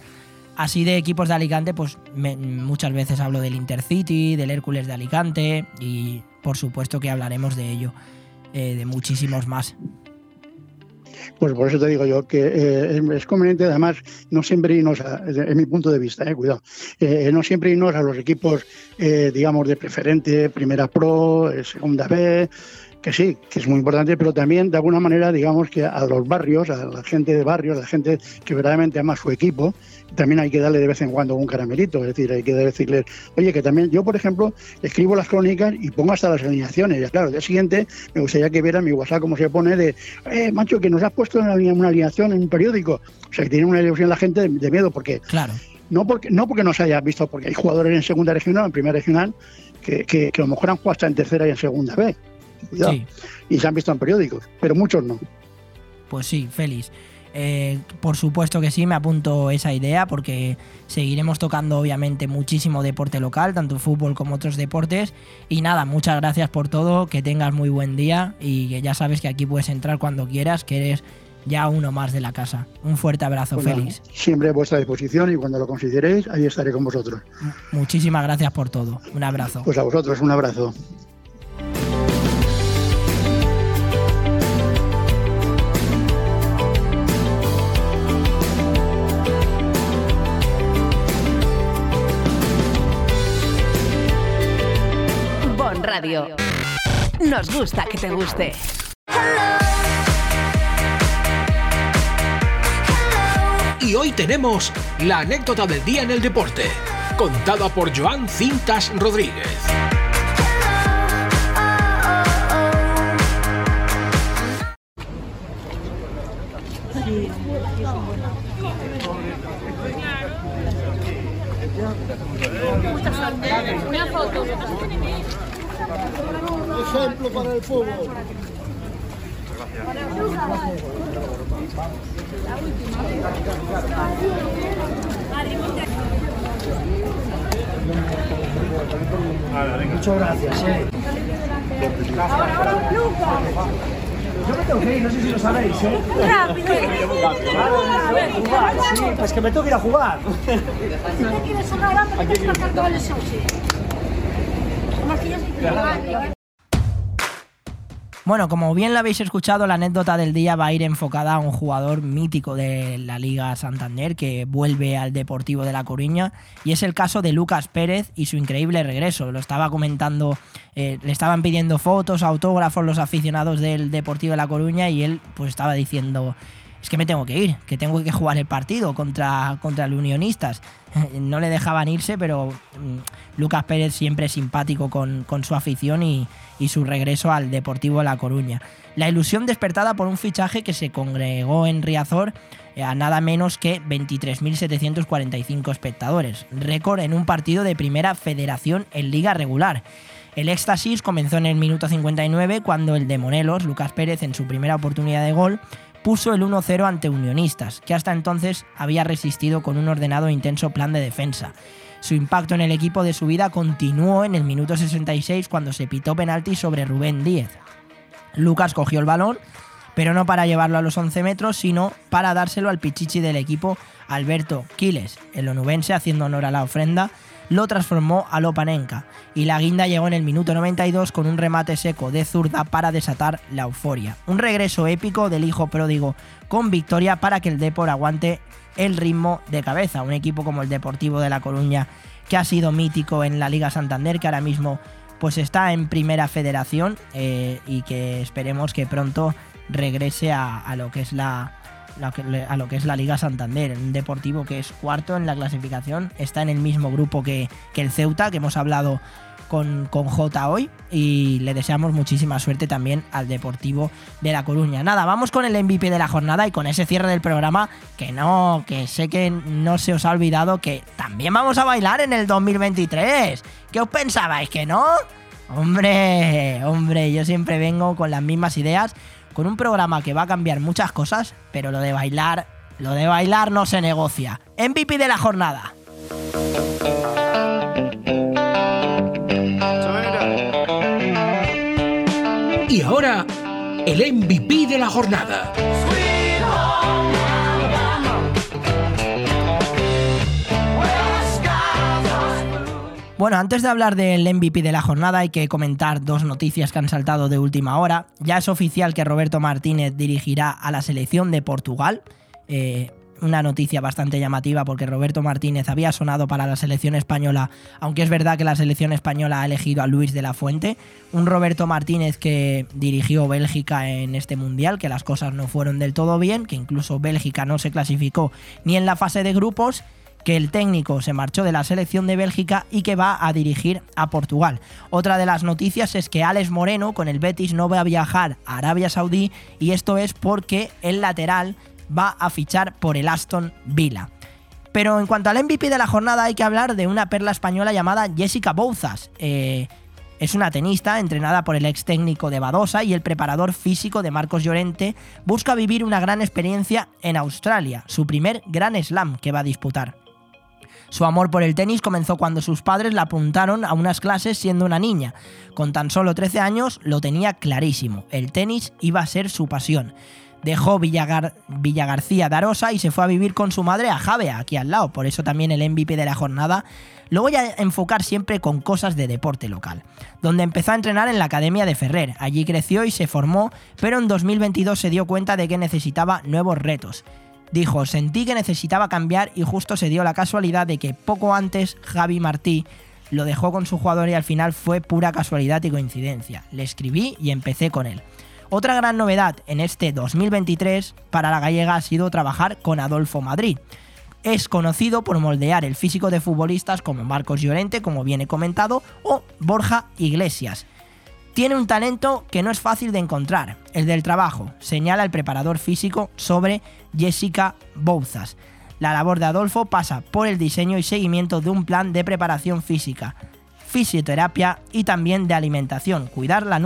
así de equipos de Alicante, pues me- muchas veces hablo del Intercity, del Hércules de Alicante y por supuesto que hablaremos de ello, eh, de muchísimos más. Pues por eso te digo yo que eh, es- conveniente, además, no siempre irnos, a, en mi punto de vista, eh, cuidado, no siempre irnos a los equipos, digamos, de preferente, primera pro, segunda B, que sí, que es muy importante, pero también de alguna manera, digamos, que a los barrios, a la gente de barrios, a la gente que verdaderamente ama su equipo, también hay que darle de vez en cuando un caramelito, es decir, hay que decirles, oye, que también, yo por ejemplo, escribo las crónicas y pongo hasta las alineaciones, y claro, al día siguiente me gustaría que vieran mi WhatsApp cómo se pone de, eh, macho, que nos has puesto una, una alineación en un periódico, o sea, que tiene una ilusión la gente de, de miedo, porque Claro. no porque no porque no se haya visto, porque hay jugadores en segunda regional, en primera regional, que, que, que a lo mejor han jugado hasta en tercera y en segunda B. Cuidado. Sí. Y se han visto en periódicos, pero muchos no. Pues sí, Félix. eh, por supuesto que sí, me apunto esa idea porque seguiremos tocando obviamente muchísimo deporte local, tanto fútbol como otros deportes. Y nada, muchas gracias por todo, que tengas muy buen día y que ya sabes que aquí puedes entrar cuando quieras, que eres ya uno más de la casa. Un fuerte abrazo, Bueno, Félix. Siempre a vuestra disposición y cuando lo consideréis, ahí estaré con vosotros. Muchísimas gracias por todo. Un abrazo. Pues a vosotros, un abrazo. Radio. Nos gusta que te guste. Y hoy tenemos la anécdota del día en el deporte, contada por Joan Cintas Rodríguez. Una foto. Ejemplo para el fútbol. Muchas gracias, eh. Yo me tengo que ir, no sé si lo sabéis, ¿eh? Rápido. Sí, pues que me tengo que ir a jugar. Si no quieres una me tienes que marcar goles sí. Además que ya sé que jugar. Bueno, como bien lo habéis escuchado, la anécdota del día va a ir enfocada a un jugador mítico de la Liga Santander que vuelve al Deportivo de La Coruña y es el caso de Lucas Pérez y su increíble regreso. Lo estaba comentando, eh, le estaban pidiendo fotos, autógrafos los aficionados del Deportivo de La Coruña y él pues estaba diciendo es que me tengo que ir, que tengo que jugar el partido contra, contra el Unionistas. No le dejaban irse, pero mm, Lucas Pérez siempre simpático con, con su afición y, y su regreso al Deportivo La Coruña. La ilusión despertada por un fichaje que se congregó en Riazor eh, a nada menos que 23.745 espectadores, récord en un partido de primera federación en liga regular. El éxtasis comenzó en el minuto 59 cuando el de Morelos, Lucas Pérez, en su primera oportunidad de gol, puso el 1-0 ante Unionistas, que hasta entonces había resistido con un ordenado e intenso plan de defensa. Su impacto en el equipo de su vida continuó en el minuto 66 cuando se pitó penalti sobre Rubén Díez. Lucas cogió el balón, pero no para llevarlo a los 11 metros, sino para dárselo al pichichi del equipo Alberto Quiles. El onubense, haciendo honor a la ofrenda, lo transformó a Lopanenka y la guinda llegó en el minuto 92 con un remate seco de zurda para desatar la euforia. Un regreso épico del hijo pródigo con victoria para que el Depor aguante el ritmo de cabeza. Un equipo como el Deportivo de La Coruña que ha sido mítico en la Liga Santander, que ahora mismo pues está en primera federación eh, y que esperemos que pronto regrese a, lo que es la, a lo que es la Liga Santander, un deportivo que es cuarto en la clasificación, está en el mismo grupo que, que el Ceuta, que hemos hablado con, con J hoy, y le deseamos muchísima suerte también al Deportivo de La Coruña. Nada, vamos con el MVP de la jornada y con ese cierre del programa, que no, que sé que no se os ha olvidado que también vamos a bailar en el 2023. ¿Qué os pensabais que no? Hombre, hombre, yo siempre vengo con las mismas ideas, con un programa que va a cambiar muchas cosas, pero lo de bailar, lo de bailar no se negocia. MVP de la jornada. Y ahora, el MVP de la jornada. Bueno, antes de hablar del MVP de la jornada hay que comentar dos noticias que han saltado de última hora. Ya es oficial que Roberto Martínez dirigirá a la selección de Portugal. Eh, una noticia bastante llamativa porque Roberto Martínez había sonado para la selección española, aunque es verdad que la selección española ha elegido a Luis de la Fuente, un Roberto Martínez que dirigió Bélgica en este mundial, que las cosas no fueron del todo bien, que incluso Bélgica no se clasificó ni en la fase de grupos, que el técnico se marchó de la selección de Bélgica y que va a dirigir a Portugal. Otra de las noticias es que Alex Moreno con el Betis no va a viajar a Arabia Saudí y esto es porque el lateral va a fichar por el Aston Villa. Pero en cuanto al MVP de la jornada hay que hablar de una perla española llamada Jessica Bouzas. Eh, Es una tenista entrenada por el ex técnico de Badosa y el preparador físico de Marcos Llorente. Busca vivir una gran experiencia en Australia, su primer gran slam que va a disputar. Su amor por el tenis comenzó cuando sus padres la apuntaron a unas clases siendo una niña. Con tan solo 13 años lo tenía clarísimo, el tenis iba a ser su pasión. Dejó Villagar Villagarcía de Arosa y se fue a vivir con su madre a Javea, aquí al lado, por eso también el MVP de la jornada. Lo voy a enfocar siempre con cosas de deporte local, donde empezó a entrenar en la Academia de Ferrer. Allí creció y se formó, pero en 2022 se dio cuenta de que necesitaba nuevos retos. Dijo, sentí que necesitaba cambiar y justo se dio la casualidad de que poco antes Javi Martí lo dejó con su jugador y al final fue pura casualidad y coincidencia. Le escribí y empecé con él. Otra gran novedad en este 2023 para la gallega ha sido trabajar con Adolfo Madrid. Es conocido por moldear el físico de futbolistas como Marcos Llorente, como viene comentado, o Borja Iglesias. Tiene un talento que no es fácil de encontrar, el del trabajo, señala el preparador físico sobre Jessica Bouzas. La labor de Adolfo pasa por el diseño y seguimiento de un plan de preparación física, fisioterapia y también de alimentación. Cuidar la,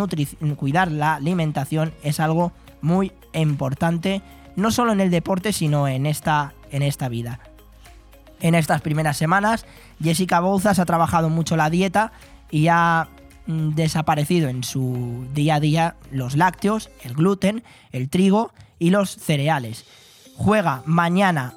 cuidar la alimentación es algo muy importante, no solo en el deporte, sino en esta, en esta vida. En estas primeras semanas, Jessica Bouzas ha trabajado mucho la dieta y ha desaparecido en su día a día los lácteos, el gluten, el trigo y los cereales. Juega mañana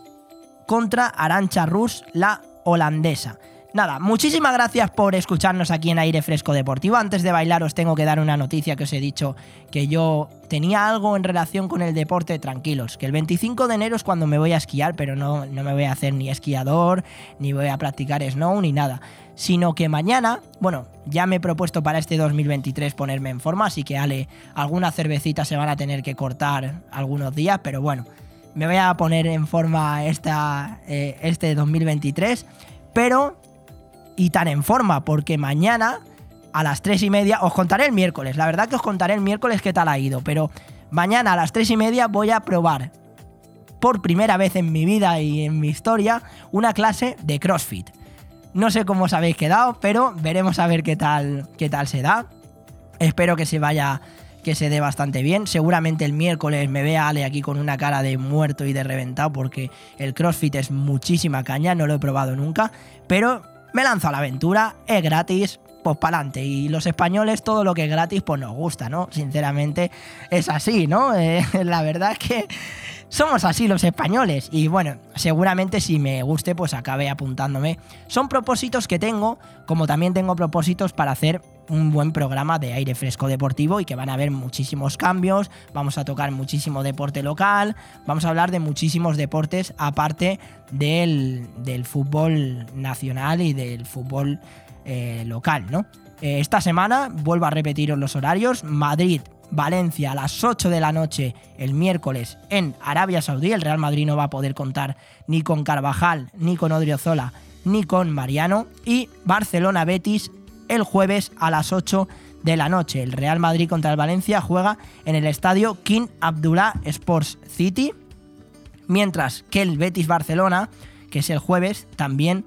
contra Arancha Rus, la holandesa. Nada, muchísimas gracias por escucharnos aquí en Aire Fresco Deportivo. Antes de bailar os tengo que dar una noticia que os he dicho que yo tenía algo en relación con el deporte, tranquilos, que el 25 de enero es cuando me voy a esquiar, pero no, no me voy a hacer ni esquiador, ni voy a practicar snow, ni nada. Sino que mañana, bueno, ya me he propuesto para este 2023 ponerme en forma, así que Ale, algunas cervecitas se van a tener que cortar algunos días, pero bueno, me voy a poner en forma esta, eh, este 2023, pero y tan en forma, porque mañana a las 3 y media, os contaré el miércoles, la verdad que os contaré el miércoles qué tal ha ido, pero mañana a las 3 y media voy a probar por primera vez en mi vida y en mi historia una clase de CrossFit. No sé cómo os habéis quedado, pero veremos a ver qué tal, qué tal se da. Espero que se vaya, que se dé bastante bien. Seguramente el miércoles me vea Ale aquí con una cara de muerto y de reventado porque el CrossFit es muchísima caña, no lo he probado nunca, pero me lanzo a la aventura, es gratis, pues para adelante. Y los españoles, todo lo que es gratis, pues nos gusta, ¿no? Sinceramente, es así, ¿no? Eh, la verdad es que somos así los españoles. Y bueno, seguramente si me guste, pues acabe apuntándome. Son propósitos que tengo, como también tengo propósitos para hacer un buen programa de aire fresco deportivo y que van a haber muchísimos cambios, vamos a tocar muchísimo deporte local, vamos a hablar de muchísimos deportes aparte del, fútbol nacional y del fútbol eh, local, ¿no? Eh, esta semana, vuelvo a repetiros los horarios, Madrid, Valencia a las 8 de la noche el miércoles en Arabia Saudí. El Real Madrid no va a poder contar ni con Carvajal, ni con Odriozola, ni con Mariano. Y Barcelona Betis el jueves a las 8 de la noche. El Real Madrid contra el Valencia juega en el estadio King Abdullah Sports City, mientras que el Betis Barcelona, que es el jueves, también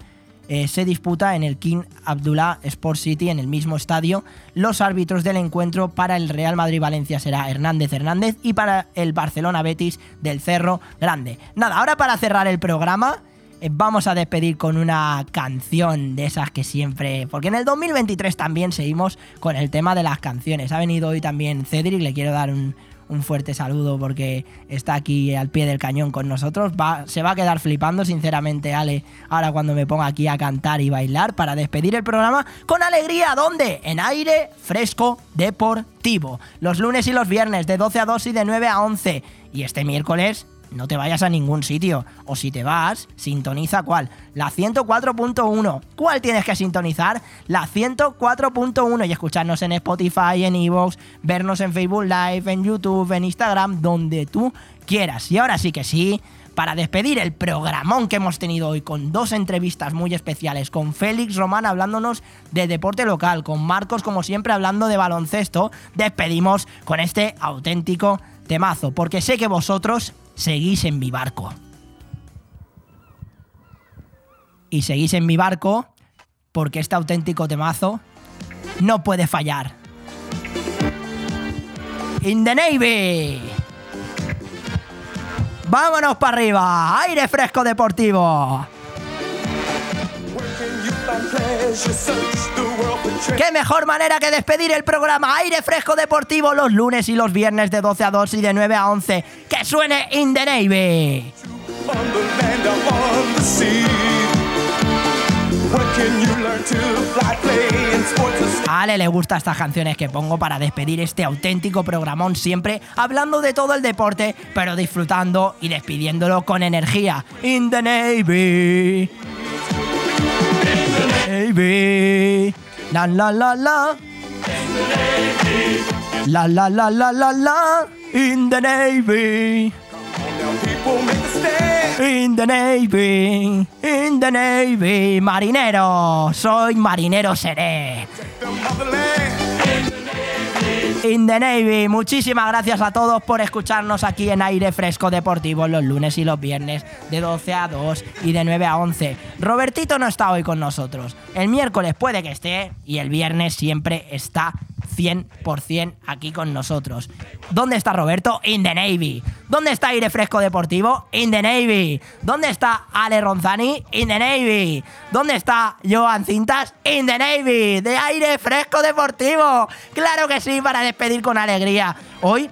eh, se disputa en el King Abdullah Sports City, en el mismo estadio. Los árbitros del encuentro para el Real Madrid-Valencia será Hernández Hernández y para el Barcelona-Betis del Cerro Grande. Nada, ahora para cerrar el programa, eh, vamos a despedir con una canción de esas que siempre... Porque en el 2023 también seguimos con el tema de las canciones. Ha venido hoy también Cedric, le quiero dar un, fuerte saludo porque está aquí al pie del cañón con nosotros. Va, se va a quedar flipando, sinceramente, Ale, ahora cuando me ponga aquí a cantar y bailar para despedir el programa con alegría. ¿Dónde? En aire fresco deportivo. Los lunes y los viernes de 12 a 2 y de 9 a 11. Y este miércoles no te vayas a ningún sitio. O si te vas, sintoniza cuál. La 104.1. ¿Cuál tienes que sintonizar? La 104.1 y escucharnos en Spotify, en Evox, vernos en Facebook Live, en YouTube, en Instagram, donde tú quieras. Y ahora sí que sí, para despedir el programón que hemos tenido hoy con dos entrevistas muy especiales, con Félix Román hablándonos de deporte local, con Marcos como siempre hablando de baloncesto, despedimos con este auténtico temazo, porque sé que vosotros seguís en mi barco. Y seguís en mi barco porque este auténtico temazo no puede fallar. In the Navy. Vámonos para arriba. Aire fresco deportivo. Qué mejor manera que despedir el programa Aire Fresco Deportivo los lunes y los viernes de 12 a 2 y de 9 a 11. Que suene In the Navy. A Ale le gusta estas canciones que pongo para despedir este auténtico programón siempre hablando de todo el deporte, pero disfrutando y despidiéndolo con energía. In the Navy. Navy. La la la la. La la la la la la. In the Navy. In the Navy, in the Navy, marinero, soy marinero seré. In the Navy, muchísimas gracias a todos por escucharnos aquí en Aire Fresco Deportivo los lunes y los viernes de 12 a 2 y de 9 a 11. Robertito no está hoy con nosotros. El miércoles puede que esté y el viernes siempre está 100% aquí con nosotros. ¿Dónde está Roberto? In the Navy. ¿Dónde está Aire Fresco Deportivo? In the Navy. ¿Dónde está Ale Ronzani? In the Navy. ¿Dónde está Joan Cintas? In the Navy. De Aire Fresco Deportivo. Claro que sí, para despedir con alegría. Hoy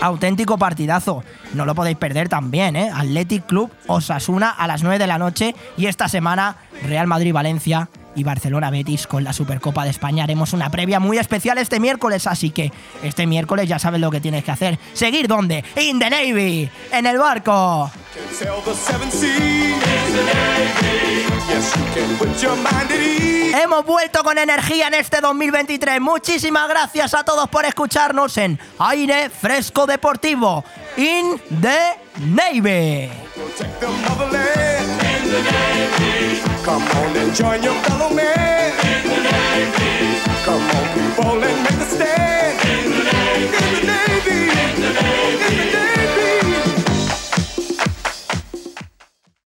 auténtico partidazo. No lo podéis perder también, ¿eh? Athletic Club Osasuna a las 9 de la noche y esta semana Real Madrid-Valencia y Barcelona Betis con la Supercopa de España. Haremos una previa muy especial este miércoles, así que este miércoles ya sabes lo que tienes que hacer. ¿Seguir dónde? In the Navy, en el barco. Hemos vuelto con energía en este 2023. Muchísimas gracias a todos por escucharnos en Aire Fresco Deportivo. In the Navy. Come on and join your fellow man. Come on, people, and make a stand.